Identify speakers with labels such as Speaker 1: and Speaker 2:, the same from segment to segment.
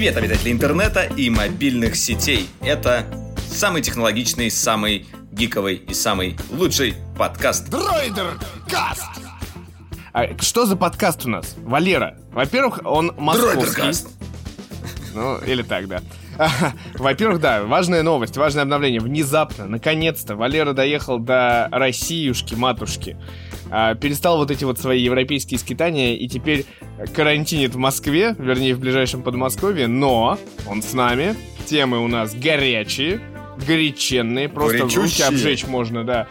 Speaker 1: Привет, обитатели интернета и мобильных сетей. Это самый технологичный, самый гиковый и самый лучший подкаст.
Speaker 2: Дройдер Каст!
Speaker 3: А что за подкаст у нас? Валера, во-первых, он московский. Ну, или так, да. Во-первых, да, важная новость, важное обновление. Внезапно, наконец-то, Валера доехал до Россиюшки, матушки. А, перестал вот эти вот свои европейские скитания и теперь карантинит в Москве, вернее, в ближайшем Подмосковье, но он с нами. Темы у нас горячие, горяченные, просто в руки
Speaker 1: Горячущие.
Speaker 3: обжечь можно, да.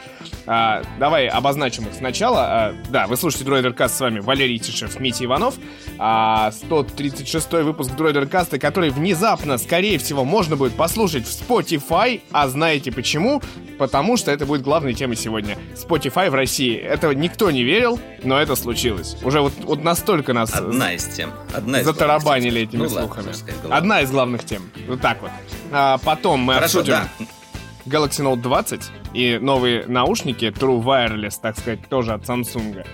Speaker 3: А, давай обозначим их сначала. А, да, вы слушаете Дроидер Каст, с вами Валерий Тишев, Митя Иванов. А, 136 выпуск Дроидер Каста, который внезапно, скорее всего, можно будет послушать в Spotify. А знаете почему? Потому что это будет главной темой сегодня. Spotify в России. Этого никто не верил, но это случилось. Уже вот, вот настолько нас
Speaker 1: Одна из тем. Одна из
Speaker 3: затарабанили этими
Speaker 1: Ну ладно,
Speaker 3: слухами.
Speaker 1: сказать, главная.
Speaker 3: Одна из главных тем. Вот так вот. А, потом мы
Speaker 1: Хорошо,
Speaker 3: обсудим
Speaker 1: да.
Speaker 3: Galaxy Note 20 и новые наушники True Wireless, так сказать, тоже от Samsung.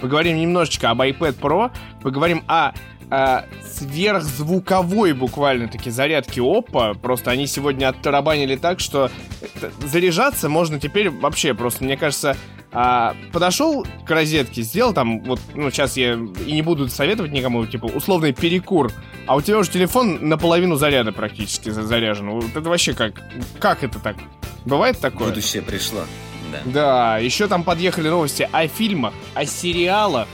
Speaker 3: Поговорим немножечко об iPad Pro, поговорим о, о сверхзвуковой буквально-таки зарядке Oppo. Просто они сегодня оттарабанили так, что это- заряжаться можно теперь вообще просто, мне кажется, а, подошел к розетке, сделал там, вот, ну, сейчас я и не буду советовать никому, типа, условный перекур, а у тебя уже телефон наполовину заряда практически за- заряжен. Вот это вообще как? Как это так? Бывает такое?
Speaker 1: Будущее пришло. Да.
Speaker 3: Да, еще там подъехали новости о фильмах, о сериалах,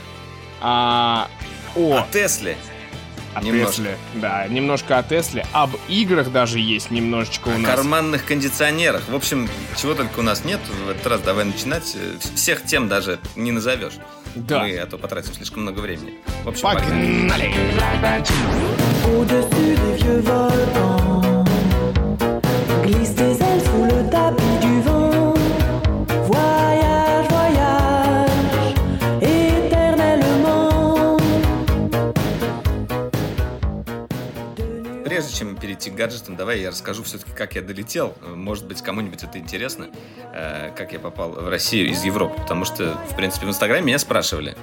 Speaker 3: а, о,
Speaker 1: О Тесле.
Speaker 3: о
Speaker 1: немножко.
Speaker 3: Тесле. Да, немножко о Тесле. Об играх даже есть немножечко у
Speaker 1: О
Speaker 3: нас.
Speaker 1: карманных кондиционерах. В общем, чего только у нас нет. В этот раз давай начинать. Всех тем даже не назовешь.
Speaker 3: Да.
Speaker 1: Мы, а то потратим слишком много времени. В общем, погнали.
Speaker 3: Погнали!
Speaker 1: Перейти к гаджетам, давай я расскажу все-таки, как я долетел. Может быть, кому-нибудь это интересно, э, как я попал в Россию из Европы. Потому что, в принципе, в Инстаграме меня спрашивали.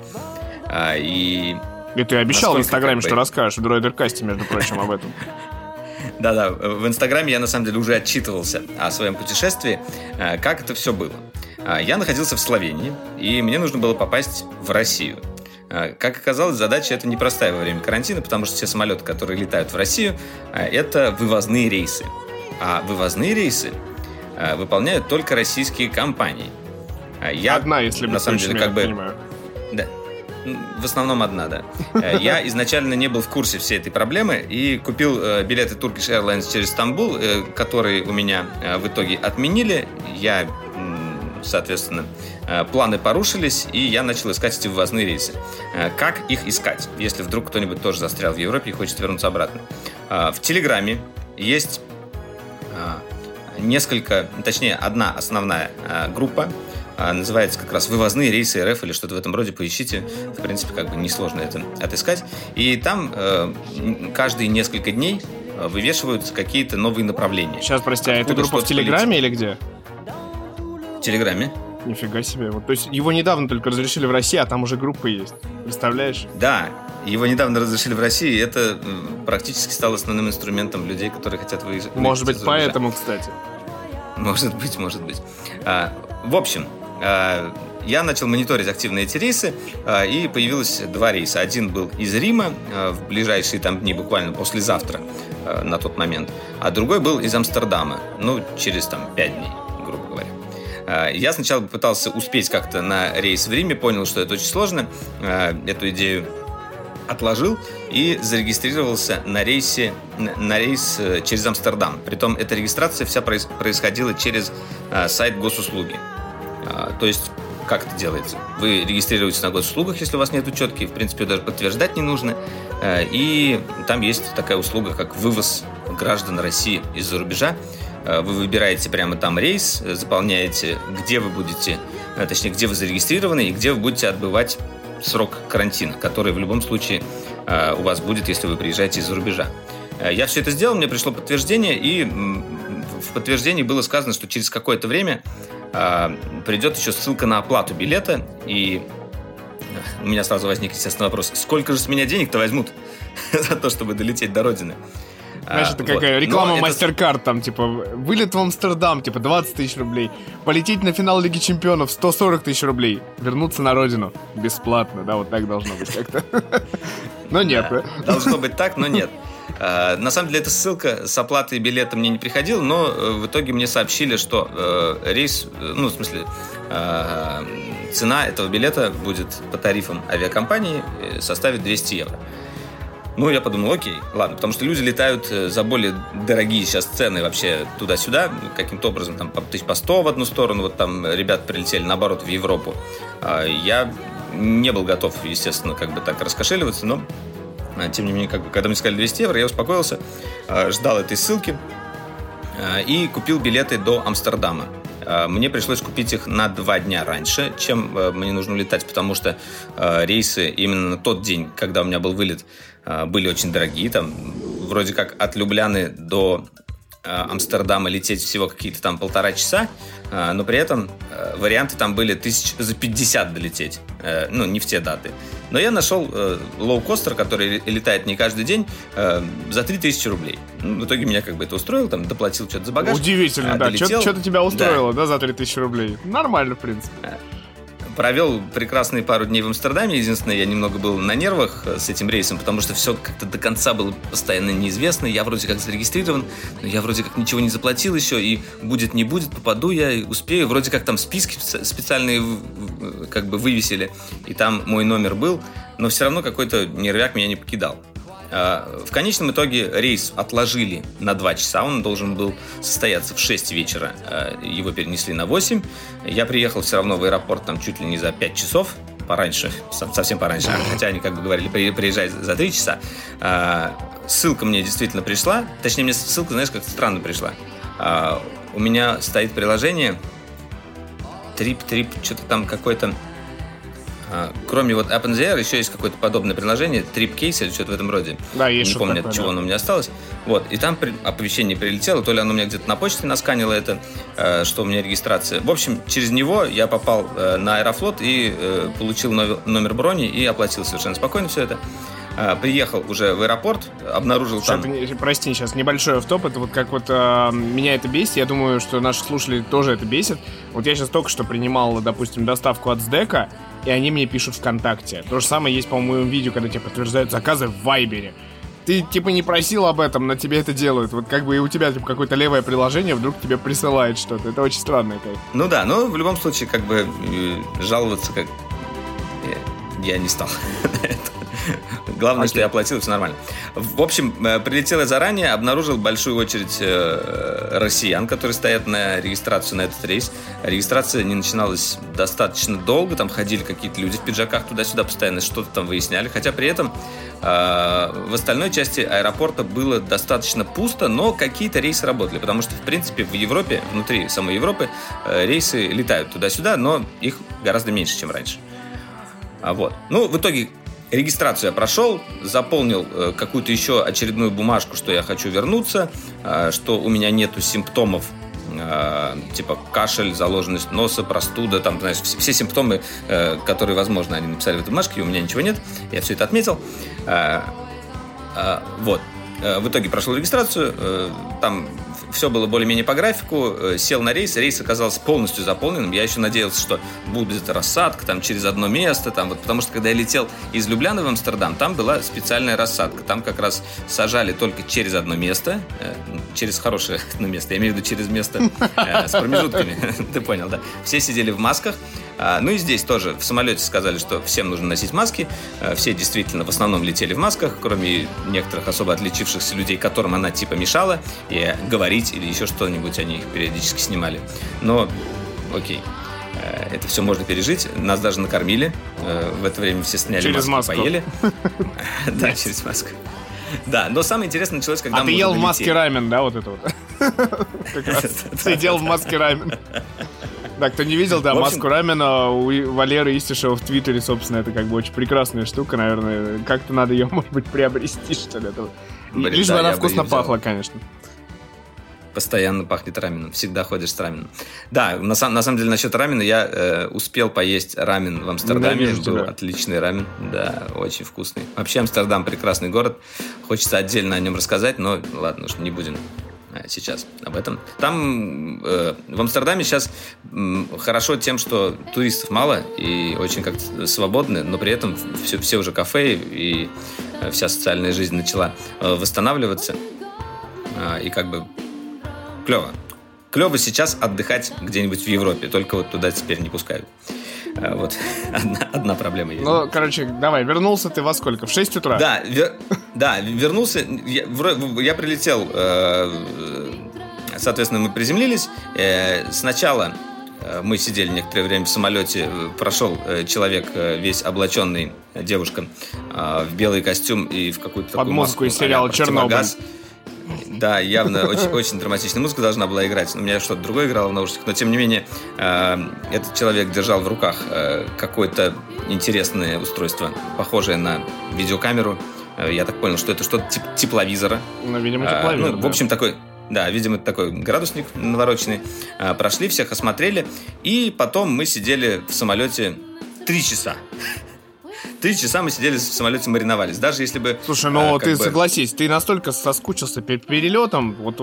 Speaker 1: А, И
Speaker 3: И ты обещал в Инстаграме, что расскажешь в Дроидеркасте, между прочим, об этом.
Speaker 1: Да-да, в Инстаграме я на самом деле уже отчитывался о своем путешествии, э, как это все было. А, Я находился в Словении, и мне нужно было попасть в Россию. А, Как оказалось, задача эта непростая во время карантина, потому что все самолеты, которые летают в Россию, а, это вывозные рейсы. А вывозные рейсы а, выполняют только российские компании. Я,
Speaker 3: Одна, если
Speaker 1: на самом деле, как бы
Speaker 3: понимаю.
Speaker 1: да. М, В основном одна, да. Я изначально не был в курсе всей этой проблемы и купил э, билеты Turkish Airlines через Стамбул, э, которые у меня э, в итоге отменили. Я, соответственно, э, планы порушились, и я начал искать эти вывозные рейсы. Э, Как их искать, если вдруг кто-нибудь тоже застрял в Европе и хочет вернуться обратно? Э, В Телеграме есть несколько, точнее, одна основная группа, называется как раз «Вывозные рейсы РФ» или что-то в этом роде, поищите. В принципе, как бы несложно это отыскать. И там э, каждые несколько дней вывешиваются какие-то новые направления.
Speaker 3: Сейчас, прости, а это группа в Телеграме или где?
Speaker 1: Телеграме.
Speaker 3: Нифига себе. Вот, то есть его недавно только разрешили в России, а там уже группа есть. Представляешь?
Speaker 1: Да, его недавно разрешили в России, и это практически стало основным инструментом людей, которые хотят выезжать.
Speaker 3: Может быть, поэтому, кстати.
Speaker 1: Может быть, может быть. А, в общем, а, я начал мониторить активно эти рейсы, а, и появилось два рейса. Один был из Рима а, в ближайшие там дни, буквально послезавтра а, на тот момент, а другой был из Амстердама, ну, через там пять дней, Я сначала пытался успеть как-то на рейс в Риме, понял, что это очень сложно. А, Эту идею отложил и зарегистрировался на рейсе на- рейс э, через Амстердам. Притом эта регистрация вся проис- происходила через э, сайт госуслуги. А, То есть как это делается? Вы регистрируетесь на госуслугах, если у вас нет учетки, в принципе, даже подтверждать не нужно. И там есть такая услуга, как вывоз граждан России из-за рубежа. Э, Вы выбираете прямо там рейс, э, заполняете, где вы будете, э, точнее, где вы зарегистрированы и где вы будете отбывать срок карантина, который в любом случае у вас будет, если вы приезжаете из-за рубежа. Я все это сделал, мне пришло подтверждение, и в подтверждении было сказано, что через какое-то время придет еще ссылка на оплату билета, и у меня сразу возник, естественно, вопрос, сколько же с меня денег-то возьмут за то, чтобы долететь до родины?
Speaker 3: Знаешь,
Speaker 1: А,
Speaker 3: это
Speaker 1: вот.
Speaker 3: какая
Speaker 1: Но
Speaker 3: реклама Мастеркард, там, типа, вылет в Амстердам, типа, 20 тысяч рублей. Полететь на финал Лиги Чемпионов 140 тысяч рублей. Вернуться на родину бесплатно, да, вот так должно быть как-то. Но нет,
Speaker 1: Да? Должно быть так, но нет. А, На самом деле, эта ссылка с оплатой билета мне не приходила, но э, в итоге мне сообщили, что э, рейс, э, ну, в смысле, цена этого билета будет по тарифам авиакомпании составит 200 евро. Ну, я подумал, окей, ладно, потому что люди летают э, за более дорогие сейчас цены вообще туда-сюда, каким-то образом там по по 100 в одну сторону, вот там ребят прилетели наоборот в Европу. А Я не был готов, естественно, как бы так раскошеливаться, но а, тем не менее, как бы, когда мне сказали 200 евро, я успокоился, а, ждал этой ссылки и купил билеты до Амстердама. Мне пришлось купить их на два дня раньше, чем э, мне нужно летать, потому что э, рейсы именно на тот день, когда у меня был вылет, э, были очень дорогие. Там вроде как от Любляны до э, Амстердама лететь всего какие-то там полтора часа, э, но при этом варианты там были тысяч за 50 долететь. Э, Ну, не в те даты. Но я нашел э, лоукостер, который летает не каждый день, э, за 3000 рублей. Ну, в итоге меня как бы это устроило, там доплатил что-то за багаж.
Speaker 3: Удивительно,
Speaker 1: а,
Speaker 3: да.
Speaker 1: долетел.
Speaker 3: Что-то тебя
Speaker 1: Да.
Speaker 3: устроило, да, за 3000 рублей? Нормально, в принципе.
Speaker 1: Провел прекрасные пару дней в Амстердаме. Единственное, я немного был на нервах э, с этим рейсом, потому что все как-то до конца было постоянно неизвестно. Я вроде как зарегистрирован, но я вроде как ничего не заплатил еще, и будет не будет, попаду я, успею. Вроде как там списки спе- специальные как бы вывесили, и там мой номер был, но все равно какой-то нервяк меня не покидал. А, В конечном итоге рейс отложили на 2 часа. Он должен был состояться в 6 вечера. А, Его перенесли на 8. Я приехал все равно в аэропорт там чуть ли не за 5 часов. Пораньше, сов- совсем пораньше. Хотя они как бы говорили, «При- приезжай за 3 часа. А, Ссылка мне действительно пришла. Точнее, мне ссылка, знаешь, как странно пришла. У меня стоит приложение Трип-трип, что-то там какой-то Кроме вот App NZR еще есть какое-то подобное приложение, TripCase или что-то в этом роде.
Speaker 3: Да, есть
Speaker 1: Не помню, от
Speaker 3: такое,
Speaker 1: чего
Speaker 3: да.
Speaker 1: оно у меня осталось. Вот, и там при- оповещение прилетело, то ли оно у меня где-то на почте насканило это, э, что у меня регистрация. В общем, через него я попал э, на Аэрофлот и э, получил номер брони и оплатил совершенно спокойно все это. Э, Приехал уже в аэропорт, обнаружил
Speaker 3: Что
Speaker 1: там...
Speaker 3: это прости, сейчас небольшой автоп, это вот как вот э, меня это бесит, я думаю, что наши слушатели тоже это бесит. Вот я сейчас только что принимал, допустим, доставку от СДЭКа, и они мне пишут ВКонтакте. То же самое есть, по-моему, в видео, когда тебе подтверждают заказы в Вайбере. Ты, типа, не просил об этом, но тебе это делают. Вот как бы и у тебя, типа, какое-то левое приложение вдруг тебе присылает что-то. Это очень странно, как.
Speaker 1: Ну да, но в любом случае, как бы э, жаловаться как я, я не стал на это. Главное, что
Speaker 3: Окей.
Speaker 1: я оплатил, все нормально. В общем, э, прилетел я заранее, обнаружил большую очередь э, россиян, которые стоят на регистрацию на этот рейс. Регистрация не начиналась достаточно долго, там ходили какие-то люди в пиджаках туда-сюда постоянно, что-то там выясняли, хотя при этом э, в остальной части аэропорта было достаточно пусто, но какие-то рейсы работали, потому что, в принципе, в Европе, внутри самой Европы, рейсы летают туда-сюда, но их гораздо меньше, чем раньше. А вот. Ну, в итоге регистрацию я прошел, заполнил э, какую-то еще очередную бумажку, что я хочу вернуться, э, что у меня нету симптомов э, типа кашель, заложенность носа, простуда, там, знаешь, все, симптомы, которые возможно, они написали в этой бумажке, у меня ничего нет, я все это отметил. Вот. В итоге прошел регистрацию, там все было более-менее по графику, э, сел на рейс, рейс оказался полностью заполненным. Я еще надеялся, что будет рассадка там через одно место, там вот, потому что когда я летел из Любляны в Амстердам, там была специальная рассадка. Там как раз сажали только через одно место, э, через хорошее одно место, я имею в виду через место э, с промежутками, ты понял, да. Все сидели в масках, Ну и здесь тоже в самолете сказали, что всем нужно носить маски. Э, Все действительно в основном летели в масках, кроме некоторых особо отличившихся людей, которым она типа мешала, и говорить или еще что-нибудь они их периодически снимали. Но окей. Э, Это все можно пережить. Нас даже накормили. Э, В это время все сняли
Speaker 3: Через
Speaker 1: маски,
Speaker 3: маску.
Speaker 1: поели. Да, через маску. Да, но самое интересное началось, когда
Speaker 3: А ты
Speaker 1: мы
Speaker 3: ел
Speaker 1: уже
Speaker 3: в маске рамен, да, вот это вот? Сидел в маске рамен. Да, кто не видел, да,
Speaker 1: общем-
Speaker 3: маску рамена у Валеры Истишева в Твиттере, собственно, это как бы очень прекрасная штука, наверное. Как-то надо ее, может быть, приобрести, что ли. это.
Speaker 1: Блин,
Speaker 3: Лишь
Speaker 1: да,
Speaker 3: бы она
Speaker 1: бы
Speaker 3: вкусно
Speaker 1: взял.
Speaker 3: пахла, конечно.
Speaker 1: Постоянно пахнет раменом. Всегда ходишь с раменом. Да, на, сам- на самом деле, насчет рамена я э, успел поесть рамен в Амстердаме.
Speaker 3: Ненавижу
Speaker 1: Был
Speaker 3: тебя.
Speaker 1: отличный рамен. Да, очень вкусный. Вообще, Амстердам прекрасный город. Хочется отдельно о нем рассказать, но ладно, уж не будем сейчас об этом. Там э, в Амстердаме сейчас м, хорошо тем, что туристов мало и очень как-то свободны, но при этом все, все уже кафе и э, вся социальная жизнь начала э, восстанавливаться. А, И как бы клево. Клево сейчас отдыхать где-нибудь в Европе, только вот туда теперь не пускают. А, Вот одна, одна проблема есть.
Speaker 3: Ну, короче, давай, вернулся ты во сколько? В 6 утра?
Speaker 1: Да, вер- да, вернулся. Я, я прилетел, э, соответственно, мы приземлились. Э, Сначала э, мы сидели некоторое время в самолете. э, Прошел э, человек, э, весь облаченный, э, девушка, э, в белый костюм и в какую-то
Speaker 3: Под музыку из сериала
Speaker 1: противогаз.
Speaker 3: «Чернобыль».
Speaker 1: Да, явно очень, очень драматичная музыка должна была играть. У меня что-то другое играло в наушниках, но тем не менее э, этот человек держал в руках э, какое-то интересное устройство, похожее на видеокамеру. Э, я так понял, что это что-то типа тепловизора.
Speaker 3: Ну, видимо,
Speaker 1: А,
Speaker 3: тепловизор,
Speaker 1: ну, в
Speaker 3: да.
Speaker 1: общем, такой, да, видимо, это такой градусник навороченный. А, Прошли, всех осмотрели, и потом мы сидели в самолете три часа. Три часа мы сидели в самолете, мариновались. Даже если бы...
Speaker 3: Слушай,
Speaker 1: а,
Speaker 3: ну
Speaker 1: как
Speaker 3: ты
Speaker 1: бы-
Speaker 3: согласись, ты настолько соскучился перед перелетом. Вот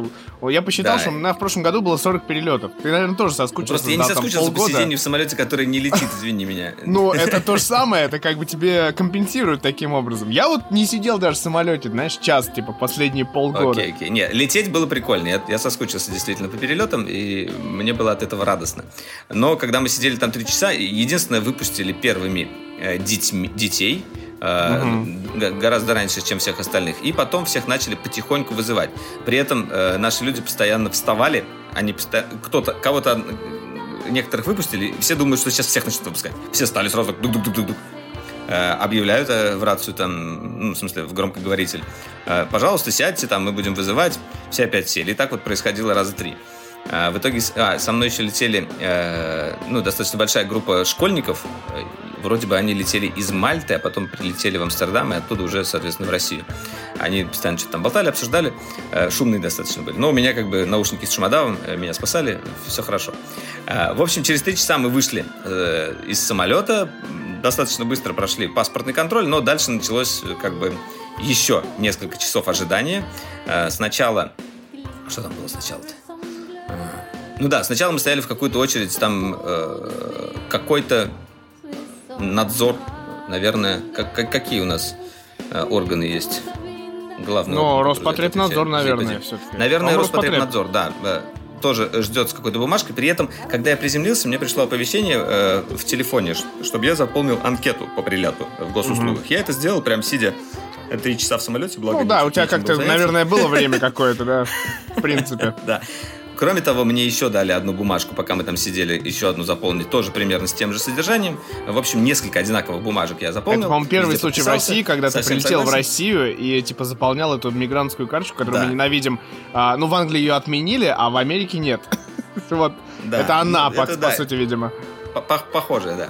Speaker 3: я посчитал,
Speaker 1: Да.
Speaker 3: что у меня в прошлом году было 40 перелетов. Ты, наверное, тоже соскучился.
Speaker 1: Просто я не
Speaker 3: там,
Speaker 1: соскучился по сидению в самолете, который не летит, извини меня.
Speaker 3: Ну, это то же самое, это как бы тебе компенсируют таким образом. Я вот не сидел даже в самолете, знаешь, час, типа, последние полгода.
Speaker 1: Окей, окей. Не, лететь было прикольно. Я, я соскучился действительно по перелетам, и мне было от этого радостно. Но когда мы сидели там три часа, единственное, выпустили первыми э, детьми, детей, г- гораздо раньше, чем всех остальных. И потом всех начали потихоньку вызывать. При этом э, наши люди постоянно вставали, они постоя- кто-то, кого-то некоторых выпустили, и все думают, что сейчас всех начнут выпускать. Все стали сразу так дук-дук-дук-дук. Э, объявляют э, в рацию, там, ну, в смысле, в громкоговоритель. Э, Пожалуйста, сядьте, там, мы будем вызывать. Все опять сели. И так вот происходило раза три. А, В итоге а, со мной еще летели э, ну, достаточно большая группа школьников. Э, Вроде бы они летели из Мальты, а потом прилетели в Амстердам и оттуда уже, соответственно, в Россию. Они постоянно что-то там болтали, обсуждали. Э, Шумные достаточно были. Но у меня как бы наушники с шумодавом, э, меня спасали, все хорошо. Э, В общем, через три часа мы вышли э, из самолета, достаточно быстро прошли паспортный контроль, но дальше началось э, как бы еще несколько часов ожидания. Э, Сначала... Что там было сначала-то? Ну да, сначала мы стояли в какую-то очередь, там э, какой-то надзор, наверное, как, как- какие у нас э, органы есть? Главный
Speaker 3: Ну,
Speaker 1: орган,
Speaker 3: Роспотребнадзор, наверное, все-таки.
Speaker 1: Наверное,
Speaker 3: По-моему,
Speaker 1: Роспотребнадзор, да. э, Тоже ждет с какой-то бумажкой. При этом, когда я приземлился, мне пришло оповещение э, в телефоне, чтобы я заполнил анкету по прилету в госуслугах. Я это сделал прям сидя три часа в самолете. Благо,
Speaker 3: Ну да, у тебя как-то,
Speaker 1: заняться.
Speaker 3: наверное, было время какое-то, да, в принципе.
Speaker 1: Да. Кроме того, мне еще дали одну бумажку, пока мы там сидели, еще одну заполнить, тоже примерно с тем же содержанием. В общем, несколько одинаковых бумажек я заполнил.
Speaker 3: Это, по-моему, первый случай в России, когда ты прилетел в
Speaker 1: согласен.
Speaker 3: Россию и, типа, заполнял эту мигрантскую карточку, которую
Speaker 1: Да.
Speaker 3: мы ненавидим. А, ну, в Англии ее отменили, а в Америке нет. Вот.
Speaker 1: Да.
Speaker 3: Это она, по, сути, видимо.
Speaker 1: По- по- Похоже, да.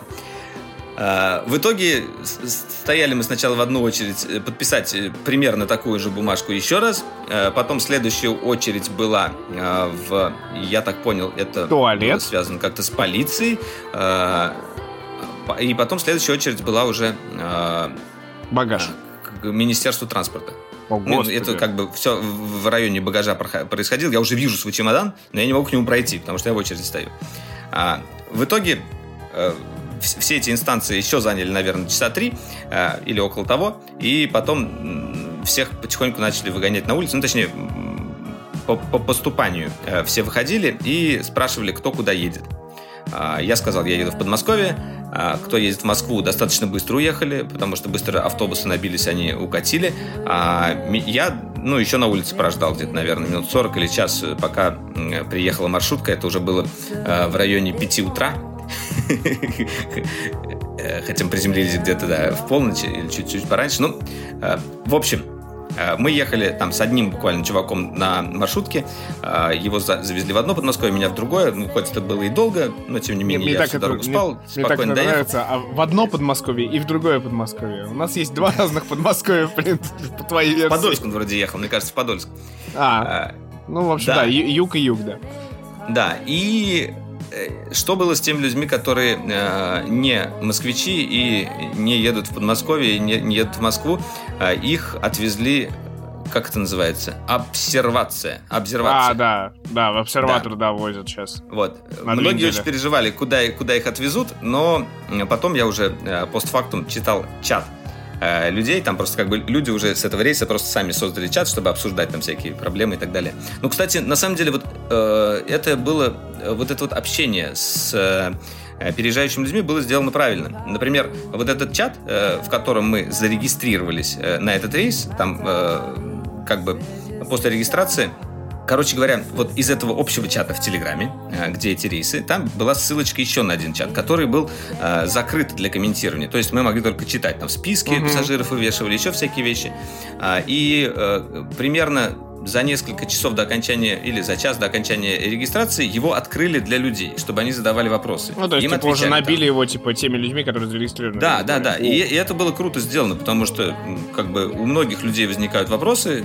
Speaker 1: А, В итоге стояли мы сначала в одну очередь э, подписать э, примерно такую же бумажку еще раз. Э, Потом следующая очередь была э, в, я так понял, это
Speaker 3: Туалет.
Speaker 1: связано как-то с полицией. По- И потом следующая очередь была уже
Speaker 3: Багаж.
Speaker 1: к Министерству транспорта.
Speaker 3: О,
Speaker 1: Ну, это как бы все в районе багажа происходило. Я уже вижу свой чемодан, но я не могу к нему пройти, потому что я в очереди стою. А, в итоге э, все эти инстанции еще заняли, наверное, часа три э, или около того. И потом всех потихоньку начали выгонять на улицу. Ну, точнее, по, по поступанию э, все выходили и спрашивали, кто куда едет. А, Я сказал, я еду в Подмосковье. А, Кто едет в Москву, достаточно быстро уехали, потому что быстро автобусы набились, они укатили. А я, ну, еще на улице прождал где-то, наверное, минут 40 или час, э, пока приехала маршрутка. Это уже было э, в районе 5 утра. Хотя мы приземлились где-то, да, в полночь или чуть-чуть пораньше. Ну, э, в общем, э, мы ехали там с одним буквально чуваком на маршрутке. Э, Его за- завезли в одно Подмосковье, меня в другое. Ну, хоть это было и долго, но тем не менее я всю дорогу
Speaker 3: мне-
Speaker 1: спал,
Speaker 3: мне так
Speaker 1: спокойно
Speaker 3: это
Speaker 1: доехал.
Speaker 3: нравится. А в одно Подмосковье и в другое Подмосковье. У нас есть два разных Подмосковья, в принципе, по твоей
Speaker 1: В
Speaker 3: версии.
Speaker 1: Подольск он вроде ехал, мне кажется, в Подольск.
Speaker 3: А,
Speaker 1: А,
Speaker 3: Ну, в общем,
Speaker 1: Да.
Speaker 3: юг и юг, да.
Speaker 1: Да, и что было с теми людьми, которые э, не москвичи и не едут в Подмосковье, и не, не едут в Москву, Э, их отвезли, как это называется, обсервация. Обсервация.
Speaker 3: А, да, да, в обсерватор, да, возят сейчас.
Speaker 1: Вот.
Speaker 3: На
Speaker 1: Многие
Speaker 3: недели.
Speaker 1: очень переживали, куда, куда их отвезут, но потом я уже э, постфактум читал чат э, людей, там просто как бы люди уже с этого рейса просто сами создали чат, чтобы обсуждать там всякие проблемы и так далее. Ну, кстати, на самом деле вот э, это было, э, вот это вот общение с э, переезжающими людьми было сделано правильно. Например, вот этот чат, э, в котором мы зарегистрировались э, на этот рейс, там э, как бы после регистрации Короче говоря, вот из этого общего чата в Телеграме, э, где эти рейсы, там была ссылочка еще на один чат, который был э, закрыт для комментирования. То есть мы могли только читать там списки
Speaker 3: Мгм.
Speaker 1: пассажиров вывешивали, еще всякие вещи. А, и э, примерно за несколько часов до окончания или за час до окончания регистрации его открыли для людей, чтобы они задавали вопросы.
Speaker 3: Ну, то есть,
Speaker 1: Им
Speaker 3: типа, уже
Speaker 1: отвечали там.
Speaker 3: набили его, типа, теми людьми, которые зарегистрированы.
Speaker 1: Да, да, да. И, и это было круто сделано, потому что как бы у многих людей возникают вопросы,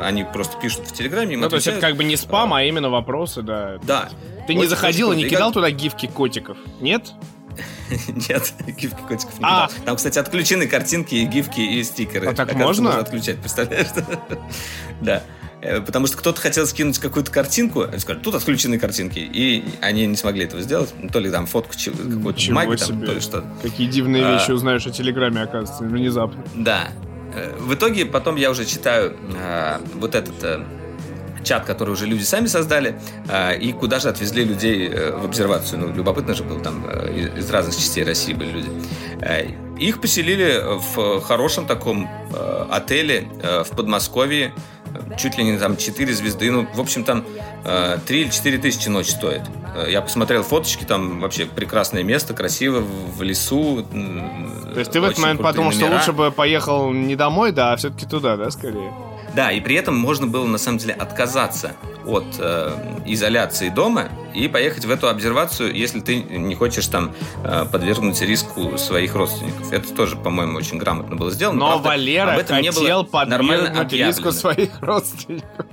Speaker 1: они просто пишут в Телеграме,
Speaker 3: Ну, то есть, это как бы не спам, а именно вопросы, да.
Speaker 1: Да.
Speaker 3: Ты не заходил и не кидал туда гифки котиков? Нет?
Speaker 1: Нет, гифки котиков не
Speaker 3: А.
Speaker 1: Там, кстати, отключены картинки, и гифки и стикеры.
Speaker 3: А так
Speaker 1: Оказывается,
Speaker 3: можно?
Speaker 1: отключать, представляешь? Да. Э, Потому что кто-то хотел скинуть какую-то картинку, они сказали, тут отключены картинки, и они не смогли этого сделать. Ну, То ли там фотку
Speaker 3: Ничего
Speaker 1: бумаги, там, то ли что.
Speaker 3: Какие дивные
Speaker 1: А.
Speaker 3: вещи узнаешь о Телеграме, оказывается, внезапно.
Speaker 1: Да. Э, В итоге потом я уже читаю э, вот этот э, чат, который уже люди сами создали, э, и куда же отвезли людей в обсервацию. Ну, любопытно же было, там из разных частей России были люди. Их поселили в хорошем таком отеле в Подмосковье, чуть ли не там 4 звезды, ну, в общем, там э, 3 или 4 тысячи ночь стоит. Э, Я посмотрел фоточки, там вообще прекрасное место, красиво, в лесу.
Speaker 3: То есть ты в этот момент подумал, что лучше бы поехал не домой, да, а все-таки туда, да, скорее?
Speaker 1: Да, и при этом можно было на самом деле отказаться от э, изоляции дома и поехать в эту обсервацию, если ты не хочешь там э, подвергнуть риску своих родственников. Это тоже, по-моему, очень грамотно было сделано.
Speaker 3: Но
Speaker 1: Правда,
Speaker 3: Валера
Speaker 1: об этом не
Speaker 3: хотел
Speaker 1: было нормально
Speaker 3: подвергнуть риску своих родственников.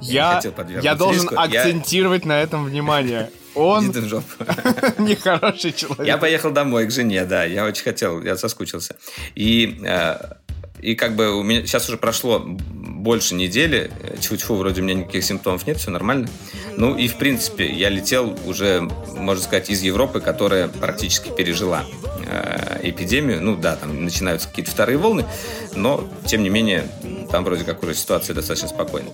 Speaker 1: Я
Speaker 3: Я, я должен
Speaker 1: риску, я-
Speaker 3: акцентировать на этом внимание. Он нехороший человек.
Speaker 1: Я поехал домой к жене, да, я очень хотел, я соскучился. И, э, и как бы у меня сейчас уже прошло больше недели, тьфу-тьфу, вроде у меня никаких симптомов нет, все нормально. Ну и, в принципе, я летел уже, можно сказать, из Европы, которая практически пережила э, эпидемию. Ну да, там начинаются какие-то вторые волны, но, тем не менее, там вроде как уже ситуация достаточно спокойная.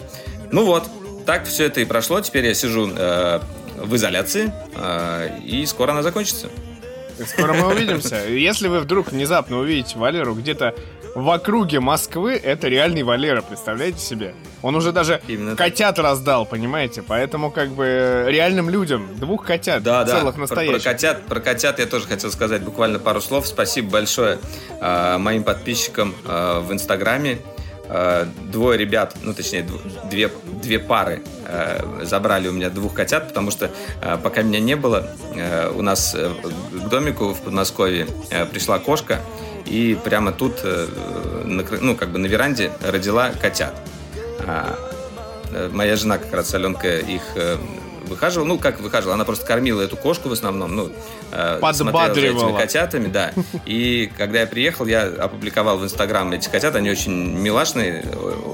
Speaker 1: Ну вот, так все это и прошло. Теперь я сижу э, в изоляции, э, и скоро она закончится.
Speaker 3: Скоро мы увидимся. Если вы вдруг внезапно увидите Валеру где-то в округе Москвы, это реальный Валера, представляете себе? Он уже даже
Speaker 1: Именно так.
Speaker 3: котят раздал, понимаете? Поэтому как бы реальным людям, двух котят,
Speaker 1: Да, да.
Speaker 3: целых
Speaker 1: Про,
Speaker 3: настоящих.
Speaker 1: про котят, про котят я тоже хотел сказать буквально пару слов. Спасибо большое э, моим подписчикам э, в Инстаграме. Э, двое ребят, ну точнее дв- две, две пары э, забрали у меня двух котят, потому что э, пока меня не было, э, у нас э, к домику в Подмосковье пришла кошка и прямо тут, э, ну как бы на веранде родила котят. А, э, моя жена как раз, Аленка, их э, выхаживала. Ну, как выхаживала, она просто кормила эту кошку в основном. Ну, смотрела за этими котятами, да. И когда я приехал, я опубликовал в Инстаграм эти котят. Они очень милашные,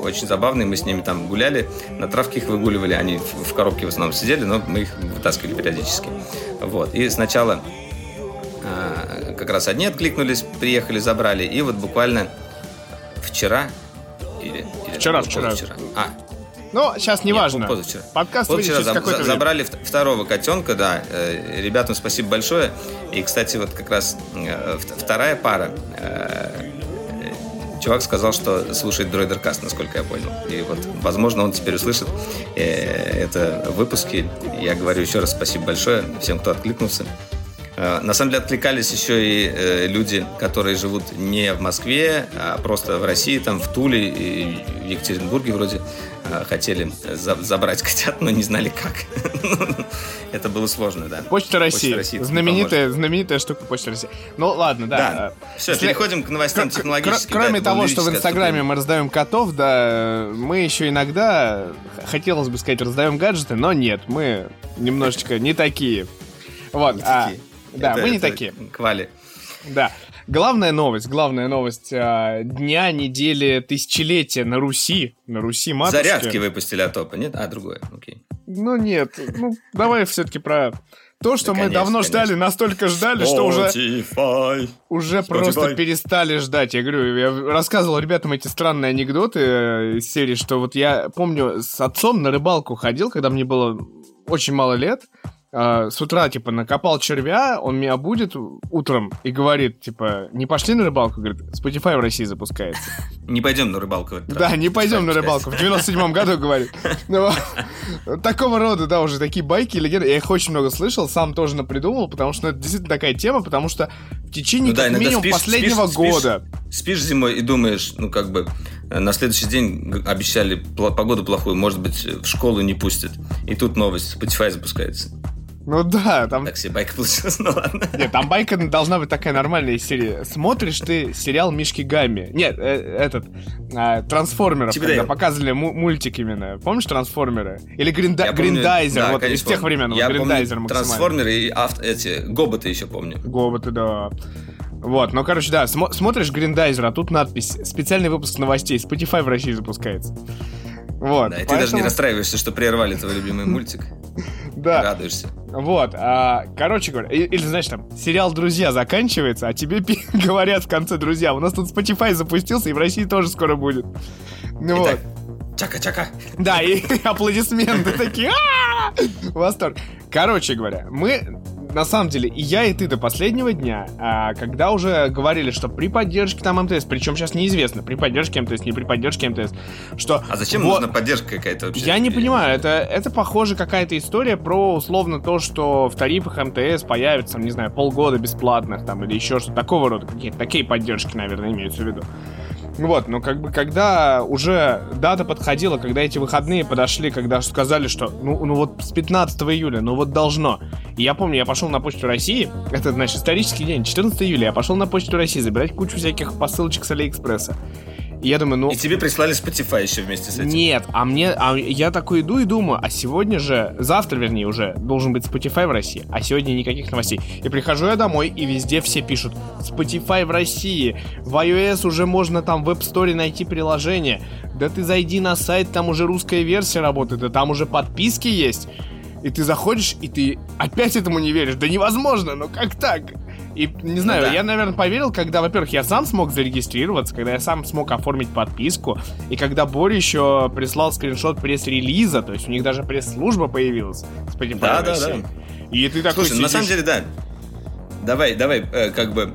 Speaker 1: очень забавные. Мы с ними там гуляли, на травке их выгуливали. Они в коробке в основном сидели, но мы их вытаскивали периодически. Вот. И сначала как раз одни откликнулись, приехали, забрали. И вот буквально вчера или, или
Speaker 3: Вчера, вчера.
Speaker 1: позавчера? А,
Speaker 3: Ну, сейчас не
Speaker 1: нет,
Speaker 3: важно.
Speaker 1: позавчера.
Speaker 3: Подкаст выйдет
Speaker 1: Позавчера
Speaker 3: через
Speaker 1: заб-
Speaker 3: какое-то
Speaker 1: за-
Speaker 3: время.
Speaker 1: забрали вт- второго котенка, да. Э, Ребятам спасибо большое. И, кстати, вот как раз э, вт- вторая пара. э, Чувак сказал, что слушает Дроидеркаст, насколько я понял. И вот, возможно, он теперь услышит это выпуски. Я говорю еще раз спасибо большое всем, кто откликнулся. Э, На самом деле откликались еще и э, люди, которые живут не в Москве, а просто в России, там в Туле и в Екатеринбурге вроде э, хотели за- забрать котят, но не знали как. Это было сложно, да.
Speaker 3: Почта России.
Speaker 1: Не
Speaker 3: знаменитая, знаменитая штука Почта России. Ну ладно, да.
Speaker 1: Да. Все, переходим к новостям технологическим.
Speaker 3: Кроме
Speaker 1: Да,
Speaker 3: того, что в Инстаграме мы раздаем котов, да, мы еще иногда, хотелось бы сказать, раздаем гаджеты, но нет, мы немножечко не такие. Вот,
Speaker 1: Не
Speaker 3: а,
Speaker 1: такие.
Speaker 3: Да,
Speaker 1: Это-
Speaker 3: мы не
Speaker 1: это
Speaker 3: такие.
Speaker 1: Квали.
Speaker 3: Да. Главная новость, главная новость а, дня, недели, тысячелетия на Руси, на Руси матушки.
Speaker 1: Зарядки выпустили от топа, нет? А, другое, окей.
Speaker 3: Ну нет, ну давай все-таки про то, что
Speaker 1: Да,
Speaker 3: мы
Speaker 1: конечно,
Speaker 3: давно
Speaker 1: конечно.
Speaker 3: ждали, настолько ждали, что уже
Speaker 1: Spotify.
Speaker 3: уже
Speaker 1: Spotify.
Speaker 3: просто перестали ждать. Я говорю, я рассказывал ребятам эти странные анекдоты э, из серии, что вот я помню, с отцом на рыбалку ходил, когда мне было очень мало лет. А, С утра, типа, накопал червя, он меня будет утром и говорит, типа, не пошли на рыбалку? Говорит, Spotify в России запускается.
Speaker 1: Не пойдем на рыбалку.
Speaker 3: Да, не пойдем на рыбалку. В 97-м году, говорит. Ну. Такого рода, да, уже такие байки, легенды. Я их очень много слышал, сам тоже напридумывал, потому что ну, это действительно такая тема, потому что в течение
Speaker 1: Ну
Speaker 3: как минимум последнего года.
Speaker 1: Спишь зимой и думаешь, ну как бы э, на следующий день обещали погоду плохую, может быть в школу не пустят. И тут новость, Spotify запускается.
Speaker 3: Ну да, там...
Speaker 1: Так себе байка получилась, ну ладно.
Speaker 3: Нет, там байка должна быть такая нормальная из серии. Смотришь ты сериал Мишки Гамми. Нет, э, этот, а, Трансформеров,
Speaker 1: Типа
Speaker 3: когда
Speaker 1: Дейл.
Speaker 3: показывали му- мультик именно. Помнишь Трансформеры? Или Гринда-
Speaker 1: Я помню-
Speaker 3: Гриндайзер,
Speaker 1: да,
Speaker 3: вот
Speaker 1: конечно,
Speaker 3: из тех
Speaker 1: помню.
Speaker 3: времен, вот
Speaker 1: Я
Speaker 3: Гриндайзер
Speaker 1: помню
Speaker 3: максимально.
Speaker 1: трансформеры и авто, эти, гоботы еще помню.
Speaker 3: Гоботы, да. Вот, ну, короче, да, смо- смотришь Гриндайзер, а тут надпись «Специальный выпуск новостей, Spotify в России запускается». Вот,
Speaker 1: Да, и ты даже не
Speaker 3: поэтому-
Speaker 1: расстраиваешься, что прервали твой любимый мультик.
Speaker 3: Да,
Speaker 1: Радуешься.
Speaker 3: вот, а, короче говоря, или, знаешь, там, сериал «Друзья» заканчивается, а тебе говорят в конце «Друзья», у нас тут Spotify запустился, и в России тоже скоро будет. Ну вот.
Speaker 1: Чака-чака.
Speaker 3: Да, и аплодисменты такие. Восторг. Короче говоря, мы на самом деле, и я, и ты до последнего дня, а, когда уже говорили, что при поддержке там МТС, причем сейчас неизвестно, при поддержке МТС, не при поддержке МТС, что...
Speaker 1: А зачем
Speaker 3: вот-
Speaker 1: нужна поддержка какая-то вообще?
Speaker 3: Я не понимаю, это, это похоже какая-то история про условно то, что в тарифах МТС появится, не знаю, полгода бесплатных там или еще что-то такого рода, какие-то такие поддержки, наверное, имеются в виду. Вот, но как бы когда уже дата подходила, когда эти выходные подошли, когда сказали, что ну, ну вот с 15 июля, ну вот должно. И я помню, я пошел на почту России, это, значит, исторический день, 14 июля, я пошел на почту России забирать кучу всяких посылочек с Алиэкспресса. И я думаю, ну...
Speaker 1: И тебе прислали Spotify еще вместе с этим.
Speaker 3: Нет, а мне, а я такой иду и думаю, а сегодня же, завтра, вернее, уже должен быть Spotify в России, а сегодня никаких новостей. И прихожу я домой, и везде все пишут Spotify в России, в iOS уже можно там в App Store найти приложение, да ты зайди на сайт, там уже русская версия работает, да там уже подписки есть. И ты заходишь, и ты опять этому не веришь. Да невозможно, ну как так? И не знаю,
Speaker 1: Ну да.
Speaker 3: я, наверное, поверил, когда, во-первых, я сам смог зарегистрироваться, когда я сам смог оформить подписку, и когда Боря еще прислал скриншот пресс-релиза, то есть у них даже пресс-служба появилась. Spotify
Speaker 1: Да, да,
Speaker 3: России. И ты такой
Speaker 1: Слушай, на самом
Speaker 3: сидишь-
Speaker 1: деле, да. Давай, давай, э, как бы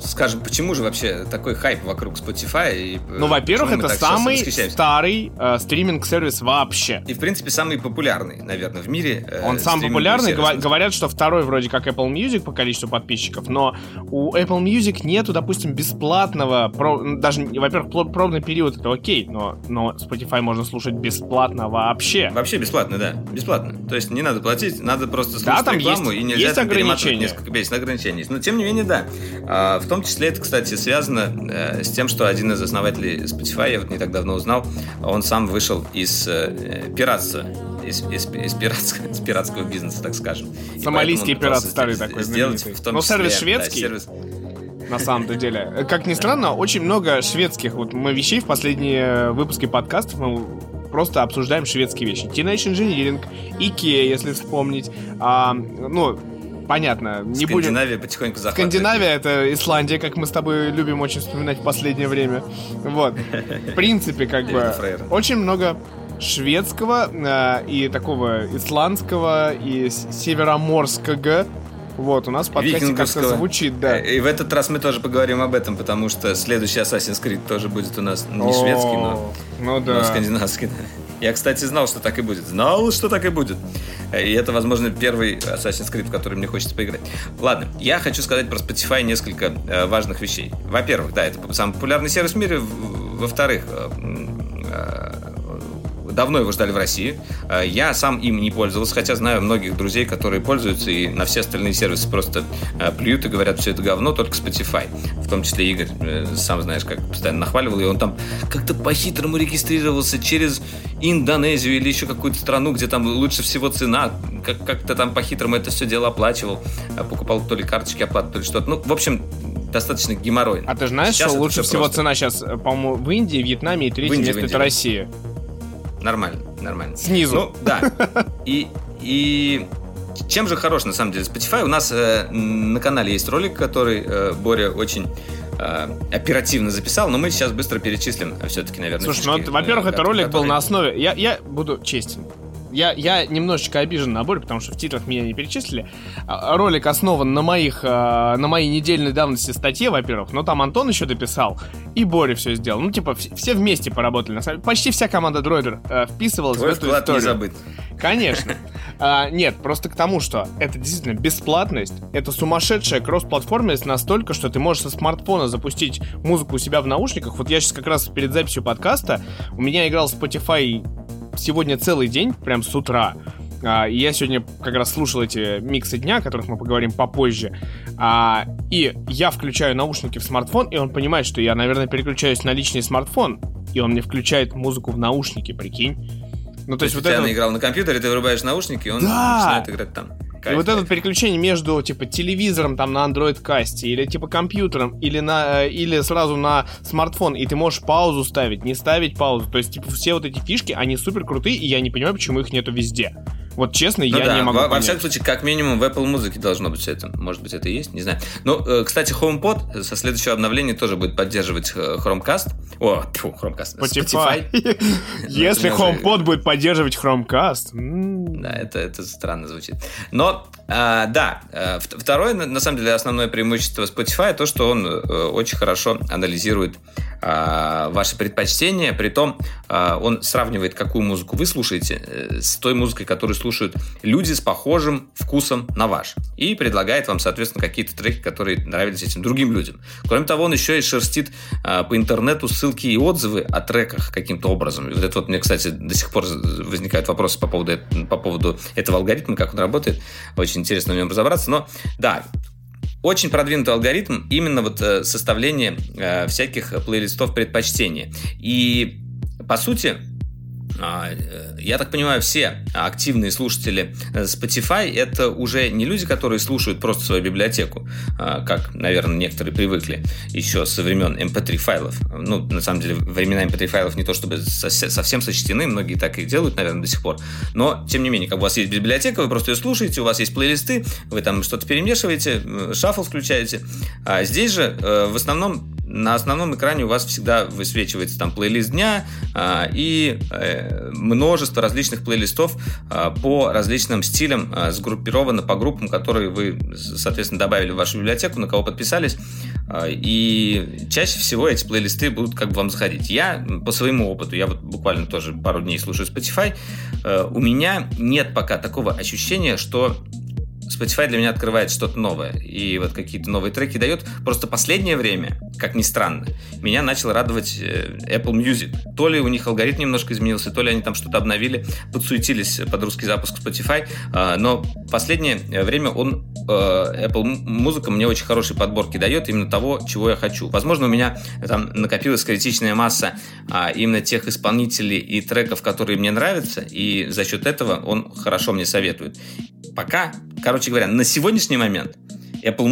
Speaker 1: скажем, почему же вообще такой хайп вокруг Spotify? И, э,
Speaker 3: Ну, во-первых, это самый старый э, стриминг-сервис вообще.
Speaker 1: И, в принципе, самый популярный, наверное, в мире. э,
Speaker 3: Он сам
Speaker 1: стриминговый
Speaker 3: популярный, гова- говорят, что второй вроде как Apple Music по количеству подписчиков, но у Apple Music нету, допустим, бесплатного, про- даже, во-первых, пробный период это окей, но, но Spotify можно слушать бесплатно вообще.
Speaker 1: Вообще бесплатно, да, бесплатно. То есть не надо платить, надо просто слушать
Speaker 3: Да, там
Speaker 1: рекламу,
Speaker 3: есть-
Speaker 1: и нельзя
Speaker 3: есть
Speaker 1: там
Speaker 3: ограничения.
Speaker 1: несколько песен, ограничения есть. Но тем не менее, да. А, в том числе это, кстати, связано э, с тем, что один из основателей Spotify, я вот не так давно узнал, он сам вышел из э, пиратства. Из, из- из пиратского, из пиратского бизнеса, так скажем.
Speaker 3: Сомалийский пират старый такой
Speaker 1: сделать
Speaker 3: знаменитый.
Speaker 1: в том
Speaker 3: Ну,
Speaker 1: числе,
Speaker 3: сервис
Speaker 1: да,
Speaker 3: шведский.
Speaker 1: сервис-
Speaker 3: на самом-то деле. Как ни странно, очень много шведских вот мы вещей в последние выпуски подкастов мы просто обсуждаем шведские вещи. Teenage Engineering, Ikea, если вспомнить. А, ну, понятно, не будем...
Speaker 1: Скандинавия потихоньку захватывает.
Speaker 3: Скандинавия это Исландия, как мы с тобой любим очень вспоминать в последнее время. Вот. В принципе, как бы очень много шведского э, и такого исландского и североморского. Вот, у нас в подкасте как-то звучит, да.
Speaker 1: Э, И в этот раз мы тоже поговорим об этом, потому что следующий Assassin's Creed тоже будет у нас не шведский, но,
Speaker 3: О, Ну
Speaker 1: но
Speaker 3: да.
Speaker 1: скандинавский. да. Я, кстати, знал, что так и будет. Знал, что так и будет. И это, возможно, первый Assassin's Creed, в который мне хочется поиграть. Ладно, я хочу сказать про Spotify несколько э, важных вещей. Во-первых, да, это самый популярный сервис в мире. Во-вторых, э, э, давно его ждали в России. Э, я сам им не пользовался, хотя знаю многих друзей, которые пользуются и на все остальные сервисы просто э, плюют и говорят, все это говно, только Spotify. В том числе Игорь, э, сам знаешь, как постоянно нахваливал, и он там как-то по-хитрому регистрировался через Индонезию или еще какую-то страну, где там лучше всего цена, как- как-то там по-хитрому это все дело оплачивал, покупал то ли карточки оплаты, то ли что-то. Ну, в общем, достаточно геморройно.
Speaker 3: А ты знаешь,
Speaker 1: Сейчас
Speaker 3: что лучше всего
Speaker 1: просто.
Speaker 3: цена сейчас, по-моему, в Индии, Вьетнаме и третье место
Speaker 1: Индии.
Speaker 3: это Россия.
Speaker 1: Нормально, нормально.
Speaker 3: Снизу.
Speaker 1: Ну, да. И, и чем же хорош, на самом деле, Spotify? У нас э, на канале есть ролик, который э, Боря очень э, оперативно записал, но мы сейчас быстро перечислим все-таки, наверное,
Speaker 3: Слушай, ну, во-первых,
Speaker 1: э,
Speaker 3: это ролик был
Speaker 1: которые-
Speaker 3: на основе... Я, я буду честен. Я, я немножечко обижен на Борю, потому что в титрах меня не перечислили. А, Ролик основан на моих, а, на моей недельной давности статье, во-первых, но там Антон еще дописал, и Боря все сделал. Ну, типа, вс- все вместе поработали. На самом... Почти вся команда Дроидер э, вписывалась
Speaker 1: Твой
Speaker 3: в эту
Speaker 1: вклад не
Speaker 3: историю.
Speaker 1: забыт.
Speaker 3: Конечно. А, нет, просто к тому, что это действительно бесплатность, это сумасшедшая кросс-платформенность настолько, что ты можешь со смартфона запустить музыку у себя в наушниках. Вот я сейчас как раз перед записью подкаста, у меня играл Spotify сегодня целый день, прям с утра. А, я сегодня как раз слушал эти миксы дня, о которых мы поговорим попозже. А, и я включаю наушники в смартфон, и он понимает, что я, наверное, переключаюсь на личный смартфон, и он мне включает музыку в наушники, прикинь. Ну, то
Speaker 1: То
Speaker 3: есть вот это... вот-
Speaker 1: наиграл на компьютере, ты вырубаешь наушники, и он
Speaker 3: Да!
Speaker 1: начинает играть там.
Speaker 3: И вот это переключение между типа телевизором там на Android касте или типа компьютером или на э, или сразу на смартфон и ты можешь паузу ставить, не ставить паузу. То есть типа все вот эти фишки они супер крутые и я не понимаю почему их нету везде. Вот честно
Speaker 1: Ну
Speaker 3: я
Speaker 1: да,
Speaker 3: не могу
Speaker 1: во, во всяком случае, как минимум в Apple музыке должно быть все это. Может быть, это и есть, не знаю. Ну, э, кстати, HomePod со следующего обновления тоже будет поддерживать э, Chromecast. О, тьфу, Chromecast.
Speaker 3: Spotify. Если
Speaker 1: Ну, уже-
Speaker 3: HomePod будет поддерживать Chromecast,
Speaker 1: Да, это, это странно звучит. Но, а, да, а, в- второе, на, самом деле, основное преимущество Spotify то, что он э, очень хорошо анализирует а, ваши предпочтения, при том он сравнивает, какую музыку вы слушаете э, с той музыкой, которую слушают люди с похожим вкусом на ваш. И предлагает вам, соответственно, какие-то треки, которые нравились этим другим людям. Кроме того, он еще и шерстит а, по интернету ссылки и отзывы о треках каким-то образом. И вот это вот мне, кстати, до сих пор возникают вопросы по поводу, по поводу этого алгоритма, как он работает. Очень интересно в нем разобраться. Но да, очень продвинутый алгоритм именно вот э, составления э, всяких плейлистов предпочтения. И по сути, я так понимаю, все активные слушатели э, Spotify это уже не люди, которые слушают просто свою библиотеку, а, как, наверное, некоторые привыкли еще со времен MP3 файлов. Ну, на самом деле, времена MP3 файлов не то чтобы совсем сочтены, многие так и делают, наверное, до сих пор. Но, тем не менее, как у вас есть библиотека, вы просто ее слушаете, у вас есть плейлисты, вы там что-то перемешиваете, шаффл включаете. А здесь же э, в основном на основном экране у вас всегда высвечивается там плейлист дня а, и э, множество различных плейлистов а, по различным стилям а, сгруппировано по группам, которые вы, соответственно, добавили в вашу библиотеку, на кого подписались. А, и чаще всего эти плейлисты будут как бы вам заходить. Я по своему опыту, я вот буквально тоже пару дней слушаю Spotify, э, у меня нет пока такого ощущения, что Spotify для меня открывает что-то новое. И вот какие-то новые треки дает. Просто последнее время, как ни странно, меня начал радовать э, Apple Music. То ли у них алгоритм немножко изменился, то ли они там что-то обновили, подсуетились под русский запуск Spotify. А, Но последнее время он, э, Apple музыка мне очень хорошие подборки дает именно того, чего я хочу. Возможно, у меня там накопилась критичная масса а, именно тех исполнителей и треков, которые мне нравятся, и за счет этого он хорошо мне советует. Пока, короче говоря, на сегодняшний момент Apple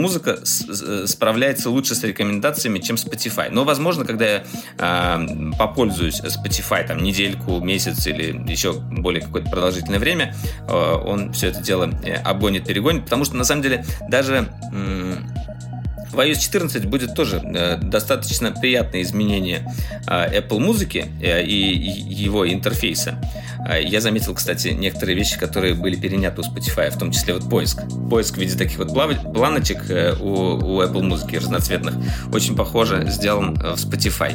Speaker 1: с- справляется лучше с рекомендациями, чем Spotify. Но, возможно, когда я э, попользуюсь Spotify там недельку, месяц или еще более какое-то продолжительное время, э, он все это дело э, обгонит, перегонит, потому что, на самом деле, даже м, в iOS 14 будет тоже э, достаточно приятное изменение э, Apple музыки э, и, его интерфейса. Э, я заметил, кстати, некоторые вещи, которые были переняты у Spotify, в том числе вот поиск. Поиск в виде таких вот планочек э, у, у Apple музыки разноцветных очень похоже сделан э, в Spotify.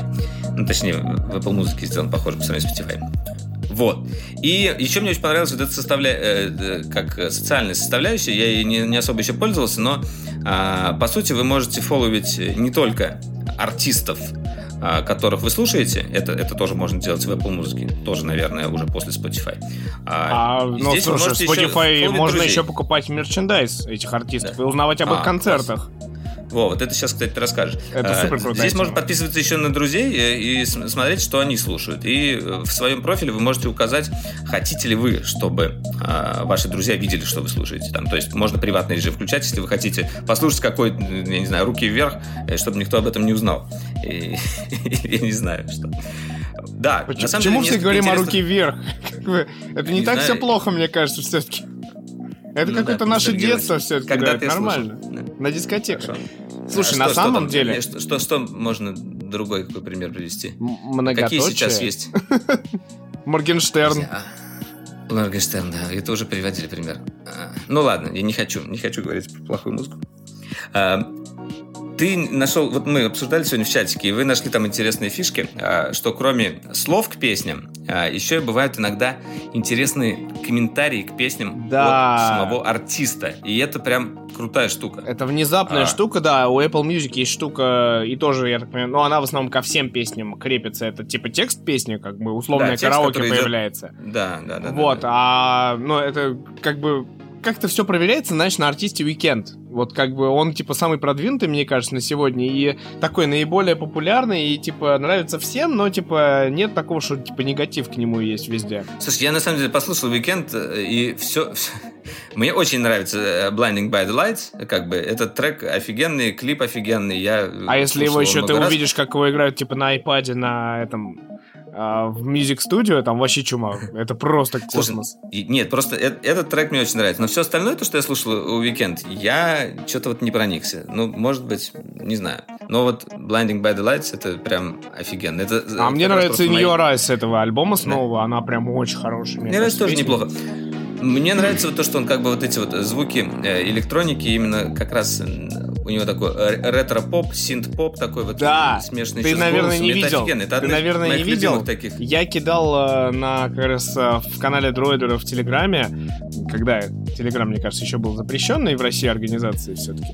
Speaker 1: Ну, точнее, в Apple музыке сделан похоже по сравнению с Spotify. Вот. И еще мне очень понравилась вот эта составля... э, как социальная составляющая. Я ей не, не особо еще пользовался, но а, по сути вы можете фолловить не только артистов, а, которых вы слушаете, это, это тоже можно делать в Apple музыке, тоже, наверное, уже после Spotify.
Speaker 3: А, ну,
Speaker 1: здесь
Speaker 3: слушай, Spotify
Speaker 1: еще
Speaker 3: можно
Speaker 1: друзей.
Speaker 3: еще покупать мерчендайз этих артистов
Speaker 1: Да.
Speaker 3: и узнавать об их
Speaker 1: А,
Speaker 3: концертах.
Speaker 1: Во, вот это сейчас, кстати, ты расскажешь.
Speaker 3: Это
Speaker 1: А,
Speaker 3: супер крутая
Speaker 1: Здесь можно подписываться еще на друзей э, и смотреть, что они слушают. И э, в своем профиле вы можете указать, хотите ли вы, чтобы а, ваши друзья видели, что вы слушаете. Там, то есть можно приватный режим включать, если вы хотите послушать какой, м, я не знаю, руки вверх, э, чтобы никто об этом не узнал. И- Я не знаю, что. Да,
Speaker 3: Почему,
Speaker 1: на самом
Speaker 3: почему
Speaker 1: деле,
Speaker 3: все говорим о
Speaker 1: интересных-
Speaker 3: руки вверх? Это не,
Speaker 1: Не
Speaker 3: так
Speaker 1: знаю.
Speaker 3: все плохо, мне кажется, все-таки. Это
Speaker 1: Ну
Speaker 3: какое-то
Speaker 1: да,
Speaker 3: наше детство все-таки.
Speaker 1: Когда
Speaker 3: да,
Speaker 1: ты слушал.
Speaker 3: нормально.
Speaker 1: Да.
Speaker 3: На дискотеках.
Speaker 1: Хорошо.
Speaker 3: Слушай,
Speaker 1: А
Speaker 3: на
Speaker 1: что- что
Speaker 3: самом
Speaker 1: там?
Speaker 3: деле
Speaker 1: Что, что, что можно другой какой пример привести?
Speaker 3: м-
Speaker 1: Какие
Speaker 3: многоточие.
Speaker 1: сейчас есть?
Speaker 3: Моргенштерн.
Speaker 1: Моргенштерн, да, это уже приводили пример. А, Ну ладно, я не хочу, не хочу говорить про плохую музыку. А, Ты нашел, вот мы обсуждали сегодня в чатике, и вы нашли там интересные фишки, а, что кроме слов к песням, еще и бывают иногда интересные комментарии к песням
Speaker 3: Да.
Speaker 1: от самого артиста. И это прям крутая штука.
Speaker 3: Это внезапная
Speaker 1: А.
Speaker 3: штука, да. У Apple Music есть штука, и тоже, я так понимаю, ну, она в основном ко всем песням крепится. Это типа текст песни, как бы условное
Speaker 1: Да, текст,
Speaker 3: караоке
Speaker 1: идет-
Speaker 3: появляется.
Speaker 1: Да, да, да. да,
Speaker 3: вот,
Speaker 1: да.
Speaker 3: а, ну, это как бы как-то все проверяется, знаешь, на артисте Weekend. Вот как бы он, типа, самый продвинутый, мне кажется, на сегодня, и такой наиболее популярный, и, типа, нравится всем, но, типа, нет такого, что, типа, негатив к нему есть везде.
Speaker 1: Слушай, я на самом деле послушал Weekend и все, Мне очень нравится э, Blinding by the Lights, как бы этот трек офигенный, клип офигенный. Я
Speaker 3: А если его еще ты
Speaker 1: раз.
Speaker 3: увидишь, как его играют, типа, на iPad на этом а, в Music Studio, там вообще чума. Это просто
Speaker 1: Слушай,
Speaker 3: космос.
Speaker 1: и- Нет, просто э- этот трек мне очень нравится. Но все остальное, то, что я слушал у Weekend, я что-то вот не проникся. Ну, может быть, не знаю. Но вот Blinding by the Lights это прям офигенно. Это,
Speaker 3: А
Speaker 1: это
Speaker 3: мне нравится In Your Eyes с этого альбома снова, она прям очень хорошая.
Speaker 1: Мне нравится тоже
Speaker 3: песня.
Speaker 1: неплохо. Мне нравится вот то, что он как бы вот эти вот звуки э, электроники именно как раз э, у него такой э, ретро-поп, синт-поп такой вот
Speaker 3: Да,
Speaker 1: смешанный
Speaker 3: ты,
Speaker 1: еще с
Speaker 3: наверное,
Speaker 1: голосом.
Speaker 3: не видел. Ты,
Speaker 1: одна
Speaker 3: наверное, не видел.
Speaker 1: таких.
Speaker 3: Я кидал э, на как раз э, в канале Дроидера в Телеграме, когда Телеграм, мне кажется, еще был запрещенной в России организацией все-таки.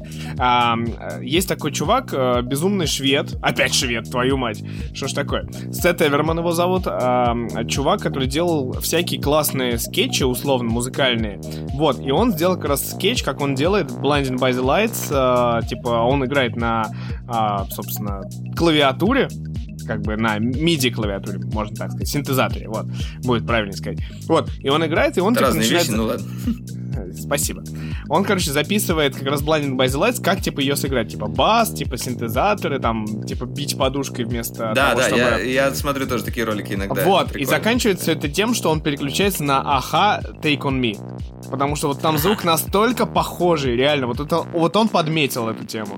Speaker 3: есть такой чувак, э, безумный швед, опять швед, твою мать, что ж такое? Сет Эверман его зовут, а, чувак, который делал всякие классные скетчи, условно, музыкальные. Вот, и он сделал как раз скетч, как он делает в Blinded by the Lights, типа он играет на, а, собственно, клавиатуре, как бы на MIDI клавиатуре, можно так сказать, синтезаторе, вот, будет правильно сказать. Вот, и он играет, и он
Speaker 1: Это
Speaker 3: типа,
Speaker 1: разные
Speaker 3: начинает...
Speaker 1: вещи, ну ладно.
Speaker 3: Спасибо. Он, короче, записывает как раз Blinding by the Lights, как, типа, ее сыграть. Типа, бас, типа, синтезаторы, там, типа, бить подушкой вместо
Speaker 1: Да,
Speaker 3: того,
Speaker 1: да,
Speaker 3: чтобы...
Speaker 1: я, я смотрю тоже такие ролики иногда.
Speaker 3: вот,
Speaker 1: это
Speaker 3: и
Speaker 1: прикольно.
Speaker 3: заканчивается это тем, что он переключается на аха Take on Me. Потому что вот там звук настолько похожий, реально. Вот, это, вот он подметил эту тему.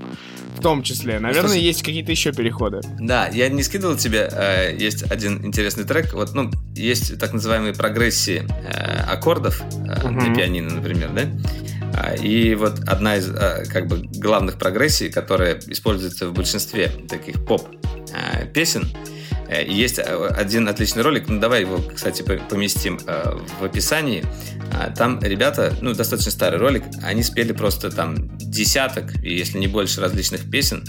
Speaker 3: В том числе. Наверное,
Speaker 1: слушай,
Speaker 3: есть какие-то еще переходы.
Speaker 1: Да, я не скидывал тебе, э, есть один интересный трек, вот, ну, есть так называемые прогрессии э, аккордов э,
Speaker 3: Мгм.
Speaker 1: на пианино, например, да? А, И вот одна из э, как бы главных прогрессий, которая используется в большинстве таких поп э, песен, есть э, один отличный ролик, ну давай его, кстати, по- поместим э, в описании. А, Там ребята, ну достаточно старый ролик, они спели просто там десяток, если не больше различных песен,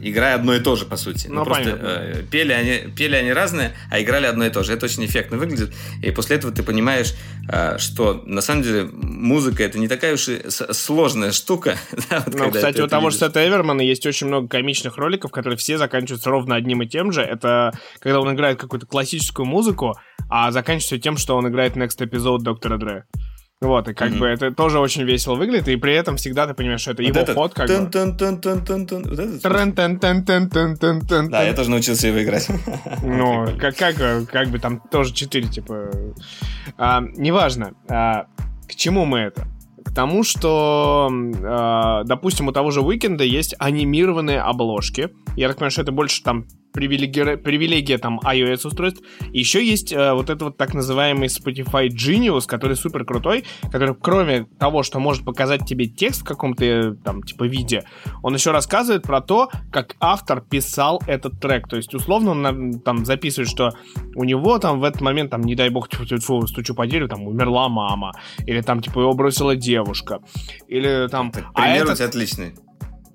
Speaker 1: играя одно и то же, по сути.
Speaker 3: Ну,
Speaker 1: просто
Speaker 3: понятно.
Speaker 1: э, пели, они, пели они разные, а играли одно и то же. Это очень эффектно выглядит. И после этого ты понимаешь, а, что на самом деле музыка это не такая уж и сложная штука. да, вот
Speaker 3: Ну, кстати, у того же. Сета Эвермана есть очень много комичных роликов, которые все заканчиваются ровно одним и тем же. Это когда он играет какую-то классическую музыку, а заканчивается тем, что он играет Next Episode Доктора Дре. Вот, и как
Speaker 1: Мгм.
Speaker 3: бы это тоже очень весело выглядит, и при этом всегда ты понимаешь, что это
Speaker 1: Вот
Speaker 3: его
Speaker 1: этот
Speaker 3: ход, как бы.
Speaker 1: Вот этот. Да, я тоже научился его играть.
Speaker 3: Ну, как, как, как бы там тоже 4, типа... А, неважно. А, к чему мы это? К тому, что, а, допустим, у того же Уикенда есть анимированные обложки. Я так понимаю, что это больше там привилегия, привилегия там iOS устройств. Еще есть э, вот этот вот так называемый Spotify Genius, который супер крутой, который кроме того, что может показать тебе текст в каком-то э, там типа виде, он еще рассказывает про то, как автор писал этот трек. То есть условно он там записывает, что у него там в этот момент там не дай бог тьфу, тьфу, стучу по дереву, там умерла мама, или там типа его бросила девушка, или там.
Speaker 1: Так, пример а этот... отличный.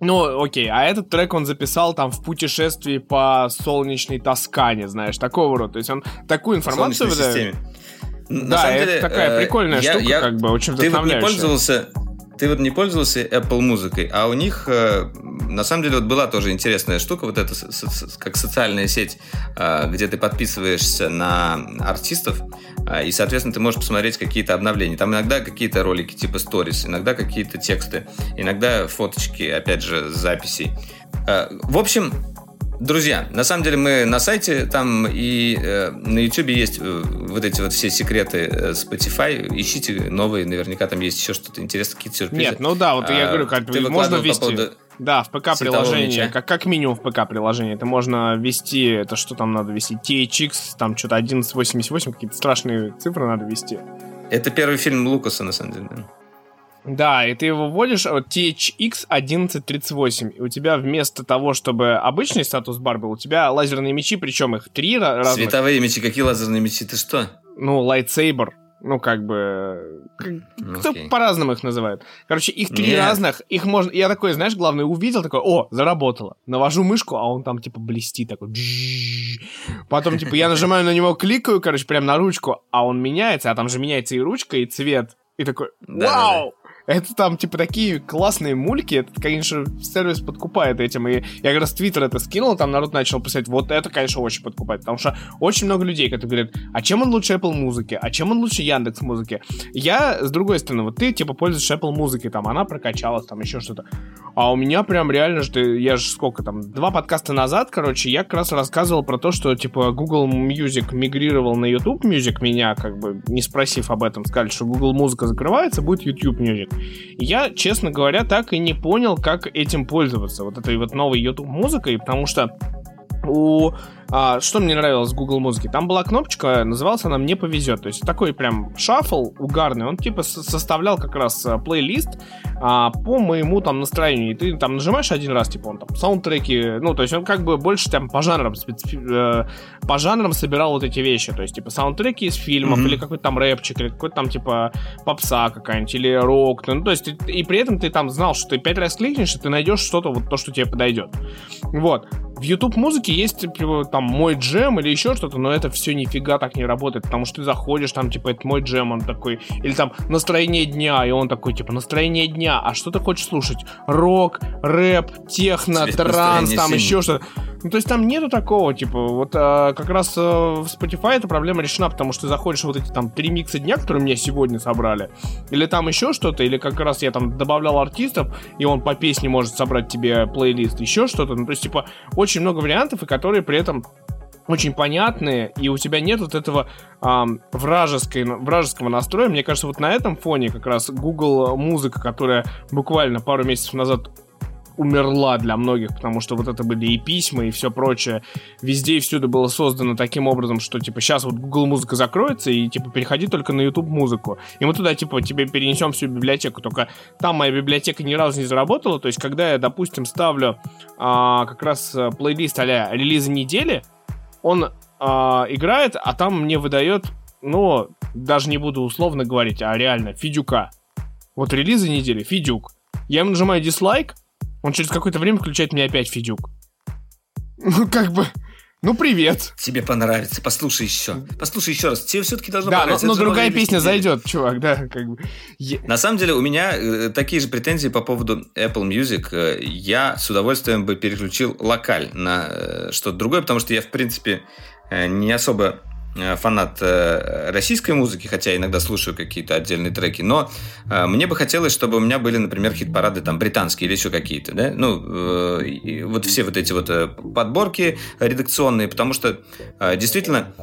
Speaker 3: Ну, окей, а этот трек он записал там в путешествии по солнечной Тоскане, знаешь, такого рода. То есть он такую информацию выдает. На да, самом это деле, такая э, прикольная я, штука, я, как бы, очень вдохновляющая.
Speaker 1: Ты вот не пользовался, ты вот не пользовался Apple музыкой, а у них э, на самом деле вот была тоже интересная штука, вот эта как социальная сеть, э, где ты подписываешься на артистов, э, и, соответственно, ты можешь посмотреть какие-то обновления. Там иногда какие-то ролики типа stories, иногда какие-то тексты, иногда фоточки, опять же, записей. В общем, Друзья, на самом деле мы на сайте, там и э, на YouTube есть э, вот эти вот все секреты э, Spotify. Ищите новые, наверняка там есть еще что-то интересное, какие-то сюрпризы.
Speaker 3: Нет, ну да, вот а, я говорю, как ты можно ввести. По поводу... Да, в ПК-приложении, как, как минимум в ПК-приложении, это можно ввести, это что там надо ввести, THX, там что-то 1188, какие-то страшные цифры надо ввести.
Speaker 1: Это первый фильм Лукаса, на самом деле. Да.
Speaker 3: Да, и ты его вводишь, вот THX 1138, и у тебя вместо того, чтобы обычный статус-бар был, у тебя лазерные мечи, причем их три разных.
Speaker 1: Световые мечи, какие лазерные мечи, ты что?
Speaker 3: Ну, лайтсейбер, ну, как бы... Кто okay. по-разному их называет. Короче, их три Нет. разных, их можно... Я такой, знаешь, главное, увидел, такой, о, заработало. Навожу мышку, а он там, типа, блестит, такой... Потом, типа, я нажимаю на него, кликаю, короче, прям на ручку, а он меняется, а там же меняется и ручка, и цвет. И такой, вау! Это там, типа, такие классные мульки. Это, конечно, сервис подкупает этим. И я как раз Твиттер это скинул, там народ начал писать, вот это, конечно, очень подкупает. Потому что очень много людей, которые говорят, а чем он лучше Apple музыки? А чем он лучше Яндекс музыки? Я, с другой стороны, вот ты, типа, пользуешься Apple музыкой, там, она прокачалась, там, еще что-то. А у меня прям реально, что я же сколько там, два подкаста назад, короче, я как раз рассказывал про то, что, типа, Google Music мигрировал на YouTube Music, меня, как бы, не спросив об этом, сказали, что Google музыка закрывается, будет YouTube Music. Я, честно говоря, так и не понял, как этим пользоваться, вот этой вот новой YouTube музыкой, потому что у а, что мне нравилось в Google музыке? Там была кнопочка, называлась она «Мне повезет». То есть такой прям шаффл угарный. Он типа составлял как раз а, плейлист а, по моему там настроению. И ты там нажимаешь один раз, типа он там саундтреки, ну то есть он как бы больше там по жанрам, специфи... э, по жанрам собирал вот эти вещи. То есть типа саундтреки из фильмов mm-hmm. или какой-то там рэпчик, или какой-то там типа попса какая-нибудь, или рок. Ну то есть и, и при этом ты там знал, что ты пять раз кликнешь, и ты найдешь что-то вот то, что тебе подойдет. Вот. В YouTube музыке есть типа, там мой джем или еще что-то, но это все нифига так не работает, потому что ты заходишь, там, типа, это мой джем, он такой, или там настроение дня, и он такой, типа, настроение дня, а что ты хочешь слушать? Рок, рэп, техно, Цвет транс, там еще что-то. Ну, то есть там нету такого, типа, вот а, как раз а, в Spotify эта проблема решена, потому что ты заходишь вот эти там три микса дня, которые мне сегодня собрали, или там еще что-то, или как раз я там добавлял артистов, и он по песне может собрать тебе плейлист, еще что-то. Ну, то есть, типа, очень много вариантов, и которые при этом очень понятные, и у тебя нет вот этого эм, вражеской, вражеского настроя. Мне кажется, вот на этом фоне как раз Google музыка, которая буквально пару месяцев назад умерла для многих, потому что вот это были и письма, и все прочее. Везде и всюду было создано таким образом, что, типа, сейчас вот Google музыка закроется, и, типа, переходи только на YouTube музыку. И мы туда, типа, тебе перенесем всю библиотеку. Только там моя библиотека ни разу не заработала. То есть, когда я, допустим, ставлю а, как раз э, плейлист а релизы недели, он а, играет, а там мне выдает, ну, даже не буду условно говорить, а реально, Фидюка. Вот релизы недели, Фидюк. Я ему нажимаю дизлайк, он через какое-то время включает мне опять Фидюк. Ну, как бы... Ну, привет.
Speaker 1: Тебе понравится. Послушай еще. Послушай еще раз. Тебе все-таки должно
Speaker 3: да,
Speaker 1: понравиться.
Speaker 3: Да, но, но другая песня зайдет, чувак, да. Как бы.
Speaker 1: На самом деле, у меня э, такие же претензии по поводу Apple Music. Э, я с удовольствием бы переключил локаль на э, что-то другое, потому что я, в принципе, не особо Э, фанат э, российской музыки, хотя иногда слушаю какие-то отдельные треки, но э, мне бы хотелось, чтобы у меня были, например, хит-парады там британские или еще какие-то, да, ну, вот все вот эти вот подборки редакционные, потому что действительно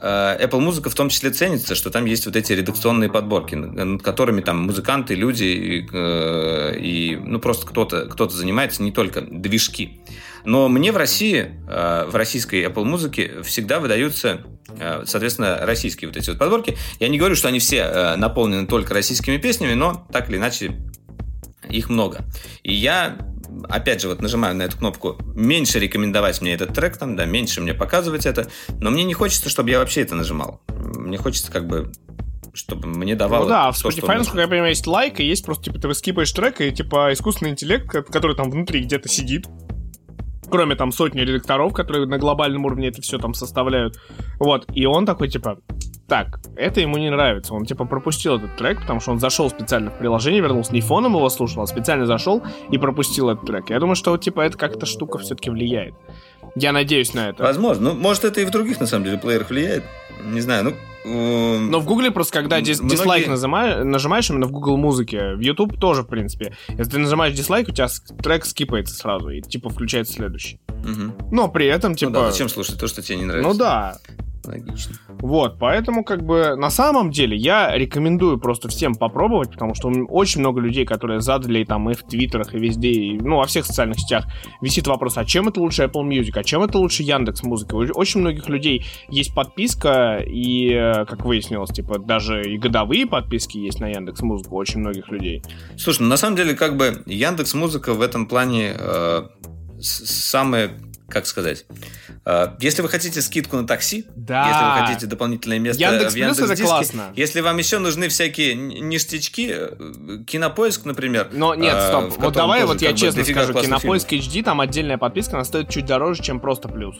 Speaker 1: э, Apple Музыка в том числе ценится, что там есть вот эти редакционные подборки, над которыми там музыканты, люди и, э, и ну просто кто-то кто занимается, не только движки. Но мне в России, э, в российской Apple музыке всегда выдаются, э, соответственно, российские вот эти вот подборки. Я не говорю, что они все э, наполнены только российскими песнями, но так или иначе их много. И я опять же, вот нажимаю на эту кнопку меньше рекомендовать мне этот трек, там, да, меньше мне показывать это, но мне не хочется, чтобы я вообще это нажимал. Мне хочется как бы чтобы мне давало...
Speaker 3: Ну да, в Spotify, насколько я понимаю, есть лайк, и есть просто, типа, ты скипаешь трек, и, типа, искусственный интеллект, который там внутри где-то сидит, кроме там сотни редакторов, которые на глобальном уровне это все там составляют. Вот, и он такой, типа, так, это ему не нравится. Он, типа, пропустил этот трек, потому что он зашел специально в приложение, вернулся не фоном его слушал, а специально зашел и пропустил этот трек. Я думаю, что, типа, это как-то штука все-таки влияет. Я надеюсь на это.
Speaker 1: Возможно. Ну, может, это и в других, на самом деле, плеерах влияет. Не знаю, ну...
Speaker 3: Но в Гугле просто, когда дис- многие... дизлайк нажимаешь, нажимаешь именно в Google музыке, в YouTube тоже, в принципе. Если ты нажимаешь дизлайк, у тебя трек скипается сразу, и типа включается следующий. Угу. Но при этом, типа... Ну
Speaker 1: да, зачем слушать то, что тебе не нравится?
Speaker 3: Ну да.
Speaker 1: Логично.
Speaker 3: Вот, поэтому, как бы, на самом деле, я рекомендую просто всем попробовать, потому что очень много людей, которые задали там и в твиттерах, и везде, и, ну, во всех социальных сетях, висит вопрос, а чем это лучше Apple Music, а чем это лучше Яндекс Музыка? У очень многих людей есть подписка, и, как выяснилось, типа, даже и годовые подписки есть на Яндекс Музыку очень многих людей.
Speaker 1: Слушай, ну, на самом деле, как бы, Яндекс Музыка в этом плане э, самая как сказать, э, если вы хотите скидку на такси,
Speaker 3: да.
Speaker 1: если вы хотите дополнительное место
Speaker 3: Яндекс
Speaker 1: в Яндекс
Speaker 3: это классно.
Speaker 1: если вам еще нужны всякие ништячки, э, Кинопоиск, например.
Speaker 3: Но нет, э, стоп. Вот давай вот я честно скажу, Кинопоиск фильмов. HD там отдельная подписка, она стоит чуть дороже, чем просто плюс.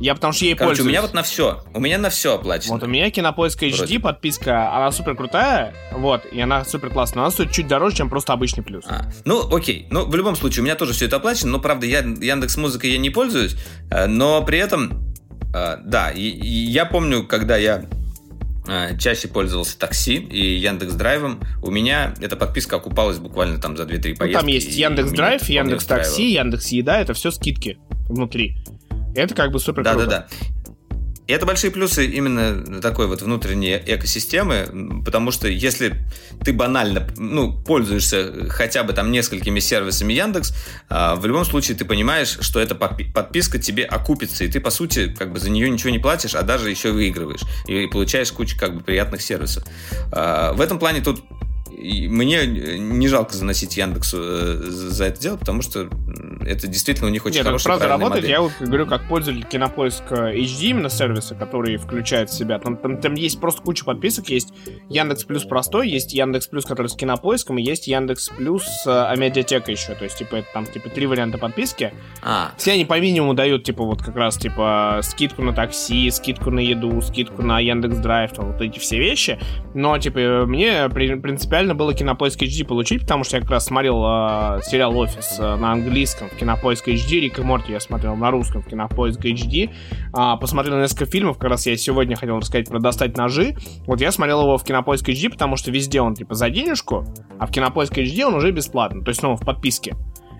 Speaker 3: Я потому что ей Короче, пользуюсь.
Speaker 1: у меня вот на все. У меня на все оплачено.
Speaker 3: Вот у меня Кинопоиск HD Вроде. подписка, она супер крутая, вот, и она супер классная. Она стоит чуть дороже, чем просто обычный плюс.
Speaker 1: А, ну, окей. Ну, в любом случае, у меня тоже все это оплачено, но, правда, я Яндекс Музыкой я не пользуюсь, э, но при этом, э, да, и, и я помню, когда я э, чаще пользовался такси и Яндекс Драйвом. У меня эта подписка окупалась буквально там за 2-3 поездки. Ну,
Speaker 3: там есть Яндекс Драйв, Яндекс Такси, Яндекс Еда, это все скидки внутри. Это как бы супер
Speaker 1: Да, да, да. И это большие плюсы именно такой вот внутренней экосистемы, потому что если ты банально ну, пользуешься хотя бы там несколькими сервисами Яндекс, а, в любом случае ты понимаешь, что эта подписка тебе окупится, и ты, по сути, как бы за нее ничего не платишь, а даже еще выигрываешь, и получаешь кучу как бы приятных сервисов. А, в этом плане тут и мне не жалко заносить Яндексу э, за это дело, потому что это действительно у них очень Нет, хорошая правда работает. Модель.
Speaker 3: Я вот говорю, как пользователь кинопоиска HD именно сервиса, который включает в себя. Там, там, там есть просто куча подписок. Есть Яндекс Плюс простой, есть Яндекс Плюс, который с кинопоиском, и есть Яндекс Плюс а медиатека еще. То есть, типа, это там типа три варианта подписки. А. Все они по минимуму дают, типа, вот как раз, типа, скидку на такси, скидку на еду, скидку на Яндекс Драйв, вот эти все вещи. Но, типа, мне принципиально реально было Кинопоиск HD получить, потому что я как раз смотрел э, сериал «Офис» э, на английском в Кинопоиск HD, Рик и Морти я смотрел на русском в Кинопоиск HD, э, посмотрел несколько фильмов, как раз я сегодня хотел рассказать про «Достать ножи», вот я смотрел его в Кинопоиск HD, потому что везде он типа за денежку, а в Кинопоиск HD он уже бесплатно, то есть, ну, в подписке.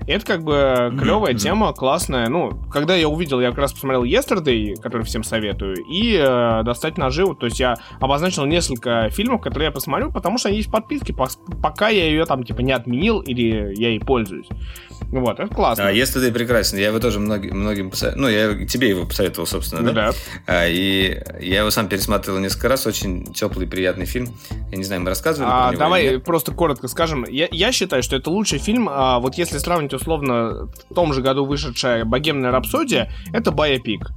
Speaker 3: Это как бы клевая mm-hmm. тема, классная. Ну, когда я увидел, я как раз посмотрел Yesterday, который всем советую, и э, достать наживу. То есть я обозначил несколько фильмов, которые я посмотрю, потому что они есть в подписке, пока я ее там типа не отменил или я ей пользуюсь. Вот, это классно.
Speaker 1: А, Yesterday прекрасен. Я его тоже многим, многим посоветовал. Ну, я тебе его посоветовал, собственно, да?
Speaker 3: Да.
Speaker 1: А, и я его сам пересматривал несколько раз. Очень теплый, приятный фильм. Я не знаю, мы рассказывали а, про него
Speaker 3: Давай просто коротко скажем. Я, я считаю, что это лучший фильм. А, вот если сравнить условно в том же году вышедшая «Богемная рапсодия», это «Байопик».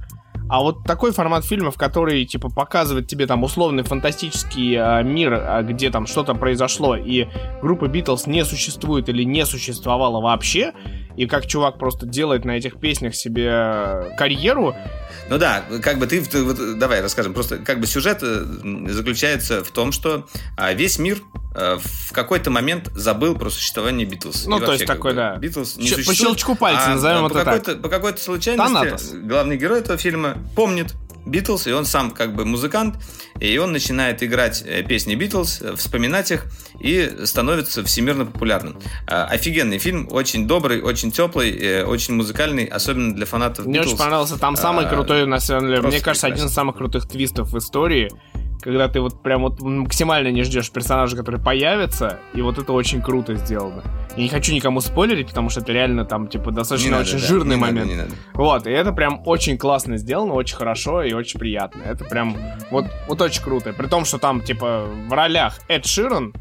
Speaker 3: А вот такой формат фильмов, который, типа, показывает тебе там условный фантастический э, мир, а, где там что-то произошло, и группа Битлз не существует или не существовала вообще, и как чувак просто делает на этих песнях себе карьеру.
Speaker 1: Ну да, как бы ты, вот, давай расскажем, просто как бы сюжет э, заключается в том, что а, весь мир э, в какой-то момент забыл про существование Битлз.
Speaker 3: Ну, то есть такой, да.
Speaker 1: Битлз не
Speaker 3: Щ- По щелчку пальца, а, назовем
Speaker 1: по это какой-то, так. По какой-то случайности Танатос. главный герой этого фильма помнит Битлз, и он сам как бы музыкант, и он начинает играть э, песни Битлз, э, вспоминать их, и становится всемирно популярным. А, Офигенный фильм, очень добрый, очень теплый, э, очень музыкальный, особенно для фанатов
Speaker 3: Мне очень понравился. Там самый
Speaker 1: А,
Speaker 3: крутой, на самом деле, мне кажется, один из самых крутых твистов в истории, когда ты вот прям вот максимально не ждешь персонажа, который появится, и вот это очень круто сделано. Я не хочу никому спойлерить, потому что это реально там, типа,
Speaker 1: Не
Speaker 3: достаточно
Speaker 1: надо,
Speaker 3: очень
Speaker 1: да,
Speaker 3: жирный
Speaker 1: не надо,
Speaker 3: момент.
Speaker 1: не надо.
Speaker 3: Вот, и это прям очень классно сделано, очень хорошо и очень приятно. Это прям вот, вот очень круто. При том, что там, типа, в ролях Эд Ширан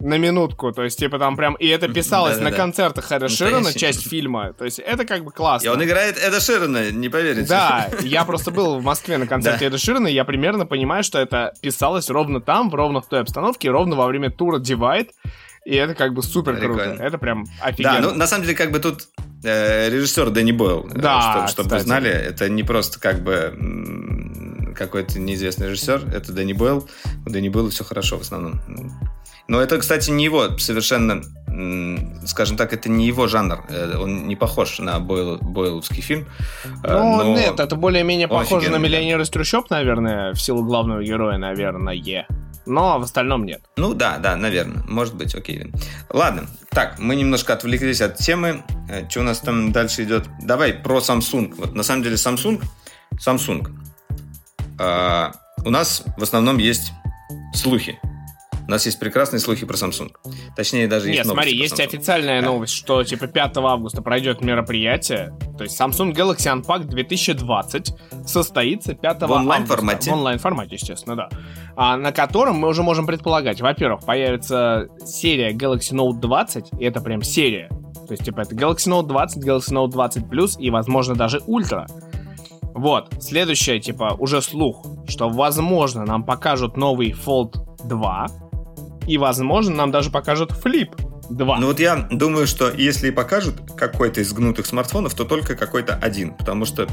Speaker 3: на минутку, то есть, типа, там прям... И это писалось на
Speaker 1: Да-да-да.
Speaker 3: концертах Эда Ширана,
Speaker 1: Настоящий.
Speaker 3: часть фильма. То есть, это как бы классно.
Speaker 1: И он играет Эда Ширана, не поверите.
Speaker 3: Да, я просто был в Москве на концерте
Speaker 1: Да.
Speaker 3: Эда Ширана, и я примерно понимаю, что это писалось ровно там, ровно в той обстановке, ровно во время тура Divide, и это как бы супер круто.
Speaker 1: Прикольно.
Speaker 3: Это прям
Speaker 1: Да,
Speaker 3: офигенно.
Speaker 1: ну на самом деле как бы тут э, режиссер Дэнни Бойл, э,
Speaker 3: Да,
Speaker 1: чтобы, чтобы вы знали, это не просто как бы какой-то неизвестный режиссер, это Дэнни Бойл. У Дэнни Бойла все хорошо в основном. Но это, кстати, не его совершенно, скажем так, это не его жанр. Э, Он не похож на Бойл, бойловский фильм. Э,
Speaker 3: Ну,
Speaker 1: но-
Speaker 3: нет, это более-менее похоже на
Speaker 1: да.
Speaker 3: «Миллионер из трущоб», наверное, в силу главного героя, наверное. Но в остальном нет.
Speaker 1: Ну да, да, наверное. Может быть, окей. Ладно. Так, мы немножко отвлеклись от темы. Что у нас там дальше идет? Давай про Samsung. Вот на самом деле Samsung. Samsung. А, у нас в основном есть слухи. У нас есть прекрасные слухи про Samsung. Точнее, даже
Speaker 3: Нет,
Speaker 1: есть
Speaker 3: смотри,
Speaker 1: новости про
Speaker 3: есть
Speaker 1: Samsung.
Speaker 3: официальная
Speaker 1: Да.
Speaker 3: новость, что типа 5 августа пройдет мероприятие. То есть Samsung Galaxy Unpacked 2020 состоится 5
Speaker 1: В
Speaker 3: августа.
Speaker 1: онлайн-формате?
Speaker 3: В онлайн-формате, естественно, да. А, на котором мы уже можем предполагать. Во-первых, появится серия Galaxy Note 20, и это прям серия. То есть, типа, это Galaxy Note 20, Galaxy Note 20 Plus и, возможно, даже Ultra. Вот, следующее, типа, уже слух, что, возможно, нам покажут новый Fold 2, и, возможно, нам даже покажут Flip 2.
Speaker 1: Ну вот я думаю, что если и покажут какой-то из гнутых смартфонов, то только какой-то один. Потому что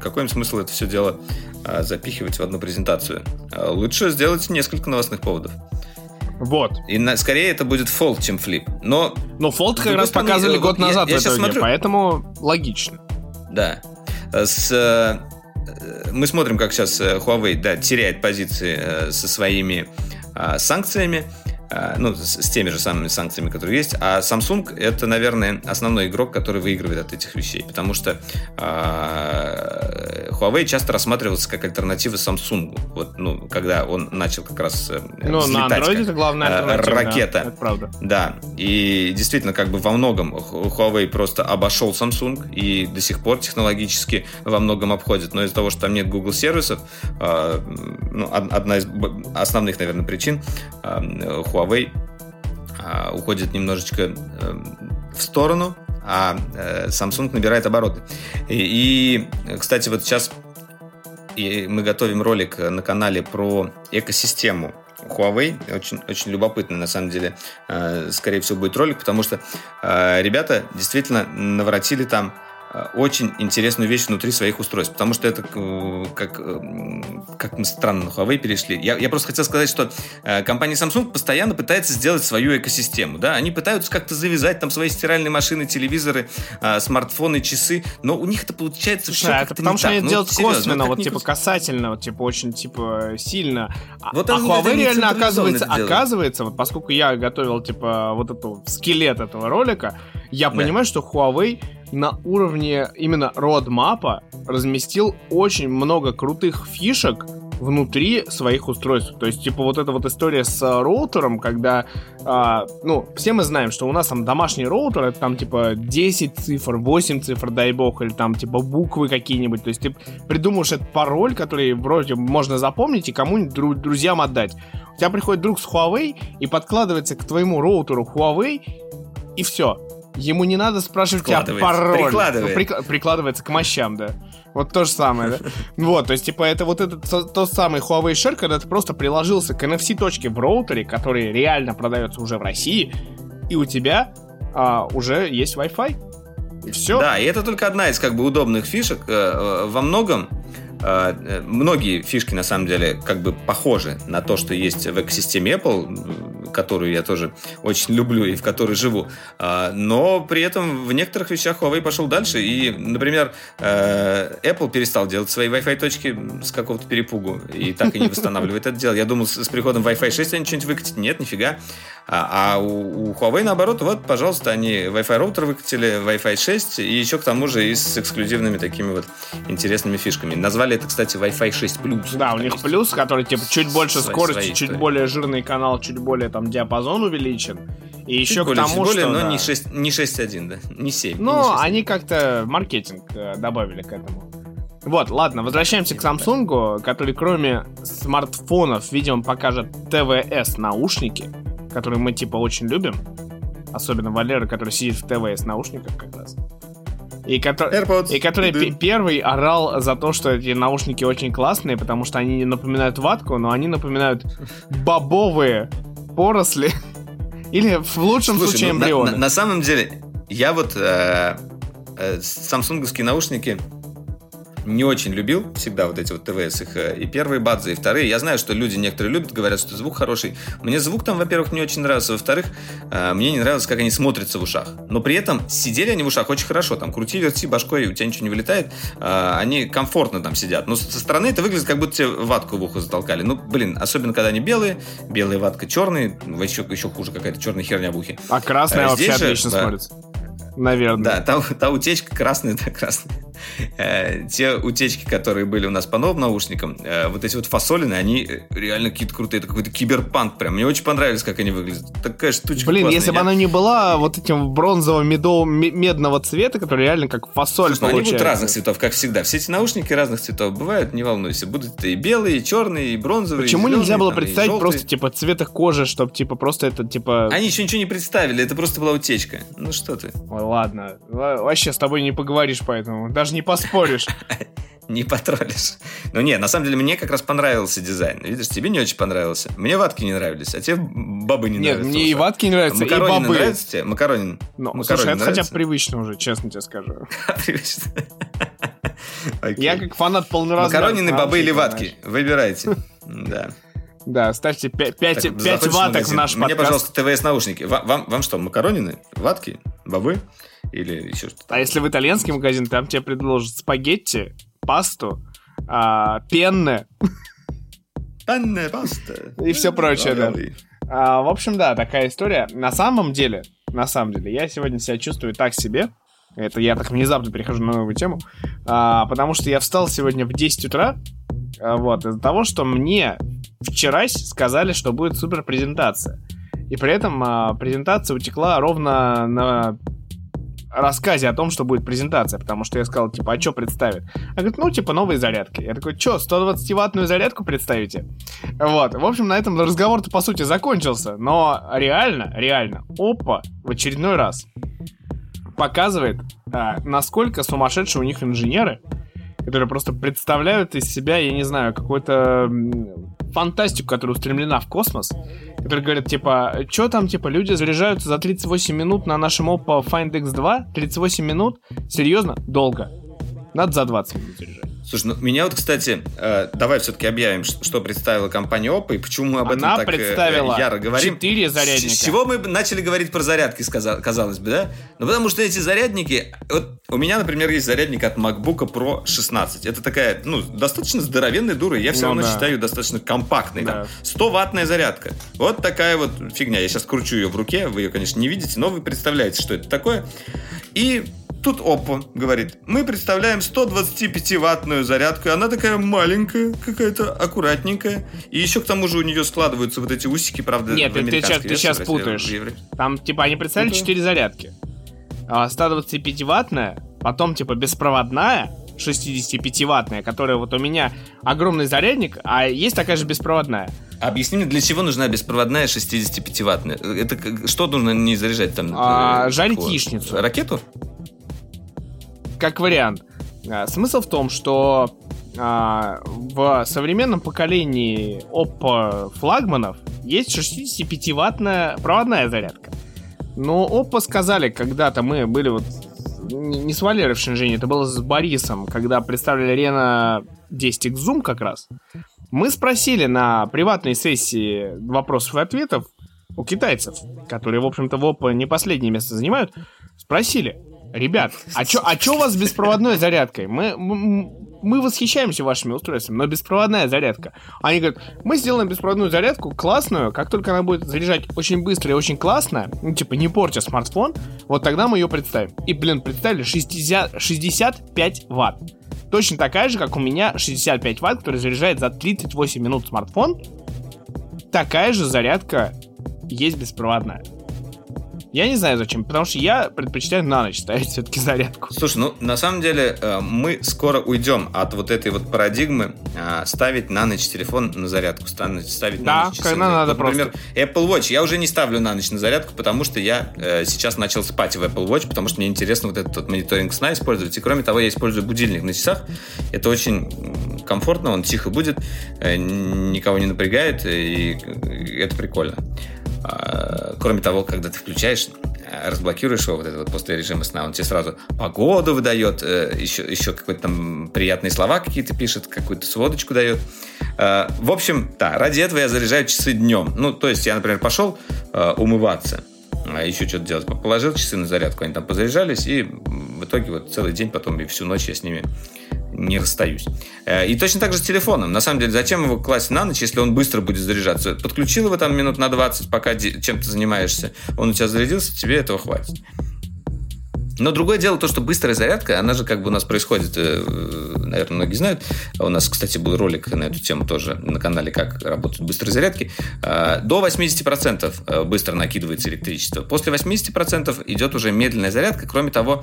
Speaker 1: какой им смысл это все дело а, запихивать в одну презентацию? А, Лучше сделать несколько новостных поводов.
Speaker 3: Вот.
Speaker 1: И на- скорее это будет Fold, чем Flip. Но,
Speaker 3: Но Fold как раз
Speaker 1: стороны,
Speaker 3: показывали год
Speaker 1: я-
Speaker 3: назад
Speaker 1: я
Speaker 3: в
Speaker 1: щас
Speaker 3: итоге,
Speaker 1: смотрю.
Speaker 3: поэтому логично.
Speaker 1: да, с, э, э, мы смотрим, как сейчас э, Huawei да, теряет позиции со своими санкциями. А, Ну, с, с теми же самыми санкциями, которые есть. А Samsung это, наверное, основной игрок, который выигрывает от этих вещей. Потому что а, Huawei часто рассматривался как альтернатива Samsung. Вот, ну, когда он начал как раз э,
Speaker 3: Ну, на Android
Speaker 1: как,
Speaker 3: это главная
Speaker 1: э,
Speaker 3: альтернатива. да,
Speaker 1: ракета.
Speaker 3: это правда.
Speaker 1: Да, и действительно, как бы во многом Hu- Huawei просто обошел Samsung и до сих пор технологически во многом обходит. Но из-за того, что там нет Google сервисов, э, ну, од- одна из основных, наверное, причин э, Huawei э, уходит немножечко э, в сторону, а э, Samsung набирает обороты. И, кстати, вот сейчас мы готовим ролик на канале про экосистему Huawei. Очень, очень любопытный, на самом деле, э, скорее всего, будет ролик, потому что э, ребята действительно наворотили там очень интересную вещь внутри своих устройств. Потому что это э, как, э, как мы странно на Huawei перешли. Я, я просто хотел сказать, что э, компания Samsung постоянно пытается сделать свою экосистему. Да? Они пытаются как-то завязать там свои стиральные машины, телевизоры, смартфоны, часы, но у них это получается все
Speaker 3: Слушай, а это потому что
Speaker 1: так.
Speaker 3: они
Speaker 1: Ну,
Speaker 3: делают
Speaker 1: серьезно,
Speaker 3: косвенно,
Speaker 1: как
Speaker 3: вот типа касательно, вот типа очень типа сильно. А-
Speaker 1: Вот
Speaker 3: а Huawei реально оказывается, оказывается, вот поскольку я готовил типа вот эту скелет этого ролика, я
Speaker 1: Да.
Speaker 3: понимаю, что Huawei на уровне именно родмапа разместил очень много крутых фишек внутри своих устройств. То есть, типа, вот эта вот история с а, роутером, когда, а, ну, все мы знаем, что у нас там домашний роутер, это там, типа, 10 цифр, 8 цифр, дай бог, или там, типа, буквы какие-нибудь. То есть, ты придумываешь этот пароль, который вроде можно запомнить и кому-нибудь дру- друзьям отдать. У тебя приходит друг с Huawei и подкладывается к твоему роутеру Huawei, и все. Ему не надо спрашивать тебя пароль.
Speaker 1: прикладывает.
Speaker 3: Прикла- прикладывается к мощам, да. Вот то же самое, да? Вот, то есть, типа, это вот этот то- тот самый Huawei Share, когда ты просто приложился к NFC-точке в роутере, который реально продается уже в России, и у тебя а, уже есть Wi-Fi. И все.
Speaker 1: Да, и это только одна из как бы удобных фишек. Э, э, Во многом многие фишки на самом деле как бы похожи на то, что есть в экосистеме Apple. которую я тоже очень люблю и в которой живу. А, но при этом в некоторых вещах Huawei пошел дальше. И, например, э, Apple перестал делать свои Wi-Fi точки с какого-то перепугу и так и не восстанавливает это дело. Я думал, с приходом Wi-Fi 6 они что-нибудь выкатят. Нет, нифига. А, а у Huawei наоборот, вот, пожалуйста, они Wi-Fi роутер выкатили, Wi-Fi 6, и еще к тому же и с эксклюзивными такими вот интересными фишками. Назвали это, кстати, Wi-Fi 6 Plus.
Speaker 3: Да, у них
Speaker 1: есть,
Speaker 3: плюс, который типа чуть больше
Speaker 1: свои-
Speaker 3: скорости,
Speaker 1: свои
Speaker 3: чуть
Speaker 1: истории.
Speaker 3: более жирный канал, чуть более там диапазон увеличен. И еще
Speaker 1: Чуть
Speaker 3: к
Speaker 1: более,
Speaker 3: тому,
Speaker 1: чуть более,
Speaker 3: что...
Speaker 1: но
Speaker 3: да.
Speaker 1: не 6, не 6.1, да, не 7.
Speaker 3: Ну,
Speaker 1: не 6.1.
Speaker 3: они как-то маркетинг э, добавили к этому. Вот, ладно, возвращаемся к Samsung, который кроме смартфонов, видимо, покажет ТВС наушники, которые мы типа очень любим. Особенно Валера, который сидит в ТВС наушниках как раз. И, ко-
Speaker 1: AirPods.
Speaker 3: и который пе- первый орал за то, что эти наушники очень классные, потому что они не напоминают ватку, но они напоминают бобовые поросли. Или в лучшем
Speaker 1: Слушай,
Speaker 3: случае
Speaker 1: ну, на-
Speaker 3: эмбрионы.
Speaker 1: на, на самом деле, я вот э, э, самсунговские наушники не очень любил всегда вот эти вот ТВС их э, и первые бадзы и вторые. Я знаю, что люди некоторые любят, говорят, что звук хороший. Мне звук там, во-первых, не очень нравился, во-вторых, э, мне не нравилось, как они смотрятся в ушах. Но при этом сидели они в ушах очень хорошо, там крути, верти башкой, у тебя ничего не вылетает, э, они комфортно там сидят. Но со стороны это выглядит, как будто тебе ватку в ухо затолкали. Ну, блин, особенно когда они белые, белая ватка черные, еще, еще хуже какая-то черная херня в ухе.
Speaker 3: А красная
Speaker 1: А
Speaker 3: вообще
Speaker 1: же,
Speaker 3: отлично
Speaker 1: да.
Speaker 3: смотрится. Наверное.
Speaker 1: Да, та, та утечка красная, да, красная. Э, те утечки, которые были у нас по новым наушникам, э, вот эти вот фасолины, они э, реально какие-то крутые. Это какой-то киберпанк прям. Мне очень понравились, как они выглядят. Такая штучка
Speaker 3: Блин,
Speaker 1: классная.
Speaker 3: если бы она не была вот этим бронзово-медного цвета, который реально как фасоль
Speaker 1: Слушай, ну, они будут
Speaker 3: получается.
Speaker 1: разных цветов, как всегда. Все эти наушники разных цветов бывают, не волнуйся. Будут и белые, и черные, и бронзовые. и
Speaker 3: Почему
Speaker 1: зеленые,
Speaker 3: нельзя было
Speaker 1: там, и
Speaker 3: представить просто типа цвет их кожи, чтобы типа просто это типа...
Speaker 1: Они еще ничего не представили, это просто была утечка. Ну что ты,
Speaker 3: Ой, ладно, Во- вообще с тобой не поговоришь поэтому, даже не поспоришь.
Speaker 1: не потроллишь. Ну не, на самом деле мне как раз понравился дизайн. Видишь, тебе не очень понравился. Мне ватки не нравились, а тебе бабы не
Speaker 3: Нет,
Speaker 1: нравятся.
Speaker 3: мне и ватки не нравятся, и
Speaker 1: Макаронины
Speaker 3: бобы.
Speaker 1: нравятся тебе? Макаронин.
Speaker 3: Ну,
Speaker 1: Макаронины
Speaker 3: слушай, это хотя бы привычно уже, честно тебе скажу.
Speaker 1: Привычно. Окей.
Speaker 3: Я как фанат полноразмерных
Speaker 1: Макаронины, бобы или ватки? Выбирайте. Да.
Speaker 3: Да, ставьте 5,
Speaker 1: Так, заходишь в
Speaker 3: ваток в наш
Speaker 1: Мне,
Speaker 3: подкаст.
Speaker 1: пожалуйста, ТВС наушники. Ва- Вам, вам что, макаронины, ватки, бобы или еще что-то?
Speaker 3: А если в итальянский магазин, там тебе предложат спагетти, пасту, а, пенны.
Speaker 1: Панне паста.
Speaker 3: И всё прочее, да. А, в общем, да, такая история. На самом деле, на самом деле, я сегодня себя чувствую так себе. Это я так внезапно перехожу на новую тему. а, потому что я встал сегодня в 10 утра. А, вот, из-за того, что мне вчера сказали, что будет супер презентация. И при этом а, презентация утекла ровно на рассказе о том, что будет презентация, потому что я сказал, типа, а что представят? Она говорит, ну, типа, новые зарядки. Я такой, что, 120-ваттную зарядку представите? Вот, в общем, на этом разговор-то, по сути, закончился. Но реально, реально, опа, в очередной раз показывает, а, насколько сумасшедшие у них инженеры, которые просто представляют из себя, я не знаю, какую-то фантастику, которая устремлена в космос, которые говорят, типа, что там, типа, люди заряжаются за 38 минут на нашем Oppo Find X2? 38 минут? Серьезно? Долго. Надо за 20 минут заряжать.
Speaker 1: Слушай, ну меня вот, кстати, э, давай все-таки объявим, что представила компания Oppo и почему мы об этом
Speaker 3: Она
Speaker 1: так э,
Speaker 3: представила
Speaker 1: яро говорим.
Speaker 3: 4
Speaker 1: С-
Speaker 3: зарядника.
Speaker 1: С чего мы начали говорить про зарядки, казалось бы, да? Ну, потому что эти зарядники... Вот у меня, например, есть зарядник от MacBook Pro 16. Это такая, ну, достаточно здоровенная дура. Я все
Speaker 3: Ну
Speaker 1: равно
Speaker 3: да.
Speaker 1: считаю достаточно компактной.
Speaker 3: Да.
Speaker 1: Там 100-ваттная зарядка. Вот такая вот фигня. Я сейчас кручу ее в руке. Вы ее, конечно, не видите, но вы представляете, что это такое. И тут Oppo говорит, мы представляем 125-ваттную зарядку, и она такая маленькая, какая-то аккуратненькая. И еще к тому же у нее складываются вот эти усики, правда,
Speaker 3: Нет, ты- ты щас- ты
Speaker 1: в-
Speaker 3: путаешь. Там, типа, они представили
Speaker 1: Ну-ка.
Speaker 3: 4 зарядки. А, 125-ваттная, потом, типа, беспроводная, 65-ваттная, которая вот у меня огромный зарядник, а есть такая же беспроводная.
Speaker 1: Объясни мне, для чего нужна беспроводная 65-ваттная? Это что нужно не заряжать там?
Speaker 3: А,
Speaker 1: э,
Speaker 3: жарить яичницу.
Speaker 1: Ракету?
Speaker 3: Как вариант. А, Смысл в том, что а, в современном поколении Oppo флагманов есть 65-ваттная проводная зарядка. Но Oppo сказали, когда-то мы были вот не с Валерой в Шэньчжэне, это было с Борисом, когда представляли Reno 10X Zoom как раз. Мы спросили на приватной сессии вопросов и ответов, у китайцев, которые, в общем-то, в ОП не последнее место занимают, спросили, ребят, а чё, а чё у вас с беспроводной зарядкой? Мы, мы восхищаемся вашими устройствами, но беспроводная зарядка. Они говорят, мы сделаем беспроводную зарядку классную, как только она будет заряжать очень быстро и очень классно, ну, типа, не портя смартфон, вот тогда мы ее представим. И, блин, представили 60, 65 ватт. Точно такая же, как у меня 65 ватт, который заряжает за 38 минут смартфон. Такая же зарядка есть беспроводная. Я не знаю зачем, потому что я предпочитаю на ночь ставить все-таки зарядку.
Speaker 1: Слушай, ну на самом деле э, мы скоро уйдем от вот этой вот парадигмы э, ставить на ночь телефон на зарядку, ставить
Speaker 3: да,
Speaker 1: на ночь
Speaker 3: часы. когда надо
Speaker 1: Например, просто. Apple Watch я уже не ставлю на ночь на зарядку, потому что я э, сейчас начал спать в Apple Watch, потому что мне интересно вот этот вот мониторинг сна использовать. И кроме того, я использую будильник на часах. Это очень комфортно, он тихо будет, никого не напрягает, и это прикольно. А, кроме того, когда ты включаешь, э, разблокируешь его, вот это вот после режима сна, он тебе сразу погоду выдает, еще, э, еще какие-то там приятные слова какие-то пишет, какую-то сводочку дает. Э, в общем, да, ради этого я заряжаю часы днем. Ну, то есть я, например, пошел умываться, а еще что-то делать. Положил часы на зарядку, они там позаряжались, и в итоге вот целый день потом и всю ночь я с ними не расстаюсь. Э, и точно так же с телефоном. На самом деле, зачем его класть на ночь, если он быстро будет заряжаться? Подключил его там минут на 20, пока чем-то занимаешься, он у тебя зарядился, тебе этого хватит. Но другое дело то, что быстрая зарядка, она же как бы у нас происходит, э, наверное, многие знают. У нас, кстати, был ролик на эту тему тоже на канале, как работают быстрые зарядки. Э, до 80% э, быстро накидывается электричество. После 80% идет уже медленная зарядка. Кроме того,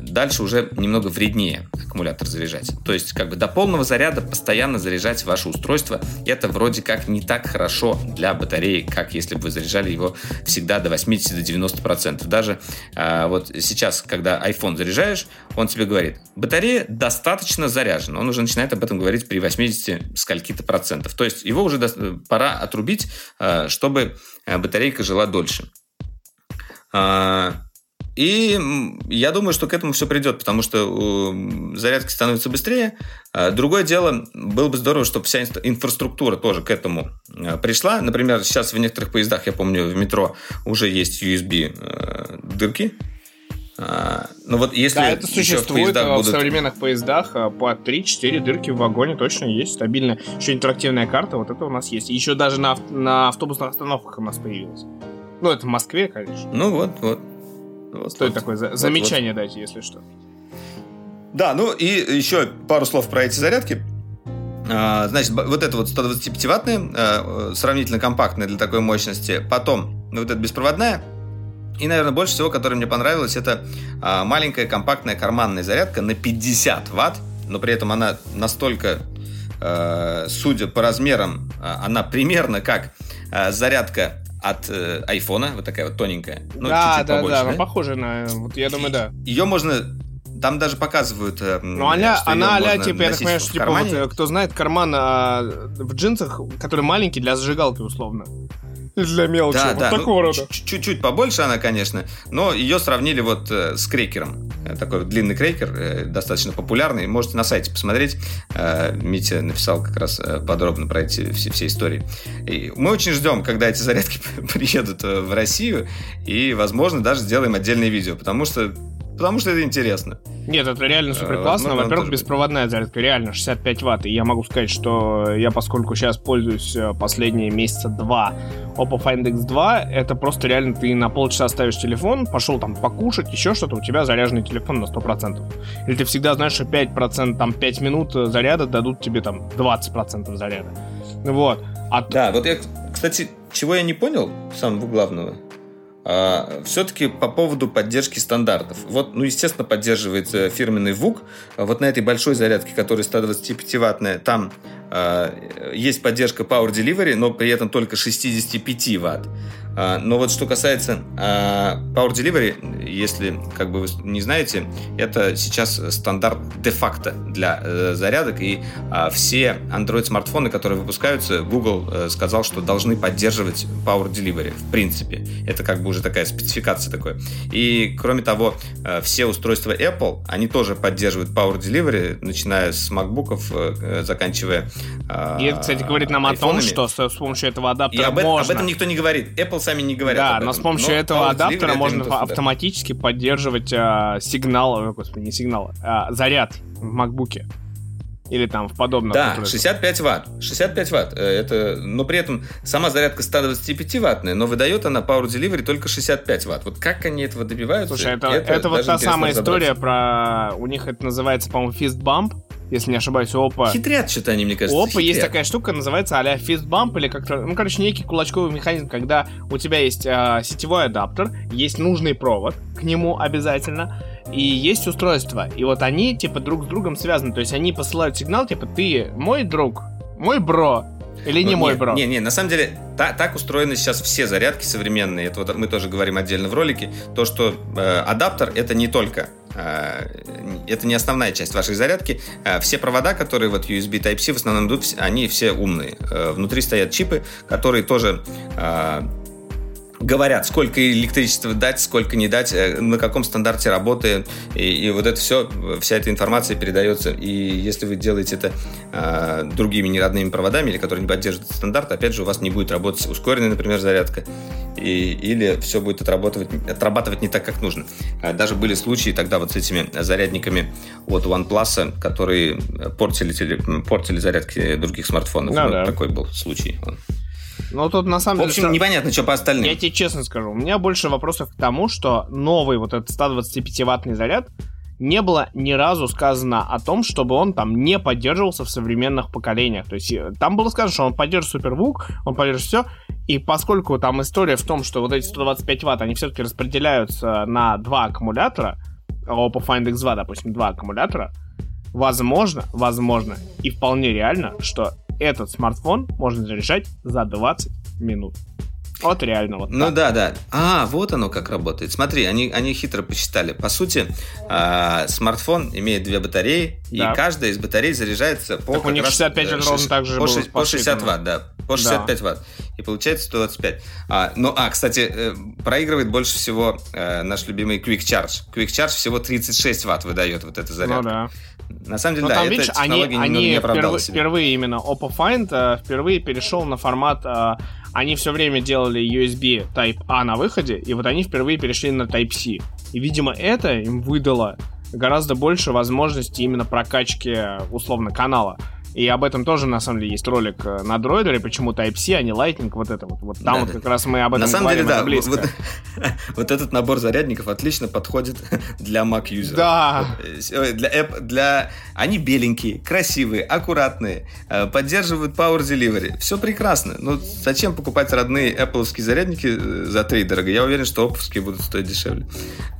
Speaker 1: дальше уже немного вреднее аккумулятор заряжать. То есть, как бы до полного заряда постоянно заряжать ваше устройство, это вроде как не так хорошо для батареи, как если бы вы заряжали его всегда до 80-90%. Даже а вот сейчас, когда iPhone заряжаешь, он тебе говорит, батарея достаточно заряжена. Он уже начинает об этом говорить при 80 скольки-то процентов. То есть его уже пора отрубить, а, чтобы а, батарейка жила дольше. И я думаю, что к этому все придет, потому что зарядки становятся быстрее. Другое дело, было бы здорово, чтобы вся инфраструктура тоже к этому пришла. Например, сейчас в некоторых поездах, я помню, в метро уже есть USB дырки,
Speaker 3: а, ну вот если да, это существует в, в будут... современных поездах а, по 3-4 дырки в вагоне точно есть стабильно. Еще интерактивная карта, вот это у нас есть. еще даже на, на автобусных остановках у нас появилось. Ну, это в Москве, конечно.
Speaker 1: Ну вот, вот.
Speaker 3: вот Стоит вот, такое вот, замечание вот. дать, если что.
Speaker 1: Да, ну и еще пару слов про эти зарядки. А, значит, вот это вот 125-ваттная, сравнительно компактная для такой мощности. Потом, вот эта беспроводная, и, наверное, больше всего, которое мне понравилось, это а, маленькая компактная карманная зарядка на 50 ватт, но при этом она настолько, а, судя по размерам, а, она примерно как зарядка от э, айфона, вот такая вот тоненькая.
Speaker 3: Ну, да, чуть-чуть да, побольше, да, да, похоже на, вот я думаю, да.
Speaker 1: Ее можно там даже показывают. Э,
Speaker 3: ну, она, она а типа, я так понимаю, что, типа, вот, э, кто знает, карман а, в джинсах, который маленький для зажигалки, условно для мелочи. Да, вот да. такого ну, рода.
Speaker 1: Чуть-чуть побольше она, конечно, но ее сравнили вот э, с крекером. Э, такой длинный крекер, э, достаточно популярный. Можете на сайте посмотреть. Митя написал как раз подробно про эти все, все истории. И мы очень ждем, когда эти зарядки приедут в Россию, и, возможно, даже сделаем отдельное видео, потому что Потому что это интересно.
Speaker 3: Нет, это реально супер классно. Ну, Во-первых, беспроводная зарядка, реально 65 ватт. И я могу сказать, что я, поскольку сейчас пользуюсь э, последние месяца два Oppo Find X2, это просто реально ты на полчаса ставишь телефон, пошел там покушать, еще что-то, у тебя заряженный телефон на 100%. Или ты всегда знаешь, что 5%, там 5 минут заряда дадут тебе там 20% заряда. Вот.
Speaker 1: А... Да, вот я, кстати, чего я не понял, самого главного, все-таки по поводу поддержки стандартов. Вот, ну, естественно, поддерживается фирменный ВУК. Вот на этой большой зарядке, которая 125-ваттная, там э, есть поддержка Power Delivery, но при этом только 65 ватт. А, но вот что касается а, Power Delivery, если как бы вы не знаете, это сейчас стандарт де-факто для э, зарядок, и а, все Android-смартфоны, которые выпускаются, Google э, сказал, что должны поддерживать Power Delivery, в принципе. Это как бы уже такая спецификация такой. И, кроме того, э, все устройства Apple, они тоже поддерживают Power Delivery, начиная с MacBook'ов, заканчивая
Speaker 3: И, кстати, говорит нам о том, что с, с помощью этого адаптера
Speaker 1: и об,
Speaker 3: можно...
Speaker 1: об этом никто не говорит. Apple сами не говорят
Speaker 3: Да,
Speaker 1: этом.
Speaker 3: но с помощью
Speaker 1: Но
Speaker 3: этого адаптера можно
Speaker 1: это
Speaker 3: автоматически поддерживать а, сигнал, ой, господи, не сигнал, а, заряд в макбуке. Или там в подобном.
Speaker 1: Да,
Speaker 3: устройстве.
Speaker 1: 65 ватт. 65 ватт. Э, Это, но при этом сама зарядка 125 ваттная, но выдает она Power Delivery только 65 ватт. Вот как они этого добиваются?
Speaker 3: Слушай, это, это, вот
Speaker 1: даже
Speaker 3: та самая история про... У них это называется, по-моему, fist bump, если не ошибаюсь, Oppo.
Speaker 1: Хитрят что-то они, мне кажется.
Speaker 3: У Oppo есть
Speaker 1: хитрят.
Speaker 3: такая штука, называется а-ля bump, или как-то, ну, короче, некий кулачковый механизм, когда у тебя есть а, сетевой адаптер, есть нужный провод к нему обязательно, и есть устройство. И вот они, типа, друг с другом связаны. То есть они посылают сигнал, типа, ты мой друг, мой бро, или не
Speaker 1: Ну,
Speaker 3: мой
Speaker 1: не,
Speaker 3: бро.
Speaker 1: Не, не, на самом деле та- так устроены сейчас все зарядки современные. Это вот мы тоже говорим отдельно в ролике. То, что э, адаптер это не только э, это не основная часть вашей зарядки. Э, Все провода, которые вот USB Type-C в основном идут, они все умные. Э, Внутри стоят чипы, которые тоже говорят, сколько электричества дать, сколько не дать, э, на каком стандарте работает. И, и вот это все, вся эта информация передается. И если вы делаете это э, другими неродными проводами, или которые не поддерживают стандарт, опять же, у вас не будет работать ускоренная, например, зарядка. И, или все будет отрабатывать, отрабатывать не так, как нужно. А Даже были случаи тогда вот с этими зарядниками от OnePlus, которые портили, портили зарядки других смартфонов.
Speaker 3: Ну
Speaker 1: Вот
Speaker 3: да.
Speaker 1: Такой был случай.
Speaker 3: Ну, тут на самом
Speaker 1: В
Speaker 3: деле...
Speaker 1: общем,
Speaker 3: всё-
Speaker 1: непонятно, что по остальным.
Speaker 3: Я тебе честно скажу, у меня больше вопросов к тому, что новый вот этот 125-ваттный заряд не было ни разу сказано о том, чтобы он там не поддерживался в современных поколениях. То есть э, там было сказано, что он поддерживает суперзвук, он поддерживает все. И поскольку там история в том, что вот эти 125 ватт, они все-таки распределяются на два аккумулятора, Oppo Find X2, допустим, два аккумулятора, возможно, возможно и вполне реально, что этот смартфон можно заряжать за 20 минут. Вот реально вот
Speaker 1: Ну
Speaker 3: так.
Speaker 1: да, да. А, вот оно как работает. Смотри, они, они хитро посчитали. По сути, а, смартфон имеет две батареи,
Speaker 3: Да.
Speaker 1: и каждая из батарей заряжается по...
Speaker 3: Так у них
Speaker 1: раз,
Speaker 3: 65
Speaker 1: э,
Speaker 3: это ровно так же
Speaker 1: по,
Speaker 3: было
Speaker 1: шесть- по 60
Speaker 3: посчитано.
Speaker 1: ватт, да. По 65 ватт. И получается 125. А, ну, а, кстати, э, проигрывает больше всего э, наш любимый Quick Charge. Quick Charge всего 36 ватт выдает вот эта
Speaker 3: Ну
Speaker 1: зарядка.
Speaker 3: да.
Speaker 1: На самом деле,
Speaker 3: Но
Speaker 1: да,
Speaker 3: там,
Speaker 1: эта
Speaker 3: видишь, они,
Speaker 1: технология
Speaker 3: они
Speaker 1: не оправдала
Speaker 3: впервые,
Speaker 1: себя.
Speaker 3: впервые именно Oppo Find э, впервые перешел на формат. э, они все время делали USB Type-A на выходе, и вот они впервые перешли на Type-C. И, видимо, это им выдало гораздо больше возможностей именно прокачки, э, условно, канала. И об этом тоже, на самом деле, есть ролик э, на дроидере, почему Type-C, а не Lightning, вот это вот. Вот там
Speaker 1: Да,
Speaker 3: вот
Speaker 1: да.
Speaker 3: как раз мы об этом
Speaker 1: На самом деле,
Speaker 3: говорим,
Speaker 1: да,
Speaker 3: это близко.
Speaker 1: вот, вот этот набор зарядников отлично подходит для Mac юзеров.
Speaker 3: Да.
Speaker 1: Ой, Для, App- для... Они беленькие, красивые, аккуратные, э, поддерживают Power Delivery. Все прекрасно. Но зачем покупать родные Apple зарядники э, за три дорого? Я уверен, что Oppo будут стоить дешевле.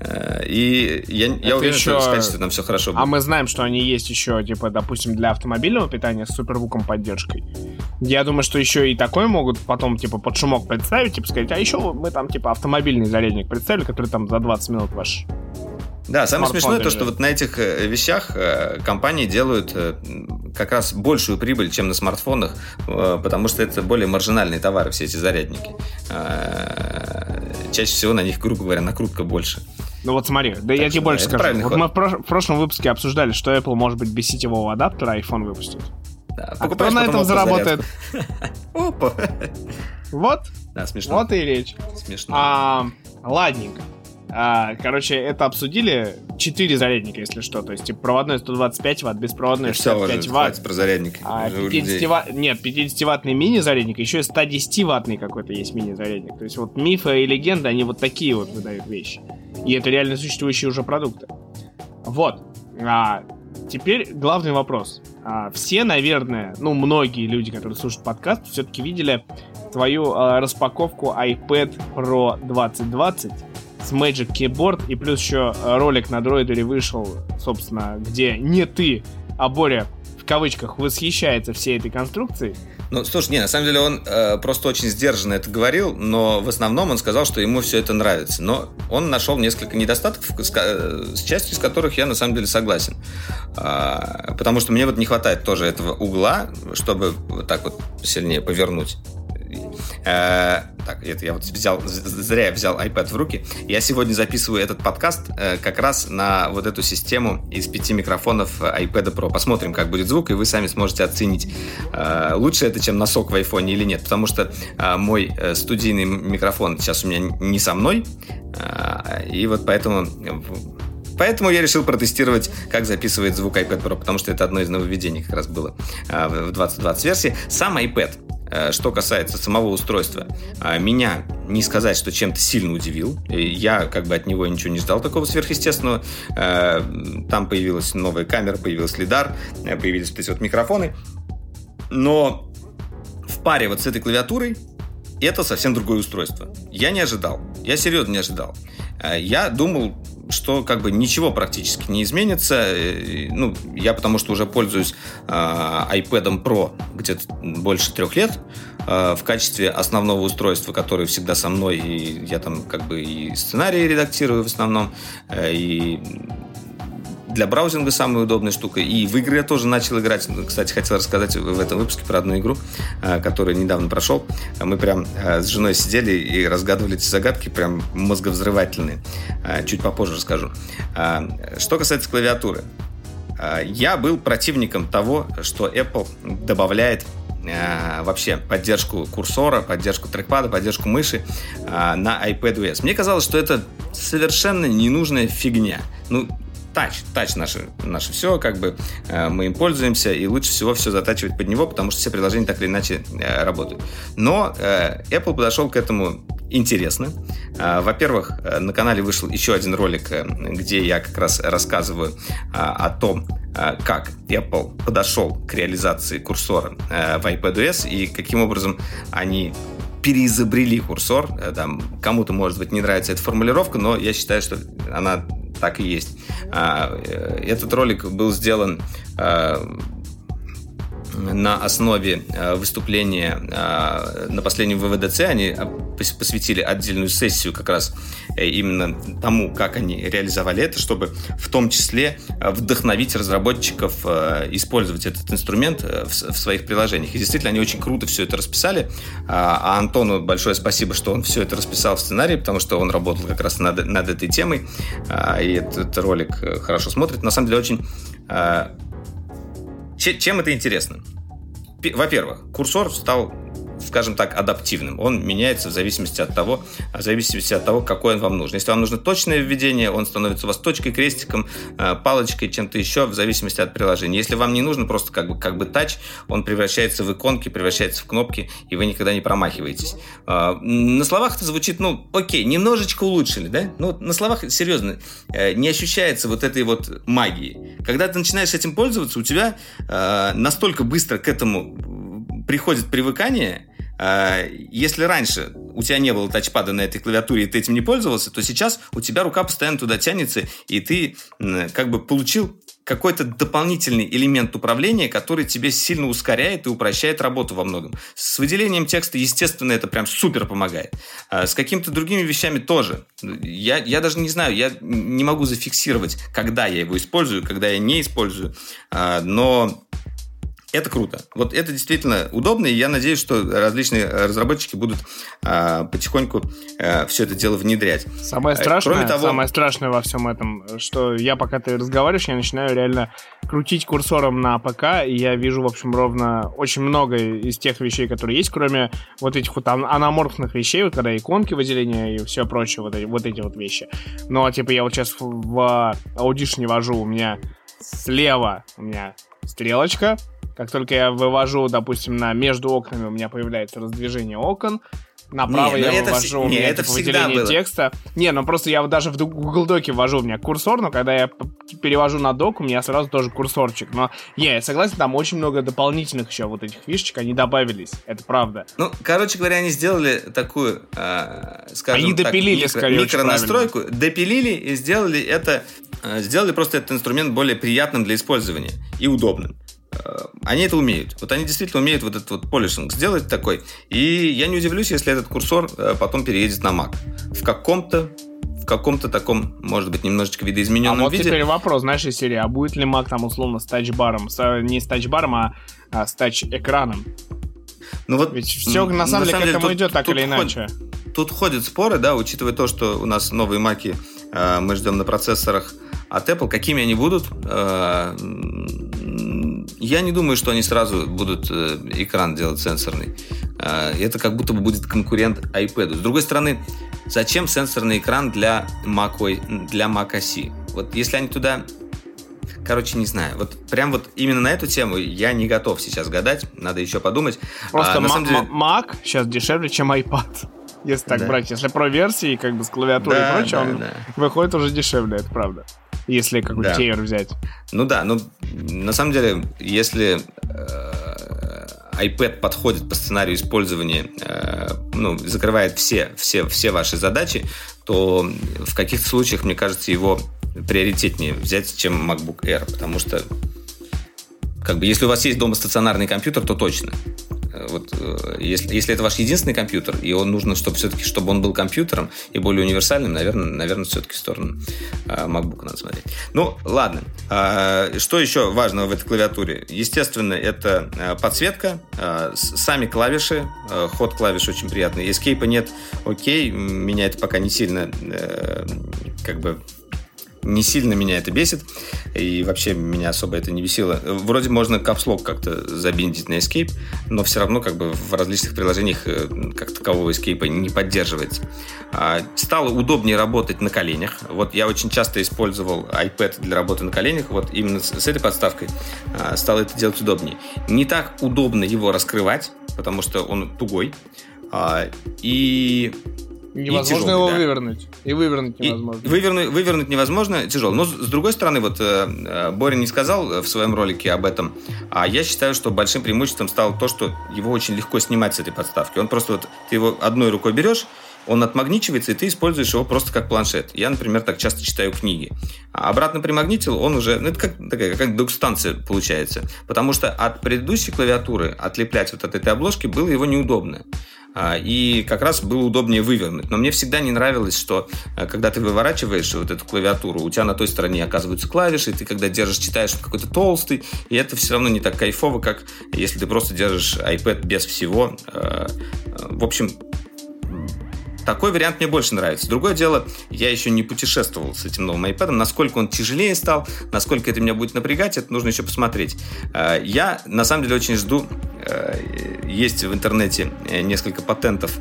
Speaker 1: Э, И я, я
Speaker 3: Это
Speaker 1: уверен, что
Speaker 3: еще-
Speaker 1: с качеством там все хорошо будет.
Speaker 3: А мы знаем, что они есть еще, типа, допустим, для автомобильного питания с супервуком поддержкой. Я думаю, что еще и такой могут потом, типа, под шумок представить, типа, сказать, а еще мы там, типа, автомобильный зарядник представили, который там за 20 минут ваш.
Speaker 1: Да, самое смешное то, что вот на этих э, вещах э, компании делают э, как раз большую прибыль, чем на смартфонах, потому что это более маржинальные товары, все эти зарядники. Чаще всего на них, грубо говоря, накрутка больше.
Speaker 3: Ну вот смотри, да я
Speaker 1: что
Speaker 3: тебе больше скажу. Вот
Speaker 1: ход.
Speaker 3: мы в, прош- в прошлом выпуске обсуждали, что Apple может быть без сетевого адаптера iPhone выпустит.
Speaker 1: Да,
Speaker 3: А кто на этом заработает?
Speaker 1: Опа!
Speaker 3: Вот,
Speaker 1: Да, смешно.
Speaker 3: вот и речь.
Speaker 1: Смешно.
Speaker 3: А, ладненько. А, короче, это обсудили. Четыре зарядника, если что. То есть, типа, проводной 125 ватт, беспроводной
Speaker 1: Все, уже
Speaker 3: 65 ватт.
Speaker 1: про зарядники.
Speaker 3: А
Speaker 1: Уже у людей.
Speaker 3: 50 ватт... Нет, 50-ваттный мини-зарядник, еще и 110-ваттный какой-то есть мини-зарядник. То есть вот мифы и легенды, они вот такие вот выдают вещи. И это реально существующие уже продукты. Вот. А, теперь главный вопрос. А, все, наверное, ну, многие люди, которые слушают подкаст, все-таки видели твою а, распаковку iPad Pro 2020 с Magic Keyboard, и плюс еще а, ролик на дроидере вышел, собственно, где не ты, а Боря в кавычках восхищается всей этой конструкцией.
Speaker 1: Ну, слушай, не, на самом деле он э, просто очень сдержанно это говорил, но в основном он сказал, что ему все это нравится. Но он нашел несколько недостатков, с, с частью из которых я на самом деле согласен. А, потому что мне вот не хватает тоже этого угла, чтобы вот так вот сильнее повернуть. Э, так, это я вот взял, зря я взял iPad в руки. Я сегодня записываю этот подкаст э, как раз на вот эту систему из пяти микрофонов iPad Pro. Посмотрим, как будет звук, и вы сами сможете оценить, э, лучше это, чем носок в iPhone или нет. Потому что мой студийный микрофон сейчас у меня не со мной, и вот поэтому Поэтому я решил протестировать, как записывает звук iPad Pro, потому что это одно из нововведений как раз было в 2020 версии. Сам iPad Э, что касается самого устройства, э, меня не сказать, что чем-то сильно удивил. Я как бы от него ничего не ждал такого сверхъестественного. Э, там появилась новая камера, появился лидар, появились вот эти вот микрофоны. Но в паре вот с этой клавиатурой это совсем другое устройство. Я не ожидал. Я серьезно не ожидал. Я думал, что как бы ничего практически не изменится. Ну, я потому что уже пользуюсь э, iPad Pro где-то больше трех лет э, в качестве основного устройства, которое всегда со мной, и я там как бы и сценарии редактирую в основном, э, и для браузинга самая удобная штука. И в игры я тоже начал играть. Кстати, хотел рассказать в этом выпуске про одну игру, э, который недавно прошел. Мы прям э, с женой сидели и разгадывали эти загадки, прям мозговзрывательные. Чуть попозже расскажу. Что касается клавиатуры. Я был противником того, что Apple добавляет вообще поддержку курсора, поддержку трекпада, поддержку мыши на iPadOS. Мне казалось, что это совершенно ненужная фигня. Ну, тач, тач наше, наше все, как бы э, мы им пользуемся, и лучше всего все затачивать под него, потому что все приложения так или иначе э, работают. Но э, Apple подошел к этому интересно. Во-первых, на канале вышел еще один ролик, где я как раз рассказываю о том, как Apple подошел к реализации курсора в iPadOS и каким образом они переизобрели курсор. Там, кому-то, может быть, не нравится эта формулировка, но я считаю, что она так и есть. А, э, этот ролик был сделан а, на основе э, выступления э, на последнем ВВДЦ они э, посвятили отдельную сессию как раз именно тому, как они реализовали это, чтобы в том числе вдохновить разработчиков использовать этот инструмент в своих приложениях. И действительно, они очень круто все это расписали. А Антону большое спасибо, что он все это расписал в сценарии, потому что он работал как раз над, над этой темой. И этот ролик хорошо смотрит. На самом деле, очень чем это интересно? Во-первых, курсор стал скажем так, адаптивным. Он меняется в зависимости от того, в зависимости от того, какой он вам нужен. Если вам нужно точное введение, он становится у вас точкой, крестиком, э, палочкой, чем-то еще, в зависимости от приложения. Если вам не нужно просто как бы, как бы тач, он превращается в иконки, превращается в кнопки, и вы никогда не промахиваетесь. А, на словах это звучит, ну, окей, немножечко улучшили, да? Ну, на словах, серьезно, э, не ощущается вот этой вот магии. Когда ты начинаешь этим пользоваться, у тебя э, настолько быстро к этому приходит привыкание, а, если раньше у тебя не было тачпада на этой клавиатуре, и ты этим не пользовался, то сейчас у тебя рука постоянно туда тянется, и ты как бы получил какой-то дополнительный элемент управления, который тебе сильно ускоряет и упрощает работу во многом. С выделением текста, естественно, это прям супер помогает. А с какими-то другими вещами тоже. Я, я даже не знаю, я не могу зафиксировать, когда я его использую, когда я не использую. А, но это круто. Вот это действительно удобно, и я надеюсь, что различные разработчики будут а, потихоньку а, все это дело внедрять.
Speaker 3: Самое э, страшное, Кроме того, самое страшное во всем этом, что я пока ты разговариваешь, я начинаю реально крутить курсором на ПК, и я вижу, в общем, ровно очень много из тех вещей, которые есть, кроме вот этих вот аноморфных вещей, вот когда иконки выделения и все прочее, вот эти вот, эти вот вещи. Но, типа, я вот сейчас в Audition вожу, у меня слева у меня стрелочка, как только я вывожу, допустим, на между окнами, у меня появляется раздвижение окон. Направо не, я это вывожу, вс... у меня не, это типа, выделение было. текста. Не, ну просто я даже в Google Доке ввожу у меня курсор, но когда я перевожу на док, у меня сразу тоже курсорчик. Но не, я согласен, там очень много дополнительных еще вот этих фишечек, они добавились, это правда.
Speaker 1: Ну, короче говоря, они сделали такую, э, скажем
Speaker 3: они допилили,
Speaker 1: так,
Speaker 3: микро, скорее,
Speaker 1: микронастройку, допилили и сделали это, э, сделали просто этот инструмент более приятным для использования и удобным. Э, они это умеют. Вот они действительно умеют вот этот вот полишинг сделать такой. И я не удивлюсь, если этот курсор э, потом переедет на Mac. В каком-то в каком-то таком, может быть, немножечко видоизмененном
Speaker 3: а вот
Speaker 1: виде.
Speaker 3: теперь вопрос, знаешь, из серии, а будет ли Mac там условно с тачбаром? С, не с тачбаром, а, а с тач-экраном?
Speaker 1: Ну вот,
Speaker 3: Ведь все на самом деле к этому
Speaker 1: тут,
Speaker 3: идет так
Speaker 1: тут
Speaker 3: или иначе.
Speaker 1: Ходят, тут ходят споры, да, учитывая то, что у нас новые маки э, мы ждем на процессорах от Apple, какими они будут. Э, я не думаю, что они сразу будут э, экран делать сенсорный. Э, это как будто бы будет конкурент iPad. С другой стороны, зачем сенсорный экран для Mac, для Mac OS? Вот если они туда Короче, не знаю. Вот прям вот именно на эту тему я не готов сейчас гадать. Надо еще подумать.
Speaker 3: Просто
Speaker 1: а, на самом деле...
Speaker 3: Mac сейчас дешевле, чем iPad. Если так
Speaker 1: Да.
Speaker 3: брать. Если про версии, как бы с клавиатурой
Speaker 1: Да,
Speaker 3: и прочее,
Speaker 1: да,
Speaker 3: он
Speaker 1: да.
Speaker 3: выходит уже дешевле, это правда. Если какой-то
Speaker 1: Да.
Speaker 3: тейр взять.
Speaker 1: Ну да, ну на самом деле, если э, iPad подходит по сценарию использования, э, ну, закрывает все, все, все ваши задачи, то в каких-то случаях, мне кажется, его приоритетнее взять, чем MacBook Air, потому что как бы, если у вас есть дома стационарный компьютер, то точно. Э, Вот, э, если, если это ваш единственный компьютер, и он нужно, чтобы все-таки, чтобы он был компьютером и более универсальным, наверное, наверное все-таки в сторону э, MacBook надо смотреть. Ну, ладно. А, Что еще важного в этой клавиатуре? Естественно, это подсветка, сами клавиши, ход клавиш очень приятный. Escape нет, окей, меня это пока не сильно как бы не сильно меня это бесит, и вообще меня особо это не бесило. Вроде можно капслок как-то забиндить на Escape, но все равно как бы в различных приложениях э, как такового Escape не поддерживается. А, Стало удобнее работать на коленях. Вот я очень часто использовал iPad для работы на коленях, вот именно с с этой подставкой а, стало это делать удобнее. Не так удобно его раскрывать, потому что он тугой. А, И
Speaker 3: Невозможно
Speaker 1: тяжелый,
Speaker 3: его
Speaker 1: да.
Speaker 3: вывернуть. И вывернуть
Speaker 1: и
Speaker 3: невозможно.
Speaker 1: вывернуть, вывернуть невозможно, тяжело. Но с, другой стороны, вот э, э, Боря не сказал э, в своем ролике об этом, а я считаю, что большим преимуществом стало то, что его очень легко снимать с этой подставки. Он просто вот, ты его одной рукой берешь, он отмагничивается, и ты используешь его просто как планшет. Я, например, так часто читаю книги. А обратно примагнитил, он уже, ну, это как такая как док-станция получается. Потому что от предыдущей клавиатуры отлеплять вот от этой обложки было его неудобно. А, И как раз было удобнее вывернуть. Но мне всегда не нравилось, что э, когда ты выворачиваешь вот эту клавиатуру, у тебя на той стороне оказываются клавиши, и ты когда держишь, читаешь, какой-то толстый, и это все равно не так кайфово, как если ты просто держишь iPad без всего. Э, э, В общем, такой вариант мне больше нравится. Другое дело, я еще не путешествовал с этим новым iPad. Насколько он тяжелее стал, насколько это меня будет напрягать, это нужно еще посмотреть. Э, Я, на самом деле, очень жду. э, Есть в интернете э, несколько патентов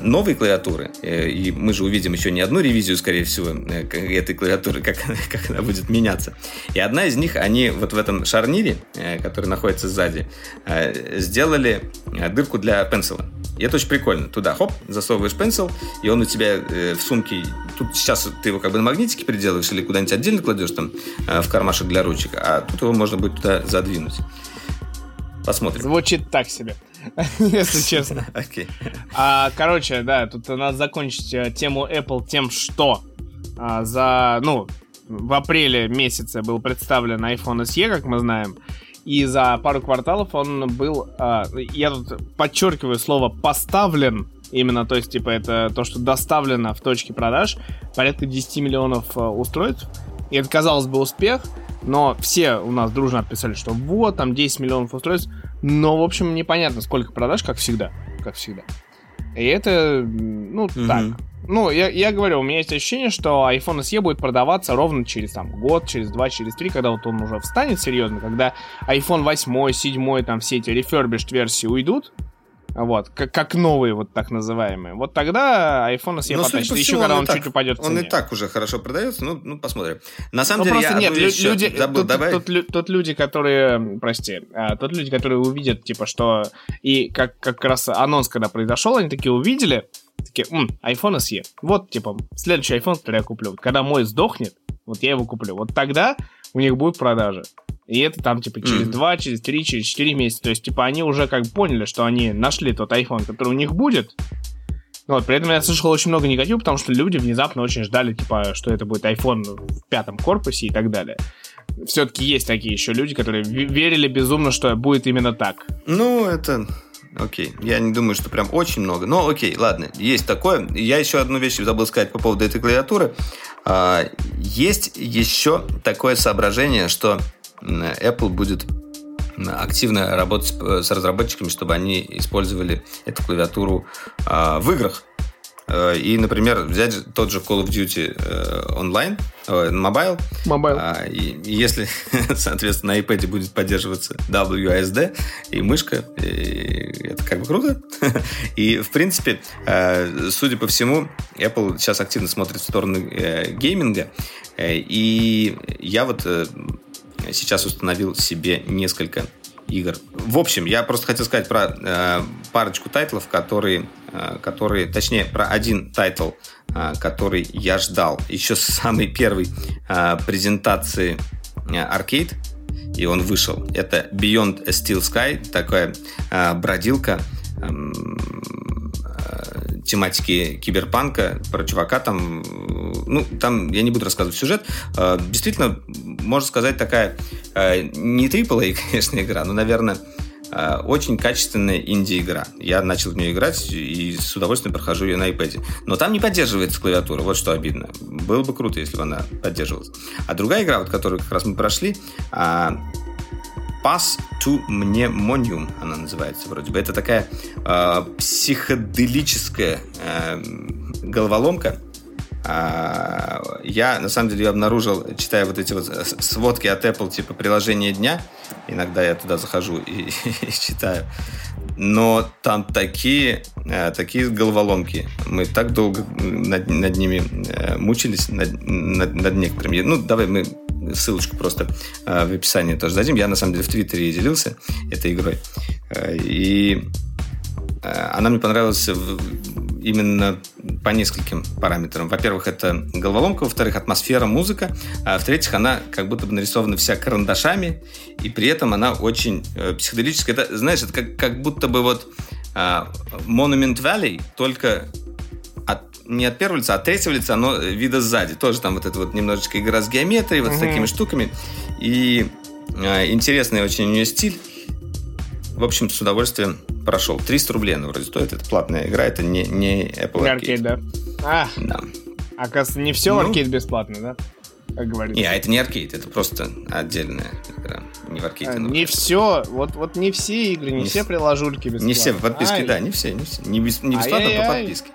Speaker 1: новой клавиатуры. И мы же увидим еще не одну ревизию, скорее всего, этой клавиатуры, как, как она будет меняться. И одна из них, они вот в этом шарнире, который находится сзади, сделали дырку для пенсила. И это очень прикольно. Туда, хоп, засовываешь пенсил, и он у тебя э, в сумке... Тут сейчас ты его как бы на магнитике переделываешь или куда-нибудь отдельно кладешь там э, в кармашек для ручек, а тут его можно будет туда задвинуть. Посмотрим.
Speaker 3: Звучит так себе, если честно.
Speaker 1: Окей.
Speaker 3: А, короче, да, тут надо закончить э, тему Apple тем, что а, за, ну, в апреле месяце был представлен iPhone SE, как мы знаем, и за пару кварталов он был, а, я тут подчеркиваю слово поставлен, именно, то есть, типа, это то, что доставлено в точке продаж, порядка 10 миллионов э, устройств. И это, казалось бы, успех, но все у нас дружно отписали, что вот, там 10 миллионов устройств, но, в общем, непонятно, сколько продаж, как всегда, как всегда. И это, ну,
Speaker 1: Мгм.
Speaker 3: так. Ну, я, я говорю, у меня есть ощущение, что iPhone SE будет продаваться ровно через там год, через два, через три, когда вот он уже встанет серьезно, когда iPhone 8, 7, там все эти refurbished версии уйдут, вот, как, как новые, вот так называемые. Вот тогда iPhone SE
Speaker 1: Но,
Speaker 3: потащит.
Speaker 1: по
Speaker 3: Еще
Speaker 1: всему,
Speaker 3: когда
Speaker 1: он
Speaker 3: он
Speaker 1: так-
Speaker 3: чуть упадет в
Speaker 1: Он
Speaker 3: цене.
Speaker 1: и так уже хорошо продается, ну, ну посмотрим. На самом
Speaker 3: Ну,
Speaker 1: деле,
Speaker 3: просто
Speaker 1: я
Speaker 3: нет, лю- люди,
Speaker 1: забыл
Speaker 3: тут,
Speaker 1: добавить.
Speaker 3: тут лю- тут люди, которые, прости, а, тут люди, которые увидят, типа, что и как, как раз анонс, когда произошел, они такие увидели, такие, «М, iPhone SE. Вот, типа, следующий iPhone, который я куплю. Вот когда мой сдохнет, вот я его куплю. Вот тогда у них будут продажи. И это там, типа, через
Speaker 1: Мгм.
Speaker 3: 2, через 3, через 4 месяца. То есть, типа, они уже как бы поняли, что они нашли тот iPhone, который у них будет. Вот, при этом я слышал очень много негатива, потому что люди внезапно очень ждали, типа, что это будет iPhone в пятом корпусе и так далее. все-таки есть такие еще люди, которые верили безумно, что будет именно так.
Speaker 1: Ну, это окей. Я не думаю, что прям очень много. Но окей, ладно, есть такое. Я еще одну вещь забыл сказать по поводу этой клавиатуры. А, есть еще такое соображение, что Apple будет активно работать с разработчиками, чтобы они использовали эту клавиатуру а, в играх. Э, и, например, взять тот же Call of Duty э, онлайн, mobile. Mobile. Если, соответственно, на iPad будет поддерживаться WASD и мышка, и это как бы круто. И, в принципе, э, судя по всему, Apple сейчас активно смотрит в сторону гейминга. И я вот сейчас установил себе несколько игр. В общем, я просто хотел сказать про э, парочку title ов, которые, э, которые, точнее, про один title, э, который я ждал еще с самой первой э, презентации э, Arcade, и он вышел. Это Beyond a Steel Sky, такая э, бродилка. Э, тематики киберпанка, про чувака там, ну, там я не буду рассказывать сюжет. Э, действительно, можно сказать, такая э, не AAA, конечно, игра, но, наверное, э, очень качественная инди-игра. Я начал в нее играть и с удовольствием прохожу ее на iPad. Но там не поддерживается клавиатура, вот что обидно. Было бы круто, если бы она поддерживалась. А другая игра, вот, которую как раз мы прошли, Pass to Mnemonium она называется вроде бы. Это такая э, психоделическая э, головоломка. Э, я, на самом деле, ее обнаружил, читая вот эти вот сводки от Apple, типа приложения дня. Иногда я туда захожу и, и читаю. Но там такие, э, такие головоломки. Мы так долго над, над ними э, мучились, над, над, над некоторыми. Ну, давай мы ссылочку просто э, в описании тоже дадим. Я, на самом деле, в Твиттере делился этой игрой. Э, и э, она мне понравилась именно по нескольким параметрам. Во-первых, это головоломка, во-вторых, атмосфера, музыка, а в-третьих, она как будто бы нарисована вся карандашами, и при этом она очень э, психоделическая. Это, знаешь, это как, как будто бы вот э, Monument Valley, только не от первого лица, а от третьего лица, но вида сзади. Тоже там вот это вот немножечко игра с геометрией, вот mm-hmm. с такими штуками. И э, интересный очень у нее стиль. В общем, с удовольствием прошел. 300 рублей она вроде стоит. Это платная игра, это не, не Apple
Speaker 3: Arcade. Arcade, да. А, да. Оказывается, не все ну, аркейд бесплатно, да? Как говорится.
Speaker 1: Не, а это не аркейд, это просто отдельная игра. Не в аркейде. А,
Speaker 3: не все, вот, вот не все игры, не, не все приложульки бесплатно.
Speaker 1: Не все подписки, Ай. да, не все, не все. Не, бес, не бесплатно, а по подписке.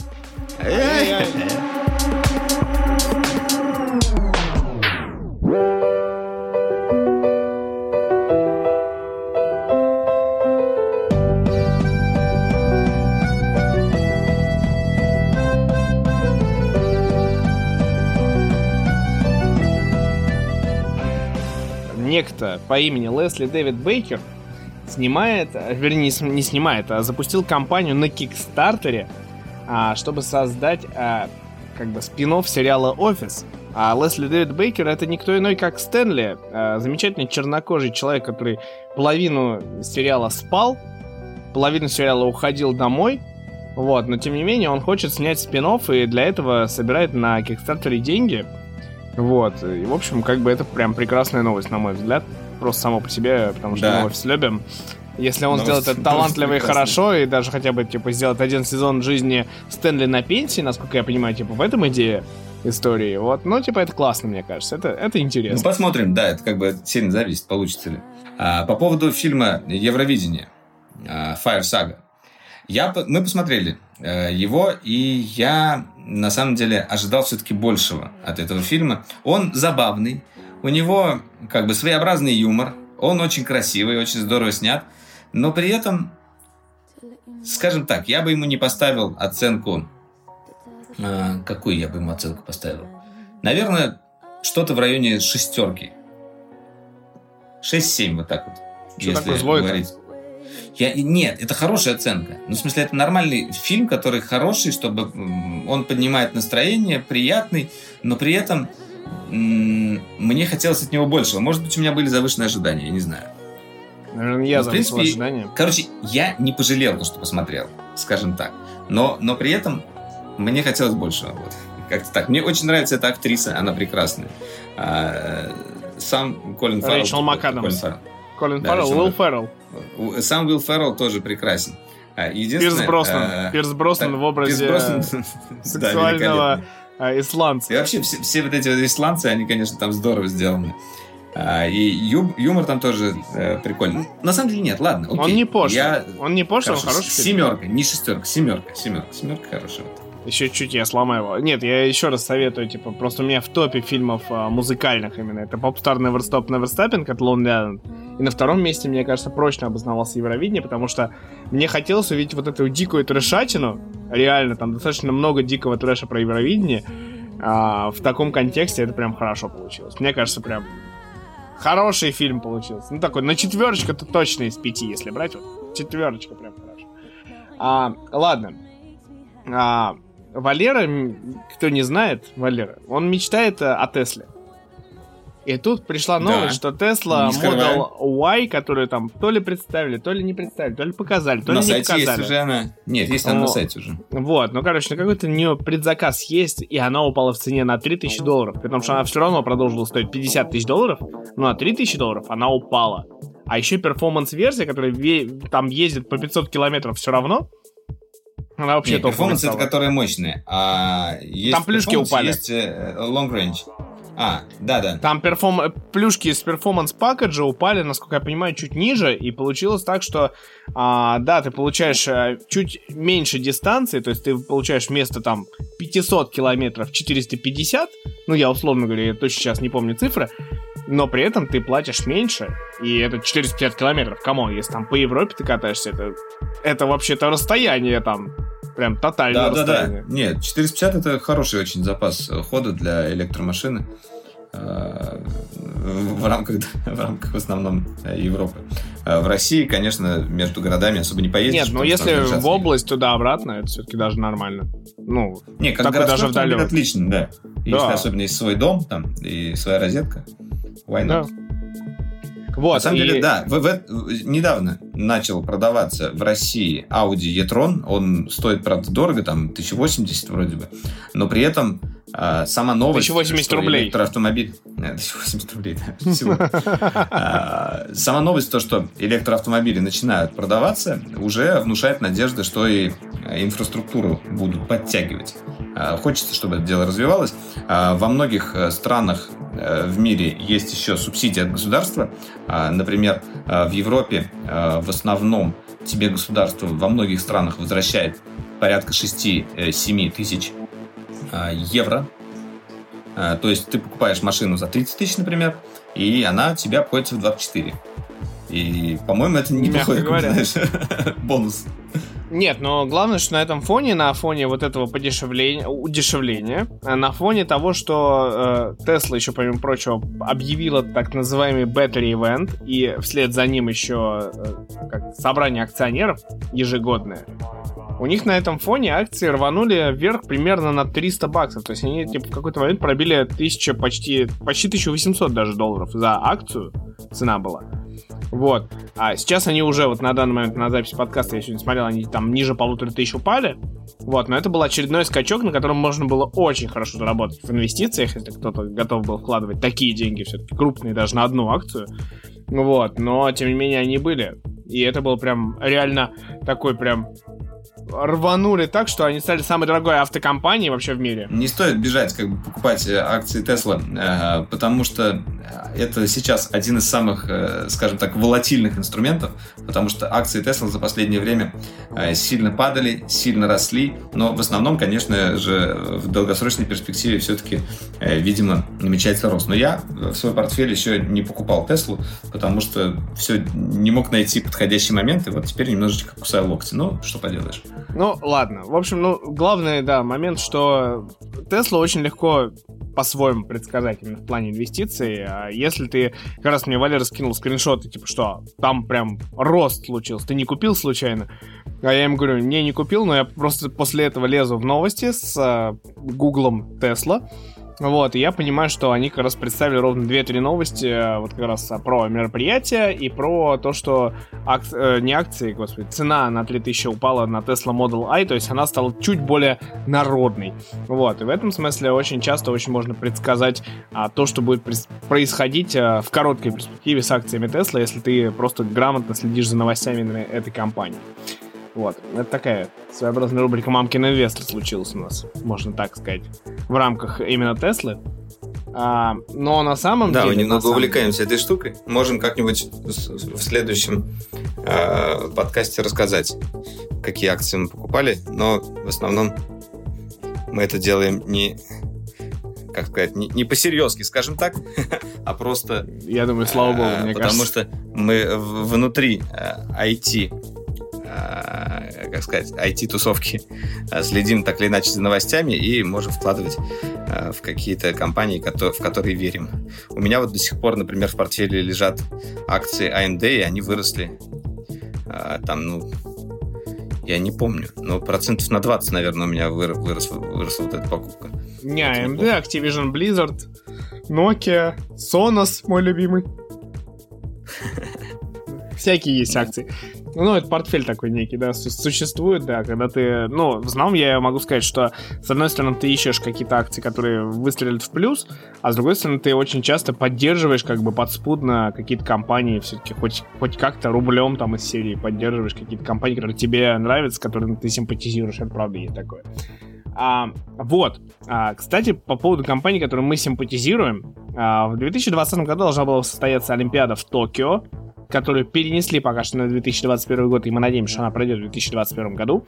Speaker 3: Некто по имени Лесли Дэвид Бейкер снимает, вернее, не снимает, а запустил кампанию на Кикстартере чтобы создать а, как бы спин сериала «Офис». А Лесли Дэвид Бейкер это никто иной, как Стэнли, а, замечательный чернокожий человек, который половину сериала спал, половину сериала уходил домой, вот, но тем не менее он хочет снять спин и для этого собирает на Кикстартере деньги. Вот, и в общем, как бы это прям прекрасная новость, на мой взгляд. Просто само по себе, потому что да. мы офис любим. Если он сделает это талантливо и хорошо, и даже хотя бы, типа, сделать один сезон жизни Стэнли на пенсии, насколько я понимаю, типа, в этом идея истории. Вот, ну, типа, это классно, мне кажется. Это, это интересно.
Speaker 1: Ну, посмотрим, да, это как бы сильно зависит, получится ли. А, по поводу фильма Евровидение, а, Fire Saga. Я, мы посмотрели а, его, и я, на самом деле, ожидал все-таки большего от этого фильма. Он забавный, у него, как бы, своеобразный юмор, он очень красивый, очень здорово снят. Но при этом, скажем так, я бы ему не поставил оценку... Э, какую я бы ему оценку поставил? Наверное, что-то в районе шестерки. 6-7, вот так вот.
Speaker 3: Что если такое злой говорить.
Speaker 1: Я, нет, это хорошая оценка. Ну, в смысле, это нормальный фильм, который хороший, чтобы он поднимает настроение, приятный, но при этом мне хотелось от него больше. Может быть, у меня были завышенные ожидания, я не знаю.
Speaker 3: Наверное, я ну, в принципе, ожидания.
Speaker 1: Короче, я не пожалел то, что посмотрел, скажем так. Но, но при этом мне хотелось больше. Вот. Как-то так. Мне очень нравится эта актриса, она прекрасная. А, сам Колин Фаррелл.
Speaker 3: Рэйчел МакАдамс.
Speaker 1: Колин Фаррелл. Да,
Speaker 3: Уилл Феррелл,
Speaker 1: Сам Уилл Феррелл тоже прекрасен. А,
Speaker 3: Пирс
Speaker 1: Единственное...
Speaker 3: Броснан.
Speaker 1: э,
Speaker 3: Пирс Броснан
Speaker 1: так,
Speaker 3: в образе
Speaker 1: Пирс Броснан, да,
Speaker 3: сексуального э, исландца.
Speaker 1: И вообще все, все вот эти вот исландцы, они, конечно, там здорово сделаны. А, и ю- юмор там тоже э, прикольный. На самом деле нет, ладно, окей.
Speaker 3: Он не пошлый.
Speaker 1: Я...
Speaker 3: Он не пошлый, он
Speaker 1: Хорошо,
Speaker 3: хороший фильм.
Speaker 1: семерка, не шестерка, семерка, семерка, семерка хорошая.
Speaker 3: Еще чуть я сломаю его. Нет, я еще раз советую, типа, просто у меня в топе фильмов а, музыкальных именно. Это Popstar Never Stop Never Stopping от Lonely Island. И на втором месте, мне кажется, прочно обосновался Евровидение, потому что мне хотелось увидеть вот эту дикую трэшатину. Реально, там достаточно много дикого трэша про Евровидение. А, в таком контексте это прям хорошо получилось. Мне кажется, прям хороший фильм получился. Ну, такой, на четверочку это точно из пяти, если брать. Вот, четверочка прям хорошо. А, ладно. А, Валера, кто не знает, Валера, он мечтает о Тесле. И тут пришла
Speaker 1: Да.
Speaker 3: новость, что Tesla. Model Y, которую там то ли представили, то ли не представили, то ли показали, то
Speaker 1: на
Speaker 3: ли не
Speaker 1: сайте есть
Speaker 3: показали.
Speaker 1: уже она. Нет, есть она на
Speaker 3: О.
Speaker 1: сайте уже.
Speaker 3: Вот, ну, короче, ну какой-то у нее предзаказ есть, и она упала в цене на 3000 долларов. Потому что она все равно продолжила стоить 50 тысяч долларов, но на 3000 долларов она упала. А еще performance-версия, которая там ездит по 500 километров все равно, она вообще
Speaker 1: Нет, performance это
Speaker 3: стала.
Speaker 1: которые мощные. А есть
Speaker 3: Там плюшки упали.
Speaker 1: Есть э, long range. А, да, да.
Speaker 3: Там перформ... плюшки из перформанс пакеджа упали, насколько я понимаю, чуть ниже, и получилось так, что а, да, ты получаешь а, чуть меньше дистанции, то есть ты получаешь вместо там 500 километров 450, ну я условно говоря, я точно сейчас не помню цифры, но при этом ты платишь меньше, и это 450 километров, кому, если там по Европе ты катаешься, это, это вообще-то расстояние там, прям тотальное
Speaker 1: Да, да, да.
Speaker 3: расстояние.
Speaker 1: Нет, 450 это хороший очень запас э, хода для электромашины. э, В рамках, в рамках в основном э, Европы. В России, конечно, между городами особо не поездишь.
Speaker 3: Нет, ну
Speaker 1: потому что
Speaker 3: если в область туда-обратно, это все-таки даже нормально. Ну,
Speaker 1: Не, как
Speaker 3: такой даже вдалёк.
Speaker 1: отлично, да. Если
Speaker 3: Да.
Speaker 1: особенно есть свой дом там и своя розетка, why
Speaker 3: Да. Вот,
Speaker 1: На самом
Speaker 3: и-
Speaker 1: деле, да, в- в- недавно начал продаваться в России Audi e-tron. Он стоит, правда, дорого, там 1080 вроде бы. Но при этом а, сама новость...
Speaker 3: 1080
Speaker 1: что
Speaker 3: рублей.
Speaker 1: Электроавтомобиль... Э, 1080 рублей, да. всего. А, Сама новость, то, что электроавтомобили начинают продаваться, уже внушает надежды, что и э, инфраструктуру будут подтягивать. А, Хочется, чтобы это дело развивалось. А, Во многих э, странах э, в мире есть еще субсидии от государства. Например, э, в Европе э, в основном тебе государство во многих странах возвращает порядка 6-7 тысяч э, евро. То есть ты покупаешь машину за 30 тысяч, например, и она у тебя обходится в 24. И, по-моему, это неплохой знаешь, бонус.
Speaker 3: Нет, но главное, что на этом фоне, на фоне вот этого подешевления, удешевления, э, на фоне того, что э, Tesla еще, помимо прочего, объявила так называемый Battery Event, и вслед за ним еще э, как, собрание акционеров ежегодное, у них на этом фоне акции рванули вверх примерно на 300 баксов. То есть они типа, в какой-то момент пробили 1000, почти, почти 1800 даже долларов за акцию цена была. Вот. А сейчас они уже, вот на данный момент, на запись подкаста, я сегодня смотрел, они там ниже полутора тысяч упали. Вот, но это был очередной скачок, на котором можно было очень хорошо заработать в инвестициях, если кто-то готов был вкладывать такие деньги, все-таки крупные, даже на одну акцию. Вот, но тем не менее они были. И это был прям реально такой прям рванули так, что они стали самой дорогой автокомпанией вообще в мире.
Speaker 1: Не стоит бежать, как бы покупать э, акции Tesla, э, потому что это сейчас один из самых, э, скажем так, волатильных инструментов, потому что акции Tesla за последнее время сильно падали, сильно росли, но в основном, конечно же, в долгосрочной перспективе все-таки, видимо, намечается рост. Но я в свой портфель еще не покупал Теслу, потому что все не мог найти подходящий момент, и вот теперь немножечко кусаю локти. Ну, что поделаешь.
Speaker 3: Ну, ладно. В общем, ну, главный, да, момент, что Тесла очень легко по-своему предсказать именно в плане инвестиций. А если ты, как раз мне Валера скинул скриншоты, типа, что там прям рост случился, ты не купил случайно? А я ему говорю, не, не купил, но я просто после этого лезу в новости с э, гуглом Тесла, Вот, и я понимаю, что они как раз представили ровно 2-3 новости, э, вот как раз про мероприятие и про то, что ак... э, не акции, господи, цена на 3000 упала на Tesla Model I, то есть она стала чуть более народной. Вот, и в этом смысле очень часто очень можно предсказать а, то, что будет происходить а, в короткой перспективе с акциями Tesla, если ты просто грамотно следишь за новостями этой компании. Вот. Это такая своеобразная рубрика «Мамкин инвестор» случилась у нас, можно так сказать, в рамках именно Теслы. А, но на самом
Speaker 1: да,
Speaker 3: деле...
Speaker 1: Да, мы немного увлекаемся этой штукой. Можем как-нибудь в следующем э, подкасте рассказать, какие акции мы покупали, но в основном мы это делаем не как сказать, не, не по-серьезки, скажем так, а просто...
Speaker 3: Я думаю, слава богу, мне
Speaker 1: потому
Speaker 3: кажется.
Speaker 1: Что мы внутри IT Э, как сказать, IT-тусовки э, следим так или иначе за новостями и можем вкладывать э, в какие-то компании, в которые верим. У меня вот до сих пор, например, в портфеле лежат акции AMD, и они выросли там, ну, я не помню, но процентов на 20, наверное, у меня вырос, вырос, выросла вот эта покупка.
Speaker 3: Не, AMD, Activision Blizzard, Nokia, Sonos, мой любимый. Всякие есть акции. Ну, это портфель такой некий, да, существует, да, когда ты, ну, в основном я могу сказать, что, с одной стороны, ты ищешь какие-то акции, которые выстрелят в плюс, а с другой стороны, ты очень часто поддерживаешь, как бы, подспудно какие-то компании, все-таки хоть, хоть как-то рублем там из серии поддерживаешь какие-то компании, которые тебе нравятся, которым ты симпатизируешь, это правда есть такое. А, вот. А, кстати, по поводу компании, которую мы симпатизируем, а, в 2020 году должна была состояться Олимпиада в Токио которую перенесли пока что на 2021 год, и мы надеемся, что она пройдет в 2021 году.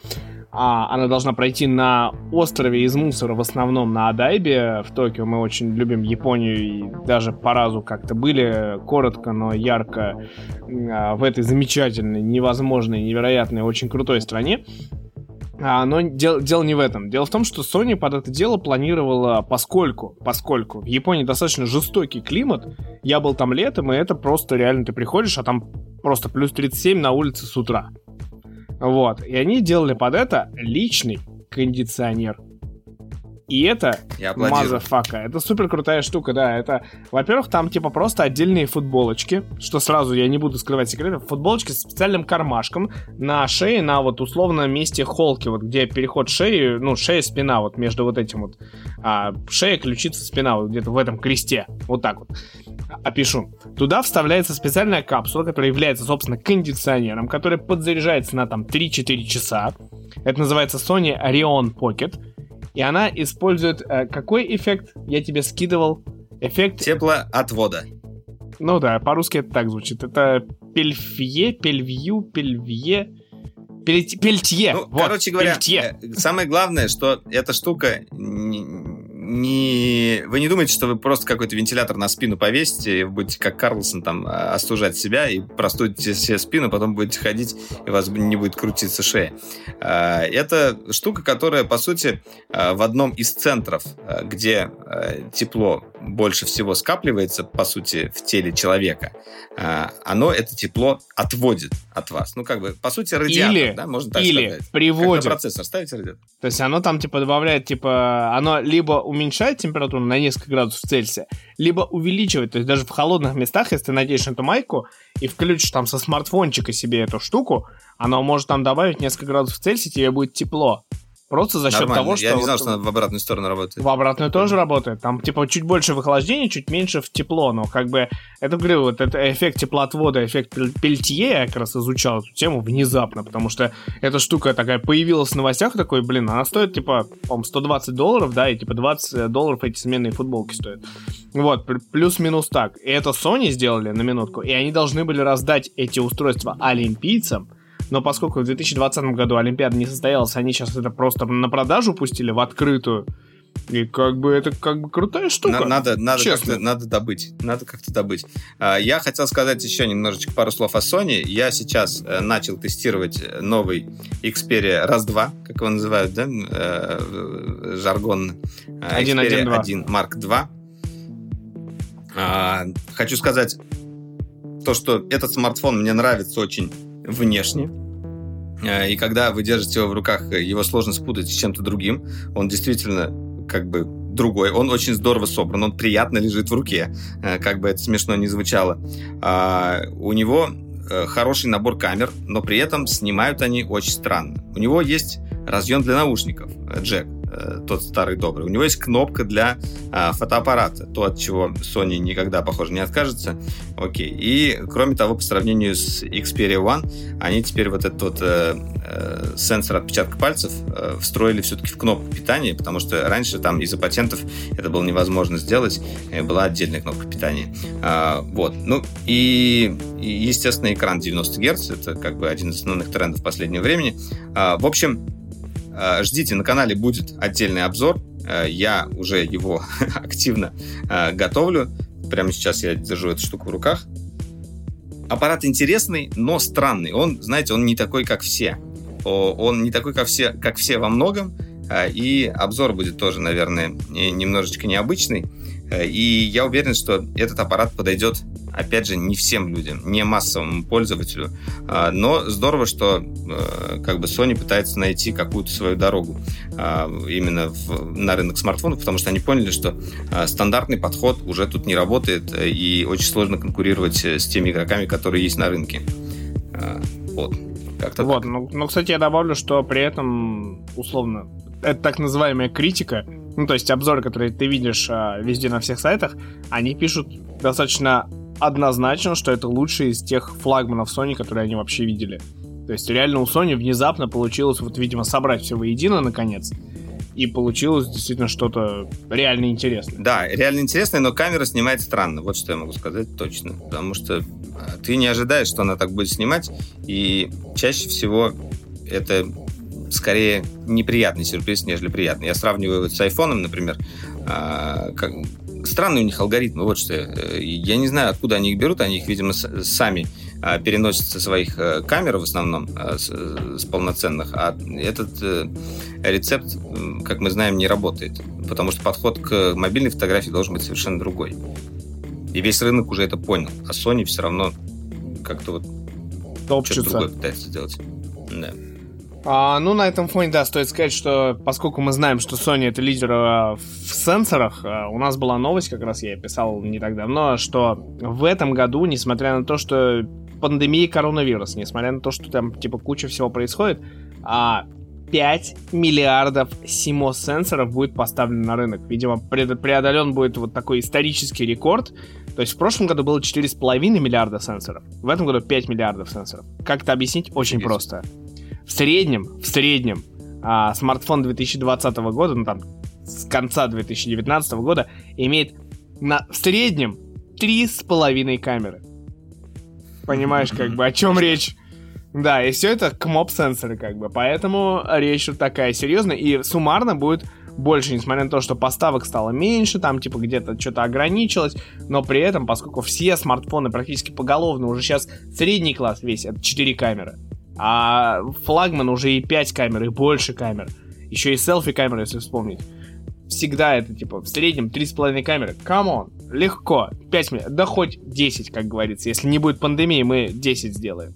Speaker 3: А, она должна пройти на острове из мусора, в основном на Адайбе в Токио. Мы очень любим Японию и даже по разу как-то были коротко, но ярко а, в этой замечательной, невозможной, невероятной, очень крутой стране. А, но дел, дело не в этом. Дело в том, что Sony под это дело планировала, поскольку, поскольку в Японии достаточно жестокий климат, я был там летом, и это просто реально ты приходишь, а там просто плюс 37 на улице с утра. Вот. И они делали под это личный кондиционер. И это motherfucker. Это супер крутая штука, да. Это, во-первых, там типа просто отдельные футболочки, что сразу я не буду скрывать секреты. Футболочки с специальным кармашком на шее, на вот условно месте холки, вот где переход шеи, ну, шея-спина, вот между вот этим вот. А, шея, ключица, спина, вот где-то в этом кресте. Вот так вот. Опишу. Туда вставляется специальная капсула, которая является, собственно, кондиционером, который подзаряжается на там 3-4 часа. Это называется Sony Orion Pocket. И она использует э, какой эффект? Я тебе скидывал. Эффект...
Speaker 1: Теплоотвода.
Speaker 3: Ну да, по-русски это так звучит. Это пельфье, пельвью, пельвье... Пельтье. Ну,
Speaker 1: вот, короче говоря, пельтье. Э, самое главное, что эта штука не... Вы не думаете, что вы просто какой-то вентилятор на спину повесите, и будете как Карлсон там а, остужать себя и простудите себе спину, потом будете ходить, и у вас не будет крутиться шея. А, это штука, которая, по сути, а, в одном из центров, где тепло больше всего скапливается, по сути, в теле человека, оно это тепло отводит от вас. Ну, как бы, по сути, радиатор,
Speaker 3: или,
Speaker 1: да, можно так
Speaker 3: или
Speaker 1: сказать.
Speaker 3: приводит.
Speaker 1: Как процессор ставите радиатор.
Speaker 3: То есть оно там, типа, добавляет, типа, оно либо уменьшает температуру на несколько градусов Цельсия, либо увеличивает. То есть даже в холодных местах, если ты наденешь эту майку и включишь там со смартфончика себе эту штуку, оно может там добавить несколько градусов Цельсия, тебе будет тепло. Просто за счет
Speaker 1: Нормально.
Speaker 3: того, что...
Speaker 1: Я не знал, что она в обратную сторону работает.
Speaker 3: В обратную тоже работает. Там, типа, чуть больше в охлаждении, чуть меньше в тепло. Но, как бы, это, говорю, вот это эффект теплоотвода, эффект Пельтье, я как раз изучал эту тему внезапно, потому что эта штука такая появилась в новостях, такой, блин, она стоит, типа, по 120 долларов, да, и, типа, 20 долларов эти сменные футболки стоят. Вот, плюс-минус так. И это Sony сделали на минутку, и они должны были раздать эти устройства олимпийцам, но поскольку в 2020 году Олимпиада не состоялась, они сейчас это просто на продажу пустили в открытую. И как бы это как бы крутая штука.
Speaker 1: Надо, надо, как-то, надо добыть. Надо как-то добыть. А, я хотел сказать еще немножечко пару слов о Sony. Я сейчас э, начал тестировать новый Xperia RAS-2, как его называют, да? Э, жаргон.
Speaker 3: Э, Xperia
Speaker 1: 1 Mark II. А, хочу сказать то, что этот смартфон мне нравится очень внешне. Э, и когда вы держите его в руках, его сложно спутать с чем-то другим. Он действительно как бы другой. Он очень здорово собран, он приятно лежит в руке, э, как бы это смешно не звучало. А, у него э, хороший набор камер, но при этом снимают они очень странно. У него есть разъем для наушников, э, джек. Э, тот старый добрый. У него есть кнопка для а, фотоаппарата, то, от чего Sony никогда, похоже, не откажется. Окей. И, кроме того, по сравнению с Xperia One, они теперь вот этот вот э, э, сенсор отпечатка пальцев э, встроили все-таки в кнопку питания, потому что раньше там из-за патентов это было невозможно сделать, и была отдельная кнопка питания. А, вот. Ну, и, и, естественно, экран 90 Гц, это как бы один из основных трендов последнего времени. А, в общем, Э, ждите, на канале будет отдельный обзор. Э, я уже его активно э, готовлю. Прямо сейчас я держу эту штуку в руках. Аппарат интересный, но странный. Он, знаете, он не такой, как все. Он не такой, как все, как все во многом. И обзор будет тоже, наверное, немножечко необычный. И я уверен, что этот аппарат подойдет опять же, не всем людям, не массовому пользователю. А, но здорово, что э, как бы Sony пытается найти какую-то свою дорогу а, именно в, на рынок смартфонов, потому что они поняли, что а, стандартный подход уже тут не работает, э, и очень сложно конкурировать э, с теми игроками, которые есть на рынке. Вот.
Speaker 3: Как-то вот, ну, ну, кстати, я добавлю, что при этом, условно, это так называемая критика, ну, то есть обзоры, которые ты видишь а, везде на всех сайтах, они пишут достаточно однозначно, что это лучший из тех флагманов Sony, которые они вообще видели. То есть реально у Sony внезапно получилось, вот, видимо, собрать все воедино наконец. И получилось действительно что-то реально интересное.
Speaker 1: Да, реально интересное, но камера снимает странно. Вот что я могу сказать точно. Потому что а, ты не ожидаешь, что она так будет снимать. И чаще всего это скорее неприятный сюрприз, нежели приятный. Я сравниваю с айфоном, например. А, как, странные у них алгоритмы, вот что. Э, я не знаю, откуда они их берут, они их, видимо, сами а, переносят со своих э, камер в основном, а, с полноценных, а этот э, рецепт, как мы знаем, не работает, потому что подход к мобильной фотографии должен быть совершенно другой. И весь рынок уже это понял, а Sony все равно как-то вот
Speaker 3: Топчется.
Speaker 1: что-то другое пытается сделать. Да.
Speaker 3: А, ну, на этом фоне, да, стоит сказать, что поскольку мы знаем, что Sony это лидер а, в сенсорах, а, у нас была новость, как раз я писал не так давно, что в этом году, несмотря на то, что пандемия коронавирус, несмотря на то, что там, типа, куча всего происходит, а 5 миллиардов CMOS-сенсоров будет поставлено на рынок. Видимо, преодолен будет вот такой исторический рекорд. То есть в прошлом году было 4,5 миллиарда сенсоров, в этом году 5 миллиардов сенсоров. Как это объяснить? Очень Интересно. просто в среднем, в среднем, а, смартфон 2020 года, ну там, с конца 2019 года, имеет на, в среднем три с половиной камеры. Понимаешь, как бы, о чем речь? Да, и все это кмоп сенсоры, как бы. Поэтому речь вот такая серьезная. И суммарно будет больше, несмотря на то, что поставок стало меньше, там типа где-то что-то ограничилось, но при этом, поскольку все смартфоны практически поголовно уже сейчас средний класс весь, это 4 камеры. А флагман уже и 5 камер, и больше камер. Еще и селфи камеры, если вспомнить. Всегда это, типа, в среднем 3,5 камеры. Come on, легко. 5 минут, да хоть 10, как говорится. Если не будет пандемии, мы 10 сделаем.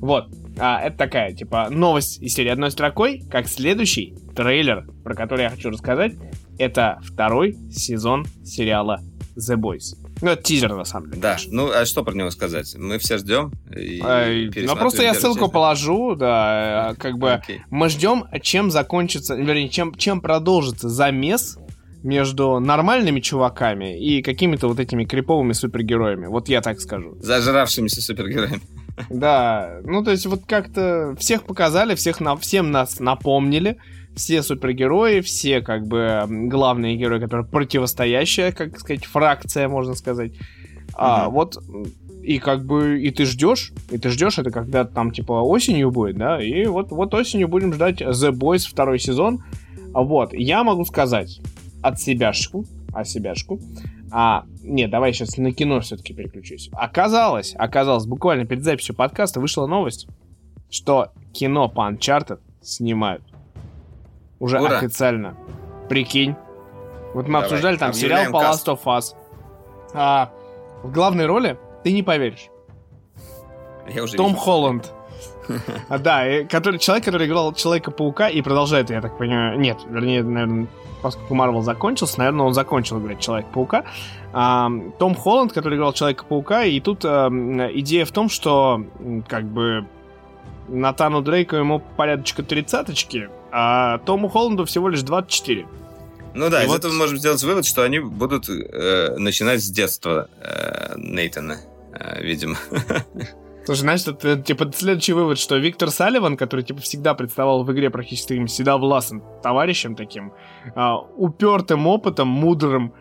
Speaker 3: Вот. А, это такая, типа, новость из серии одной строкой, как следующий трейлер, про который я хочу рассказать, это второй сезон сериала The Boys. Ну, это тизер, на самом деле.
Speaker 1: Да, конечно. ну, а что про него сказать? Мы все ждем. И
Speaker 3: ну, просто я ссылку положу, да, э, как бы okay. мы ждем, чем закончится, вернее, чем, чем продолжится замес между нормальными чуваками и какими-то вот этими криповыми супергероями. Вот я так скажу.
Speaker 1: Зажравшимися супергероями.
Speaker 3: Да, ну то есть вот как-то всех показали, всех на, всем нас напомнили, все супергерои, все как бы главные герои, которые противостоящая, как сказать, фракция, можно сказать. А вот и как бы и ты ждешь, и ты ждешь это когда там типа осенью будет, да, и вот вот осенью будем ждать The Boys второй сезон. Вот, я могу сказать от себяшку, от себяшку, а, нет, давай сейчас на кино все-таки переключусь. Оказалось, оказалось, буквально перед записью подкаста вышла новость, что кино по Uncharted снимают. Уже Ура. официально. Прикинь. Вот мы Давай, обсуждали там сериал по Last of Us. А, в главной роли ты не поверишь.
Speaker 1: Я уже
Speaker 3: Том вижу. Холланд. А, Да, который, человек, который играл Человека-паука и продолжает, я так понимаю, нет, вернее, наверное, поскольку Марвел закончился, наверное, он закончил играть Человека-паука. А, Том Холланд, который играл Человека-паука, и тут а, идея в том, что как бы Натану Дрейку ему порядочка тридцаточки, а Тому Холланду всего лишь 24.
Speaker 1: Ну да,
Speaker 3: И
Speaker 1: из
Speaker 3: вот-
Speaker 1: этого мы можем сделать вывод, что они будут э, начинать с детства э, Нейтана, э, видимо.
Speaker 3: Слушай, знаешь, это типа следующий вывод, что Виктор Салливан, который типа всегда представал в игре практически всегда властным товарищем таким, а, упертым опытом, мудрым,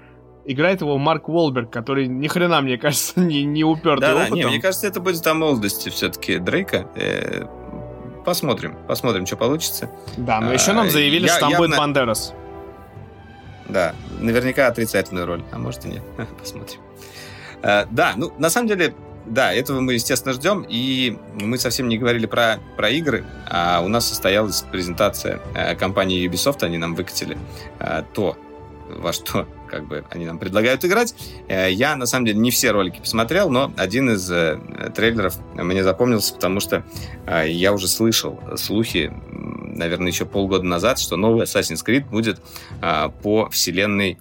Speaker 3: играет его Марк Уолберг, который ни хрена, мне кажется, не, не упертый
Speaker 1: Да-да,
Speaker 3: опытом.
Speaker 1: не, мне кажется, это будет о молодости все-таки Дрейка. Э, посмотрим, посмотрим, что получится.
Speaker 3: Да, но еще нам
Speaker 1: А,
Speaker 3: заявили, что там будет Бандерас.
Speaker 1: Да, наверняка отрицательную роль, а может и нет. Посмотрим. Э, Да, ну, на самом деле, да, этого мы, естественно, ждем. И мы совсем не говорили про, про игры, а у нас состоялась презентация э, компании Ubisoft. Они нам выкатили э, то, во что как бы они нам предлагают играть. Э, Я, на самом деле, не все ролики посмотрел, но один из э, трейлеров мне запомнился, потому что э, я уже слышал слухи, наверное, еще полгода назад, что новый Assassin's Creed будет по вселенной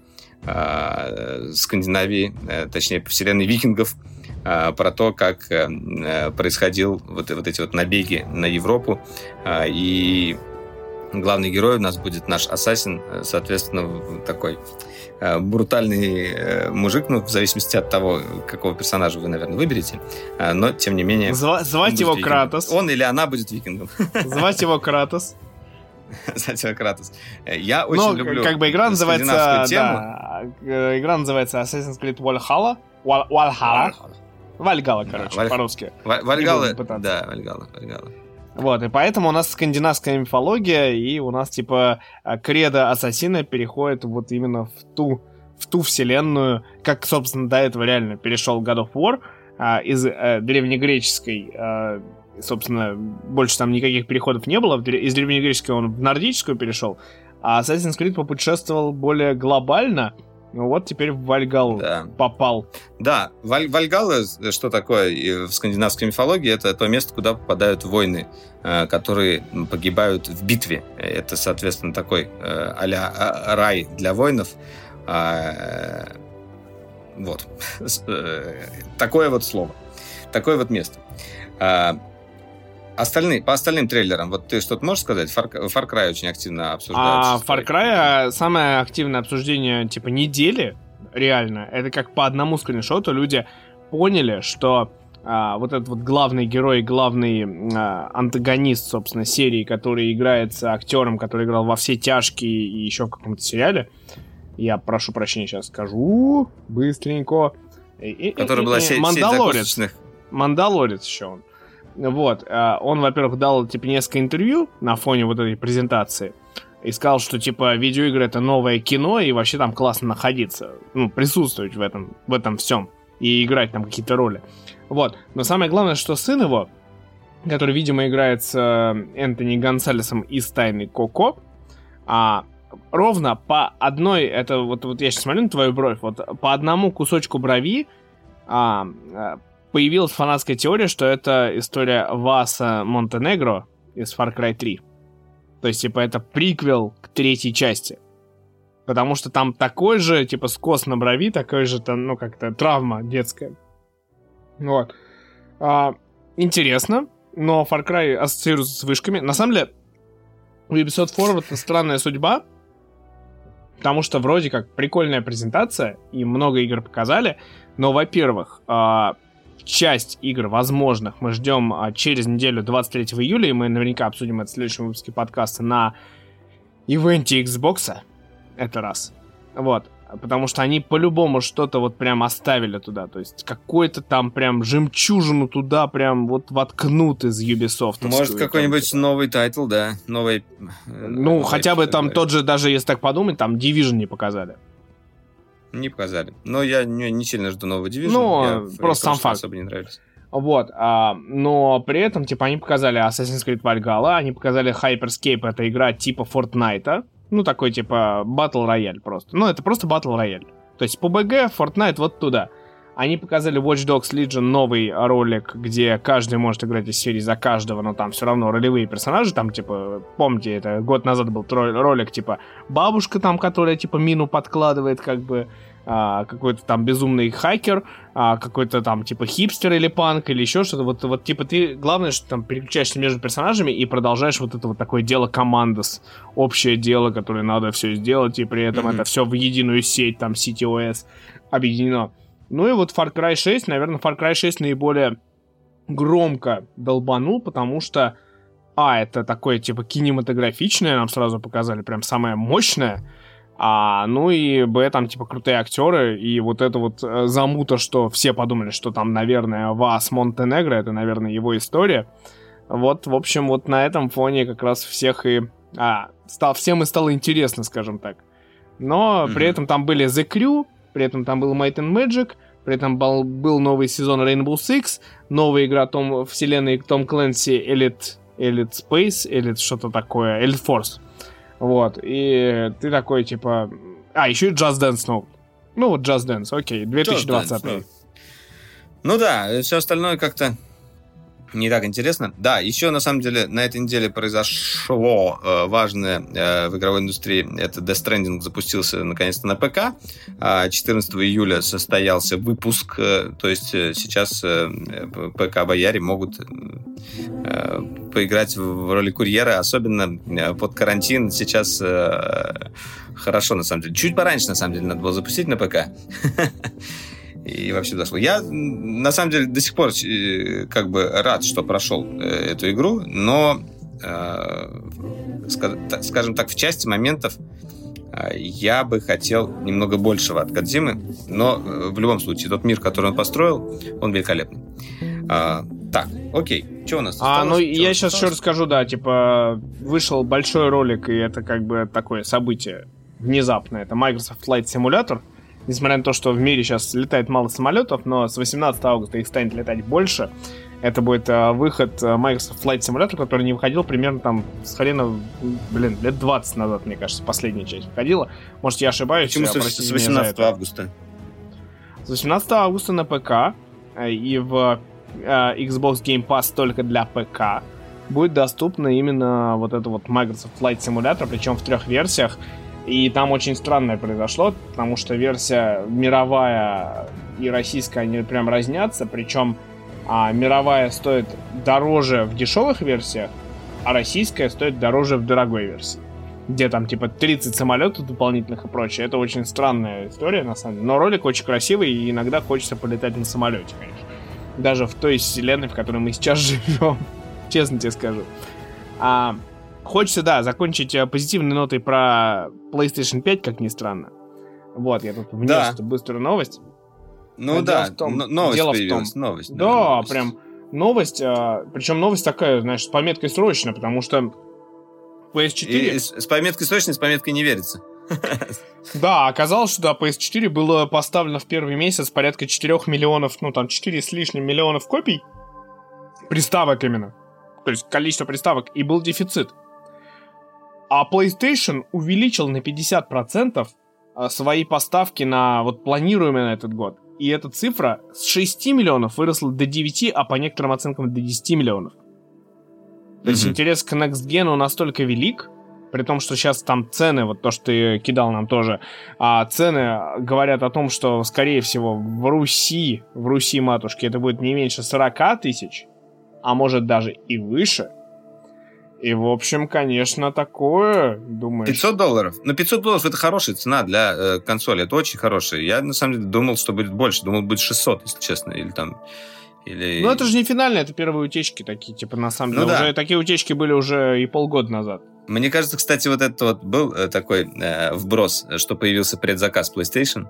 Speaker 1: Скандинавии, точнее, по вселенной викингов, про то, как происходил вот, вот эти вот набеги на Европу. И главный герой у нас будет наш ассасин, э, соответственно, такой э, брутальный э, мужик, ну, в зависимости от того, какого персонажа вы, наверное, выберете. Но, тем не менее...
Speaker 3: Зва- звать его
Speaker 1: викингом.
Speaker 3: Кратос.
Speaker 1: Он или она будет викингом.
Speaker 3: Звать его Кратос.
Speaker 1: Звать его Кратос. Я очень
Speaker 3: Ну,
Speaker 1: люблю
Speaker 3: как бы игра называется...
Speaker 1: тему.
Speaker 3: да, игра называется Assassin's Creed Valhalla. Valhalla. Вальгала, короче,
Speaker 1: Валь-
Speaker 3: по-русски.
Speaker 1: Ва- Вальгалла,
Speaker 3: будем пытаться.
Speaker 1: да, Вальгалла, Вальгалла.
Speaker 3: Вот, и поэтому у нас скандинавская мифология, и у нас, типа, а, кредо ассасина переходит вот именно в ту, в ту вселенную, как, собственно, до этого реально перешел God of War а, из э, древнегреческой, а, собственно, больше там никаких переходов не было, из древнегреческой он в нордическую перешел, а Assassin's Creed попутешествовал более глобально, ну вот теперь в Вальгалу
Speaker 1: Да.
Speaker 3: попал.
Speaker 1: Да, Валь- Вальгалла, э, что такое в скандинавской мифологии, это то место, куда попадают воины, э, которые погибают в битве. Это, соответственно, такой э, а-ля а- рай для воинов. А, Вот. Такое вот слово. Такое вот место. А, Остальные, по остальным трейлерам, вот ты что-то можешь сказать? Far, Far Cry очень активно
Speaker 3: А
Speaker 1: обсуждается.
Speaker 3: Far Cry самое активное обсуждение типа недели, реально, это как по одному скриншоту люди поняли, что а, вот этот вот главный герой, главный а, антагонист, собственно, серии, который играется актером, который играл во все тяжкие и еще в каком-то сериале. Я прошу прощения, сейчас скажу быстренько. И-
Speaker 1: была сеть, сеть
Speaker 3: Мандалорец.
Speaker 1: закусочных.
Speaker 3: Мандалорец еще он. Вот. а, Он, во-первых, дал, типа, несколько интервью на фоне вот этой презентации. И сказал, что, типа, видеоигры — это новое кино, и вообще там классно находиться. Ну, присутствовать в этом, в этом всем. И играть там какие-то роли. Вот. Но самое главное, что сын его, который, видимо, играет с э, Энтони Гонсалесом из «Тайны Коко», а, ровно по одной, это вот, вот я сейчас смотрю на твою бровь, вот по одному кусочку брови а, а, появилась фанатская теория, что это история Васа Монтенегро из Far Cry 3. То есть, типа, это приквел к третьей части. Потому что там такой же, типа, скос на брови, такой же, там, ну, как-то травма детская. Вот. А, интересно, но Far Cry ассоциируется с вышками. На самом деле, у Ubisoft Forward странная судьба, потому что вроде как прикольная презентация, и много игр показали, но, во-первых, а, часть игр возможных мы ждем а, через неделю 23 июля, и мы наверняка обсудим это в следующем выпуске подкаста на ивенте Xbox. Это раз. Вот. Потому что они по-любому что-то вот прям оставили туда. То есть какой-то там прям жемчужину туда прям вот воткнут из Ubisoft.
Speaker 1: Может, какой-нибудь новый title, да, новый... э,
Speaker 3: Ну,
Speaker 1: новый,
Speaker 3: хотя бы там
Speaker 1: ли.
Speaker 3: тот же, даже если так подумать, там Division не показали.
Speaker 1: Не показали. Но я не, не сильно жду нового Division.
Speaker 3: Ну,
Speaker 1: Я
Speaker 3: просто сам факт.
Speaker 1: особо не нравились.
Speaker 3: Вот, а, но при этом, типа, они показали Assassin's Creed Valhalla, они показали Hyperscape, это игра типа Fortnite, ну, такой, типа, Battle Royale просто. Ну, это просто Battle Royale. То есть, PUBG, Fortnite вот туда. Они показали Watch Dogs Legion новый ролик, где каждый может играть из серии за каждого, но там все равно ролевые персонажи, там, типа, помните, это год назад был ролик, типа, бабушка там, которая, типа, мину подкладывает, как бы, а, какой-то там безумный хакер, а, какой-то там типа хипстер или панк или еще что-то. Вот, вот типа ты, главное, что там переключаешься между персонажами и продолжаешь вот это вот такое дело командос, общее дело, которое надо все сделать, и при этом mm-hmm. это все в единую сеть, там CTOS объединено. Ну и вот Far Cry 6, наверное, Far Cry 6 наиболее громко долбанул, потому что, а, это такое, типа, кинематографичное, нам сразу показали, прям самое мощное, а, ну и б, там, типа, крутые актеры, и вот это вот э, замута, что все подумали, что там, наверное, Вас Монтенегро, это, наверное, его история. Вот, в общем, вот на этом фоне как раз всех и... А, стал, всем и стало интересно, скажем так. Но mm-hmm. при этом там были The Crew, при этом там был Might and Magic, при этом был, был новый сезон Rainbow Six, новая игра Том, вселенной Том Клэнси Elite, Elite Space, Elite что-то такое, Elite Force. Вот, и ты такой, типа... А, еще и Just Dance, ну. Ну, вот Just Dance, окей, 2020. Just Dance, ну.
Speaker 1: ну да, все остальное как-то не так интересно. Да, еще на самом деле на этой неделе произошло э, важное э, в игровой индустрии. Это Death Stranding запустился наконец-то на ПК. Э, а 14 июля состоялся выпуск. Э, то есть э, сейчас э, ПК-бояре могут э, поиграть в роли курьера. Особенно э, под карантин сейчас э, хорошо, на самом деле. Чуть пораньше, на самом деле, надо было запустить на ПК. и вообще дошло. Я, на самом деле, до сих пор э, как бы рад, что прошел э, эту игру, но, э, скажем так, в части моментов я бы хотел немного большего от Кадзимы, но в любом случае, тот мир, который он построил, он великолепный. А, так, окей, что у нас
Speaker 3: а, осталось? А, ну, что я сейчас еще расскажу, да, типа, вышел большой ролик, и это как бы такое событие внезапное. Это Microsoft Flight Simulator, несмотря на то, что в мире сейчас летает мало самолетов, но с 18 августа их станет летать больше. Это будет э, выход э, Microsoft Flight Simulator, который не выходил примерно там с хрена, блин, лет 20 назад, мне кажется, последняя часть выходила. Может, я ошибаюсь.
Speaker 1: Почему с, с 18 августа?
Speaker 3: С 18 августа на ПК э, и в э, Xbox Game Pass только для ПК будет доступно именно вот это вот Microsoft Flight Simulator, причем в трех версиях. И там очень странное произошло, потому что версия мировая и российская, они прям разнятся, причем а, мировая стоит дороже в дешевых версиях, а российская стоит дороже в дорогой версии. Где там типа 30 самолетов дополнительных и прочее. Это очень странная история, на самом деле. Но ролик очень красивый, и иногда хочется полетать на самолете, конечно. Даже в той вселенной, в которой мы сейчас живем. Честно тебе скажу. А, Хочется, да, закончить э, позитивной нотой про PlayStation 5, как ни странно. Вот, я тут внес да. эту быструю новость.
Speaker 1: Ну Но да, том, новость дело в том, новость.
Speaker 3: Да, да новость. прям новость, а, причем новость такая, знаешь, с пометкой срочно, потому что PS4... И,
Speaker 1: с, с пометкой срочно, с пометкой не верится.
Speaker 3: Да, оказалось, что да, PS4 было поставлено в первый месяц порядка 4 миллионов, ну там 4 с лишним миллионов копий. Приставок именно. То есть количество приставок. И был дефицит. А PlayStation увеличил на 50% а, свои поставки на вот планируемые на этот год. И эта цифра с 6 миллионов выросла до 9, а по некоторым оценкам до 10 миллионов. То есть интерес к Next Gen настолько велик, при том, что сейчас там цены, вот то, что ты кидал нам тоже, а цены говорят о том, что, скорее всего, в Руси, в Руси, матушки, это будет не меньше 40 тысяч, а может даже и выше – и, в общем, конечно, такое, думаю.
Speaker 1: 500 долларов? Ну, 500 долларов это хорошая цена для э, консоли, это очень хорошая. Я, на самом деле, думал, что будет больше, думал, будет 600, если честно, или там... Или...
Speaker 3: Ну, это же не финальные, это первые утечки такие, типа, на самом ну деле. Ну, да. уже, такие утечки были уже и полгода назад.
Speaker 1: Мне кажется, кстати, вот это вот был э, такой э, вброс, что появился предзаказ PlayStation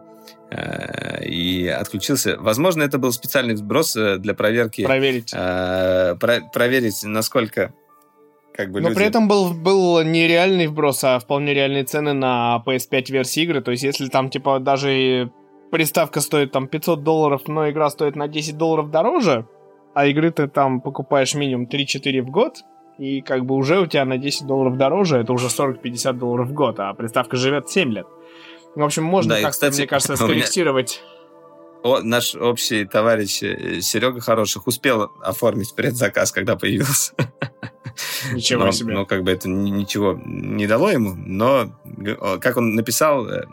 Speaker 1: э, и отключился. Возможно, это был специальный вброс э, для проверки.
Speaker 3: Проверить.
Speaker 1: Э, про проверить, насколько как бы
Speaker 3: Но
Speaker 1: люди...
Speaker 3: при этом был, был не реальный вброс, а вполне реальные цены на PS5 версии игры. То есть, если там, типа, даже приставка стоит там 500 долларов, но игра стоит на 10 долларов дороже, а игры ты там покупаешь минимум 3-4 в год, и как бы уже у тебя на 10 долларов дороже, это уже 40-50 долларов в год, а приставка живет 7 лет. В общем, можно да, как-то, мне кажется, скорректировать
Speaker 1: о, наш общий товарищ э, Серега Хороших успел оформить предзаказ, когда появился.
Speaker 3: Ничего
Speaker 1: но,
Speaker 3: себе.
Speaker 1: Но как бы это ни- ничего не дало ему, но как он написал, э,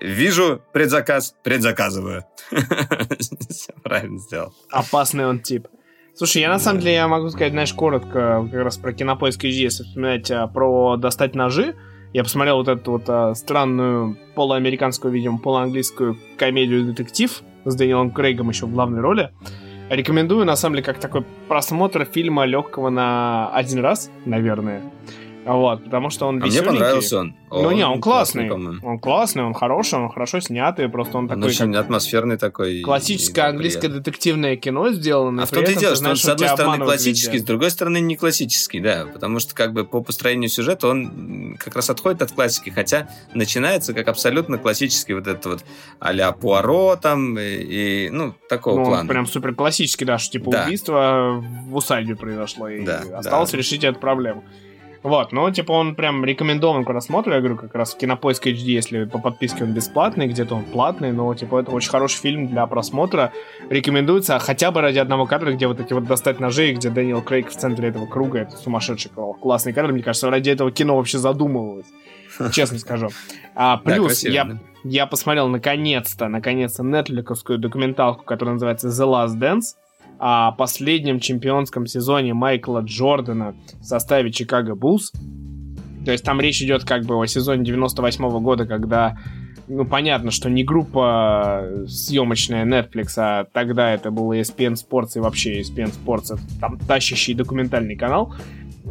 Speaker 1: вижу предзаказ, предзаказываю. Всё Правильно сделал.
Speaker 3: Опасный он тип. Слушай, я на самом деле я могу сказать, знаешь, коротко, как раз про кинопоиск HD, если вспоминать а, про достать ножи. Я посмотрел вот эту вот а, странную полуамериканскую, видимо, полуанглийскую комедию-детектив с Дэниелом Крейгом еще в главной роли. Рекомендую, на самом деле, как такой просмотр фильма легкого на один раз, наверное. Вот, потому что он
Speaker 1: А мне понравился он.
Speaker 3: Ну не, он классный.
Speaker 1: по-моему.
Speaker 3: Он классный, он хороший, он хорошо снятый, просто он
Speaker 1: Он
Speaker 3: такой
Speaker 1: очень атмосферный такой.
Speaker 3: классическое английское
Speaker 1: приятный.
Speaker 3: детективное кино сделано.
Speaker 1: А в том-то и дело, что он, с
Speaker 3: он
Speaker 1: одной стороны классический,
Speaker 3: везде.
Speaker 1: с другой стороны не классический, да, потому что как бы по построению сюжета он как раз отходит от классики, хотя начинается как абсолютно классический вот этот вот а-ля Пуаро там и, и, ну, такого
Speaker 3: Ну, он
Speaker 1: плана.
Speaker 3: прям супер классический, да, что типа
Speaker 1: Да.
Speaker 3: убийство в усадьбе произошло, и
Speaker 1: Да,
Speaker 3: осталось
Speaker 1: да.
Speaker 3: решить эту проблему. Вот, ну, типа, он прям рекомендован к просмотру, я говорю, как раз в Кинопоиск HD, если по подписке он бесплатный, где-то он платный, но, типа, это очень хороший фильм для просмотра, рекомендуется хотя бы ради одного кадра, где вот эти вот достать ножи, где Дэниел Крейг в центре этого круга, это сумасшедший кл- классный кадр, мне кажется, ради этого кино вообще задумывалось, честно скажу. А, плюс, я я посмотрел наконец-то, наконец-то нетфликовскую документалку, которая называется The Last Dance о последнем чемпионском сезоне Майкла Джордана в составе Чикаго Буллс. То есть там речь идет как бы о сезоне 98 года, когда ну, понятно, что не группа съемочная Netflix, а тогда это был ESPN Sports и вообще ESPN Sports, там тащащий документальный канал,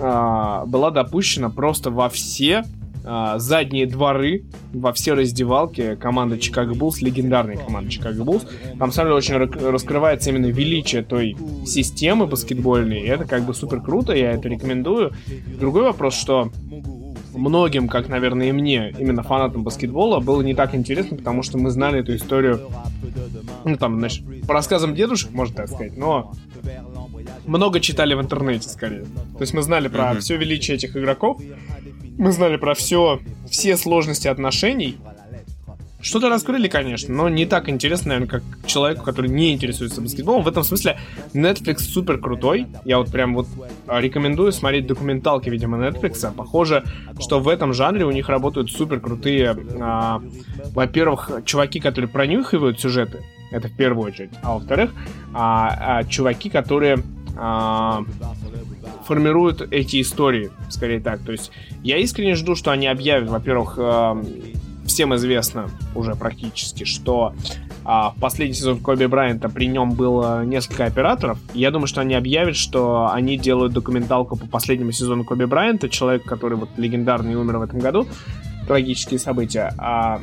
Speaker 3: а, была допущена просто во все а, задние дворы, во все раздевалки команды Чикаго Буллс, легендарной команды Чикаго Буллс. Там, самом деле, очень раскрывается именно величие той системы баскетбольной, и это как бы супер круто, я это рекомендую. Другой вопрос, что многим, как, наверное, и мне, именно фанатам баскетбола, было не так интересно, потому что мы знали эту историю, ну, там, знаешь, по рассказам дедушек, можно так сказать, но много читали в интернете, скорее. То есть мы знали про
Speaker 1: Мгм.
Speaker 3: все величие этих игроков, мы знали про все, все сложности отношений. Что-то раскрыли, конечно, но не так интересно, наверное, как человеку, который не интересуется баскетболом. В этом смысле Netflix супер крутой. Я вот прям вот а, рекомендую смотреть документалки, видимо, Netflix. Похоже, что в этом жанре у них работают супер крутые, а, во-первых, чуваки, которые пронюхивают сюжеты. Это в первую очередь. А во-вторых, а, а, чуваки, которые а, формируют эти истории, скорее так. То есть я искренне жду, что они объявят, во-первых, эм, всем известно уже практически, что а, в последний сезон Коби Брайанта при нем было несколько операторов. Я думаю, что они объявят, что они делают документалку по последнему сезону Коби Брайанта, человек, который вот легендарный умер в этом году, трагические события. А,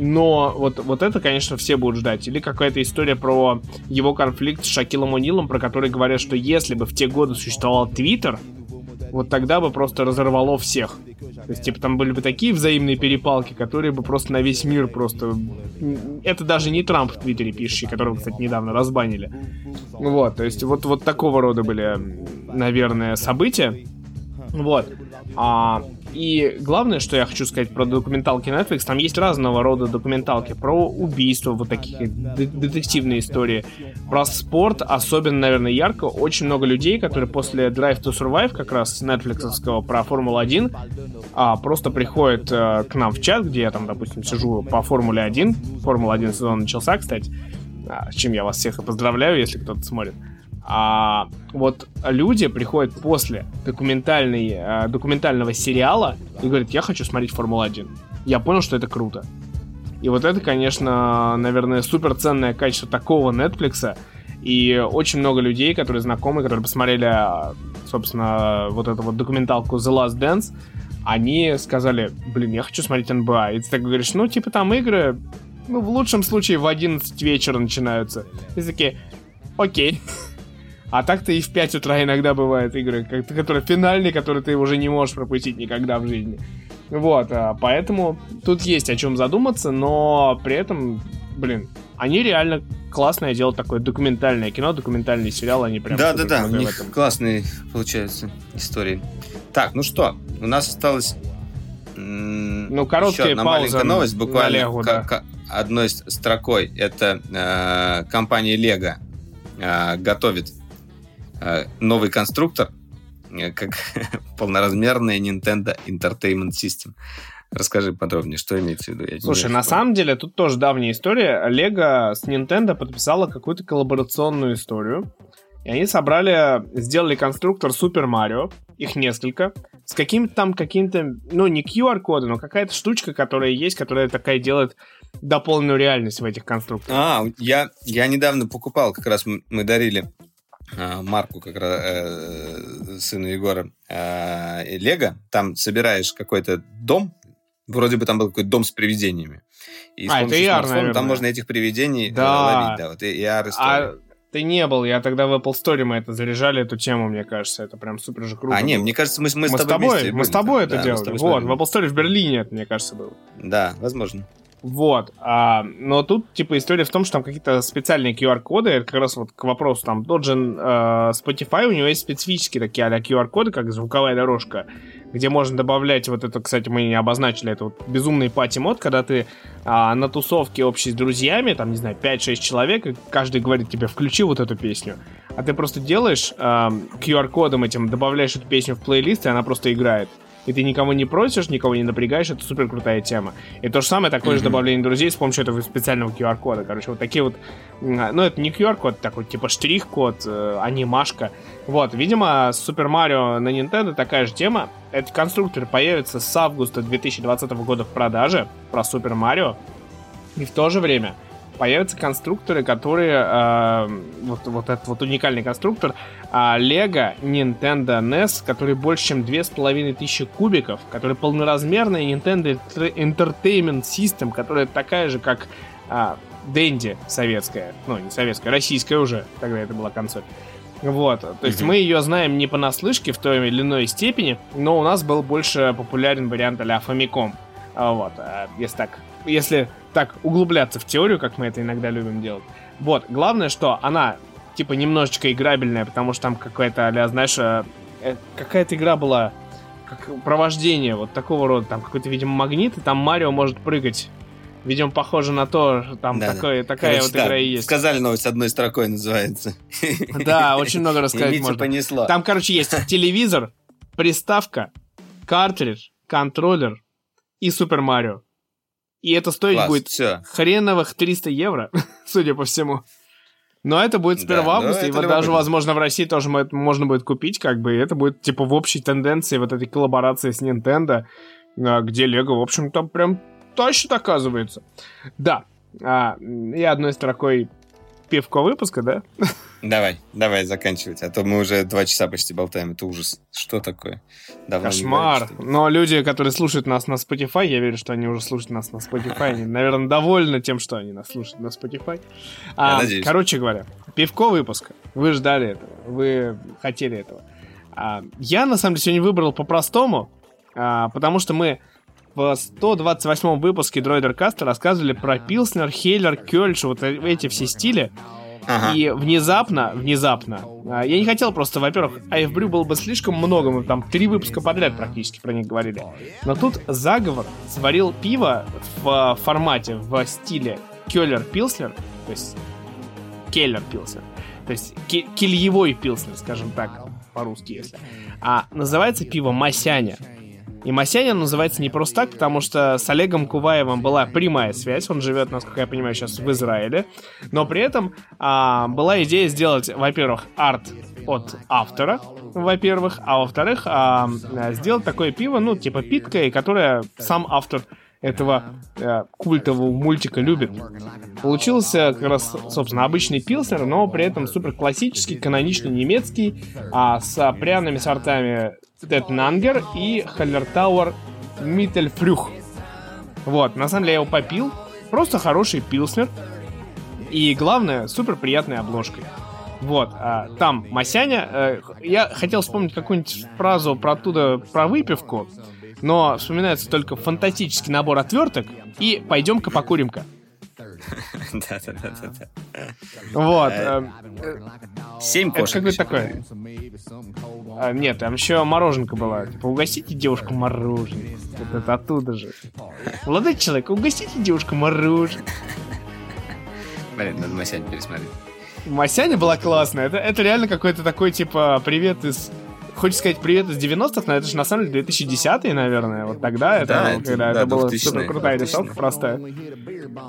Speaker 3: но вот, вот это, конечно, все будут ждать. Или какая-то история про его конфликт с Шакилом Унилом, про который говорят, что если бы в те годы существовал Твиттер, вот тогда бы просто разорвало всех. То есть, типа, там были бы такие взаимные перепалки, которые бы просто на весь мир просто... Это даже не Трамп в Твиттере пишущий, которого, кстати, недавно разбанили. Вот, то есть, вот, вот такого рода были, наверное, события. Вот. А, и главное, что я хочу сказать про документалки Netflix, там есть разного рода документалки про убийства, вот такие де- детективные истории, про спорт, особенно, наверное, ярко. Очень много людей, которые после Drive to Survive, как раз Netflix про Формулу-1, а, просто приходят э, к нам в чат, где я там, допустим, сижу по Формуле-1. Формула-1 сезон начался, кстати. А, с чем я вас всех и поздравляю, если кто-то смотрит. А вот люди приходят после документальной, э, документального сериала и говорят, я хочу смотреть Формулу-1. Я понял, что это круто. И вот это, конечно, наверное, супер ценное качество такого Netflix. И очень много людей, которые знакомы, которые посмотрели, а, собственно, вот эту вот документалку The Last Dance, они сказали, блин, я хочу смотреть НБА. И ты так говоришь, ну, типа там игры, ну, в лучшем случае в 11 вечера начинаются. И такие, окей. А так-то и в 5 утра иногда бывают игры, которые финальные, которые ты уже не можешь пропустить никогда в жизни. Вот, а, поэтому тут есть о чем задуматься, но при этом, блин, они реально классное делают такое документальное кино, документальный сериал, они прям
Speaker 1: Да, да, да, у них
Speaker 3: этом.
Speaker 1: классные получаются истории. Так, ну что, у нас осталось.
Speaker 3: Ну, короткая
Speaker 1: еще одна маленькая новость, буквально.
Speaker 3: Легу,
Speaker 1: ка-
Speaker 3: да.
Speaker 1: одной строкой, это э, компания Lego э, готовит новый конструктор, э, как полноразмерная Nintendo Entertainment System. Расскажи подробнее, что имеется в виду. Я
Speaker 3: Слушай, на самом деле тут тоже давняя история. Лего с Nintendo подписала какую-то коллаборационную историю. И они собрали, сделали конструктор Супер Марио, их несколько, с каким-то там каким-то, ну не QR-коды, но какая-то штучка, которая есть, которая такая делает дополненную реальность в этих конструкторах.
Speaker 1: А, я, я недавно покупал, как раз мы, дарили Марку, как раз э, сыну Егора, и Лего. Там собираешь какой-то дом, вроде бы там был какой-то дом с привидениями. И с
Speaker 3: А, это
Speaker 1: помощью
Speaker 3: AR,
Speaker 1: смартфона
Speaker 3: наверное.
Speaker 1: там можно этих привидений э,
Speaker 3: Да.
Speaker 1: ловить. Да, вот AR история.
Speaker 3: А ты не был, я тогда в Apple Store мы это заряжали, эту тему, мне кажется, это прям супер же круто.
Speaker 1: А, не, мне кажется, мы, с- мы,
Speaker 3: мы
Speaker 1: с тобой, вместе
Speaker 3: мы
Speaker 1: были
Speaker 3: с тобой это
Speaker 1: Да, с
Speaker 3: делали.
Speaker 1: тобой
Speaker 3: Вот, в
Speaker 1: смотрели.
Speaker 3: Apple Store в Берлине это, мне кажется, было.
Speaker 1: Да, возможно.
Speaker 3: Вот. А, но тут, типа, история в том, что там какие-то специальные QR-коды, это как раз вот к вопросу, там, тот же э, Spotify, у него есть специфические такие а QR-коды, как звуковая дорожка, где можно добавлять вот это, кстати, мы не обозначили, это вот безумный пати-мод, когда ты а, на тусовке общей с друзьями, там, не знаю, 5-6 человек, и каждый говорит тебе, включи вот эту песню, а ты просто делаешь а, QR-кодом этим, добавляешь эту песню в плейлист, и она просто играет. И ты никого не просишь, никого не напрягаешь, это супер крутая тема. И то же самое, такое же
Speaker 1: Мгм.
Speaker 3: добавление друзей с помощью этого специального QR-кода. Короче, вот такие вот, а, ну это не QR-код, такой типа штрих-код, э, анимашка. Вот, видимо, с Super Mario на Nintendo такая же тема. Этот конструктор появится с августа 2020 года в продаже про Super Mario. И в то же время появятся конструкторы, которые... э, вот, вот этот вот уникальный конструктор а, Lego Nintendo NES, который больше, чем 2500 кубиков, который полноразмерная Nintendo Enter- Entertainment System, которая такая же, как а, Dendy советская. Ну, не советская, российская уже. Тогда это была консоль. Вот, то есть
Speaker 1: Мгм.
Speaker 3: мы ее знаем не понаслышке в той или иной степени, но у нас был больше популярен вариант а-ля Famicom. Вот, если так, если так углубляться в теорию, как мы это иногда любим делать. Вот, главное, что она типа немножечко играбельная, потому что там какая-то, а знаешь, э, э, какая-то игра была, как провождение вот такого рода, там какой-то, видимо, магнит, и там Марио может прыгать. Видимо, похоже на то, что там
Speaker 1: Да-да.
Speaker 3: такое, такая
Speaker 1: Короче,
Speaker 3: вот
Speaker 1: да,
Speaker 3: игра и есть.
Speaker 1: Сказали новость одной строкой называется.
Speaker 3: Да, очень много рассказать
Speaker 1: И Митю
Speaker 3: можно.
Speaker 1: понесло.
Speaker 3: Там, короче, есть телевизор, приставка, картридж, контроллер и Супер Марио. И это стоить
Speaker 1: Класс,
Speaker 3: будет
Speaker 1: все.
Speaker 3: хреновых 300 евро, судя по всему. Но это будет с 1
Speaker 1: Да,
Speaker 3: августа, и вот даже, возможно, в России тоже можно будет купить, как бы, и это будет, типа, в общей тенденции вот этой коллаборации с Nintendo, а, где Лего, в общем, там прям тащит, оказывается. Да, а, и одной строкой пивко выпуска, да?
Speaker 1: Давай, давай заканчивать, а то мы уже два часа почти болтаем. Это ужас. Что такое? Давно
Speaker 3: Кошмар.
Speaker 1: говорили, что?
Speaker 3: Но люди, которые слушают нас на Spotify, я верю, что они уже слушают нас на Spotify, они, наверное, довольны тем, что они нас слушают на Spotify. А. Короче говоря, пивко выпуска. Вы ждали этого, вы хотели этого. А, я, на самом деле, сегодня выбрал по-простому, а, потому что мы в 128 выпуске Дроидер Каста рассказывали про Пилснер, Хейлер, Кёльш, вот э- эти все стили.
Speaker 1: Ага.
Speaker 3: И внезапно, внезапно, а, я не хотел просто, во-первых, Айфбрю было бы слишком много, мы там три выпуска подряд практически про них говорили. Но тут заговор сварил пиво в а, формате, в стиле Келлер Пилснер, то есть Келлер Пилснер, то есть кильевой Пилснер, скажем так, по-русски если. А называется пиво Масяня. И Масяня называется не просто так, потому что с Олегом Куваевым была прямая связь. Он живет, насколько я понимаю, сейчас в Израиле. Но при этом а, была идея сделать, во-первых, арт от автора, во-первых, а во-вторых, а, сделать такое пиво, ну, типа питкое, которое сам автор этого э, культового мультика любит. Получился как раз, собственно, обычный пилснер, но при этом супер классический, каноничный немецкий, а с пряными сортами Тетнангер и Халлертауэр Миттельфрюх. Вот, на самом деле я его попил. Просто хороший пилснер. И главное, супер приятной обложкой. Вот, а, там Масяня. э, я хотел вспомнить какую-нибудь фразу про оттуда, про выпивку, но вспоминается только фантастический набор отверток и пойдем-ка покурим-ка.
Speaker 1: Да-да-да.
Speaker 3: Вот.
Speaker 1: Э,
Speaker 3: э,
Speaker 1: Семь
Speaker 3: Это
Speaker 1: кошек.
Speaker 3: какой
Speaker 1: еще
Speaker 3: такой? а, Нет, там еще мороженка была. Типа, угостите девушку мороженым. Вот это оттуда же. Молодой человек, угостите девушку мороженым.
Speaker 1: Блин, надо Масянь пересмотреть.
Speaker 3: Масяня была классная. Это, это реально какой-то такой, типа, привет из... Хочешь сказать привет из 90-х, но это же на самом деле 2010-е, наверное. Вот тогда это,
Speaker 1: Да, это-
Speaker 3: когда
Speaker 1: да,
Speaker 3: это была
Speaker 1: 2000-е,
Speaker 3: супер крутая
Speaker 1: 2000-е.
Speaker 3: рисовка простая.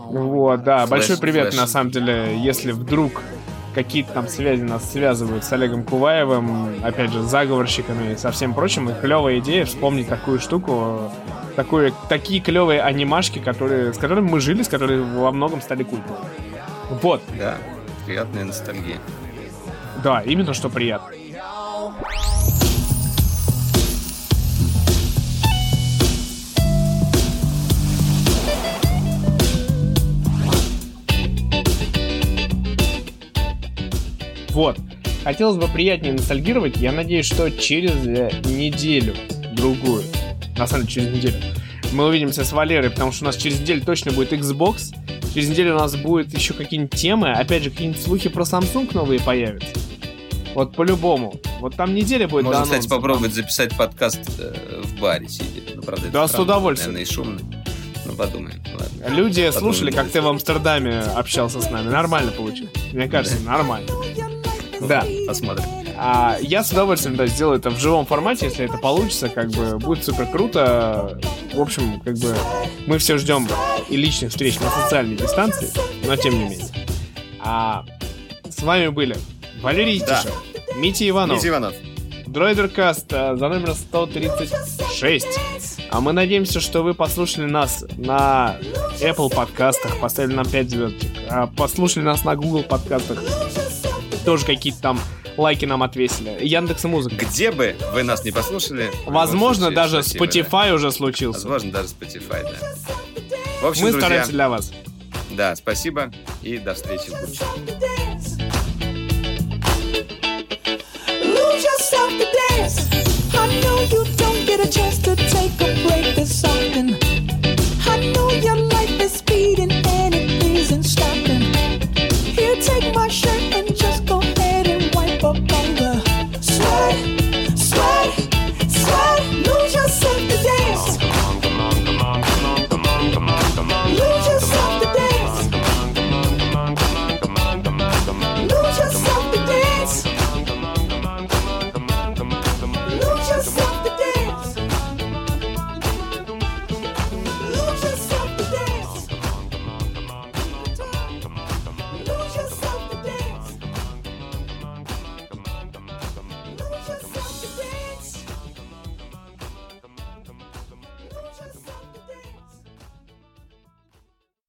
Speaker 3: Вот, да,
Speaker 1: Flash,
Speaker 3: большой привет,
Speaker 1: Flash.
Speaker 3: на самом деле, если вдруг какие-то там связи нас связывают с Олегом Куваевым, опять же, с заговорщиками и со всем прочим, и клевая идея вспомнить такую штуку, такую, такие клевые анимашки, которые, с которыми мы жили, с которыми во многом стали культовыми. Вот,
Speaker 1: Да, приятная ностальгия.
Speaker 3: да, именно что приятно. Вот. Хотелось бы приятнее ностальгировать. Я надеюсь, что через э, неделю, другую, на самом деле через неделю, мы увидимся с Валерой, потому что у нас через неделю точно будет Xbox. Через неделю у нас будет еще какие-нибудь темы. Опять же, какие-нибудь слухи про Samsung новые появятся. Вот по-любому. Вот там неделя будет
Speaker 1: Можно, кстати, попробовать записать подкаст э, в баре сидя. Ну, правда, это
Speaker 3: Да, с
Speaker 1: странно,
Speaker 3: удовольствием.
Speaker 1: Наверное, и шумно. Ну, подумаем. Ладно.
Speaker 3: Люди
Speaker 1: Потом
Speaker 3: слушали, как ты в Амстердаме общался с нами. Нормально получилось. Мне кажется, нормально. Да.
Speaker 1: Посмотрим.
Speaker 3: А я с удовольствием, да, сделаю это в живом формате, если это получится, как бы будет супер круто. В общем, как бы мы все ждем и личных встреч на социальной дистанции, но тем не менее. А с вами были Валерий
Speaker 1: Да.
Speaker 3: Тишев, Митя Иванов,
Speaker 1: Митя Иванов.
Speaker 3: Дройдеркаст э, за номером 136. А мы надеемся, что вы послушали нас на Apple подкастах, поставили нам 5 звездочек, а послушали нас на Google подкастах, тоже какие-то там лайки нам отвесили. Яндекс Музыка.
Speaker 1: Где бы вы нас не послушали...
Speaker 3: Возможно,
Speaker 1: случае,
Speaker 3: даже
Speaker 1: спасибо,
Speaker 3: Spotify уже
Speaker 1: да.
Speaker 3: случился.
Speaker 1: Возможно, даже Spotify, да. В общем,
Speaker 3: Мы
Speaker 1: друзья,
Speaker 3: стараемся для вас.
Speaker 1: да, спасибо и до встречи в будущем.
Speaker 4: Lose yourself to dance. I know you don't get a chance to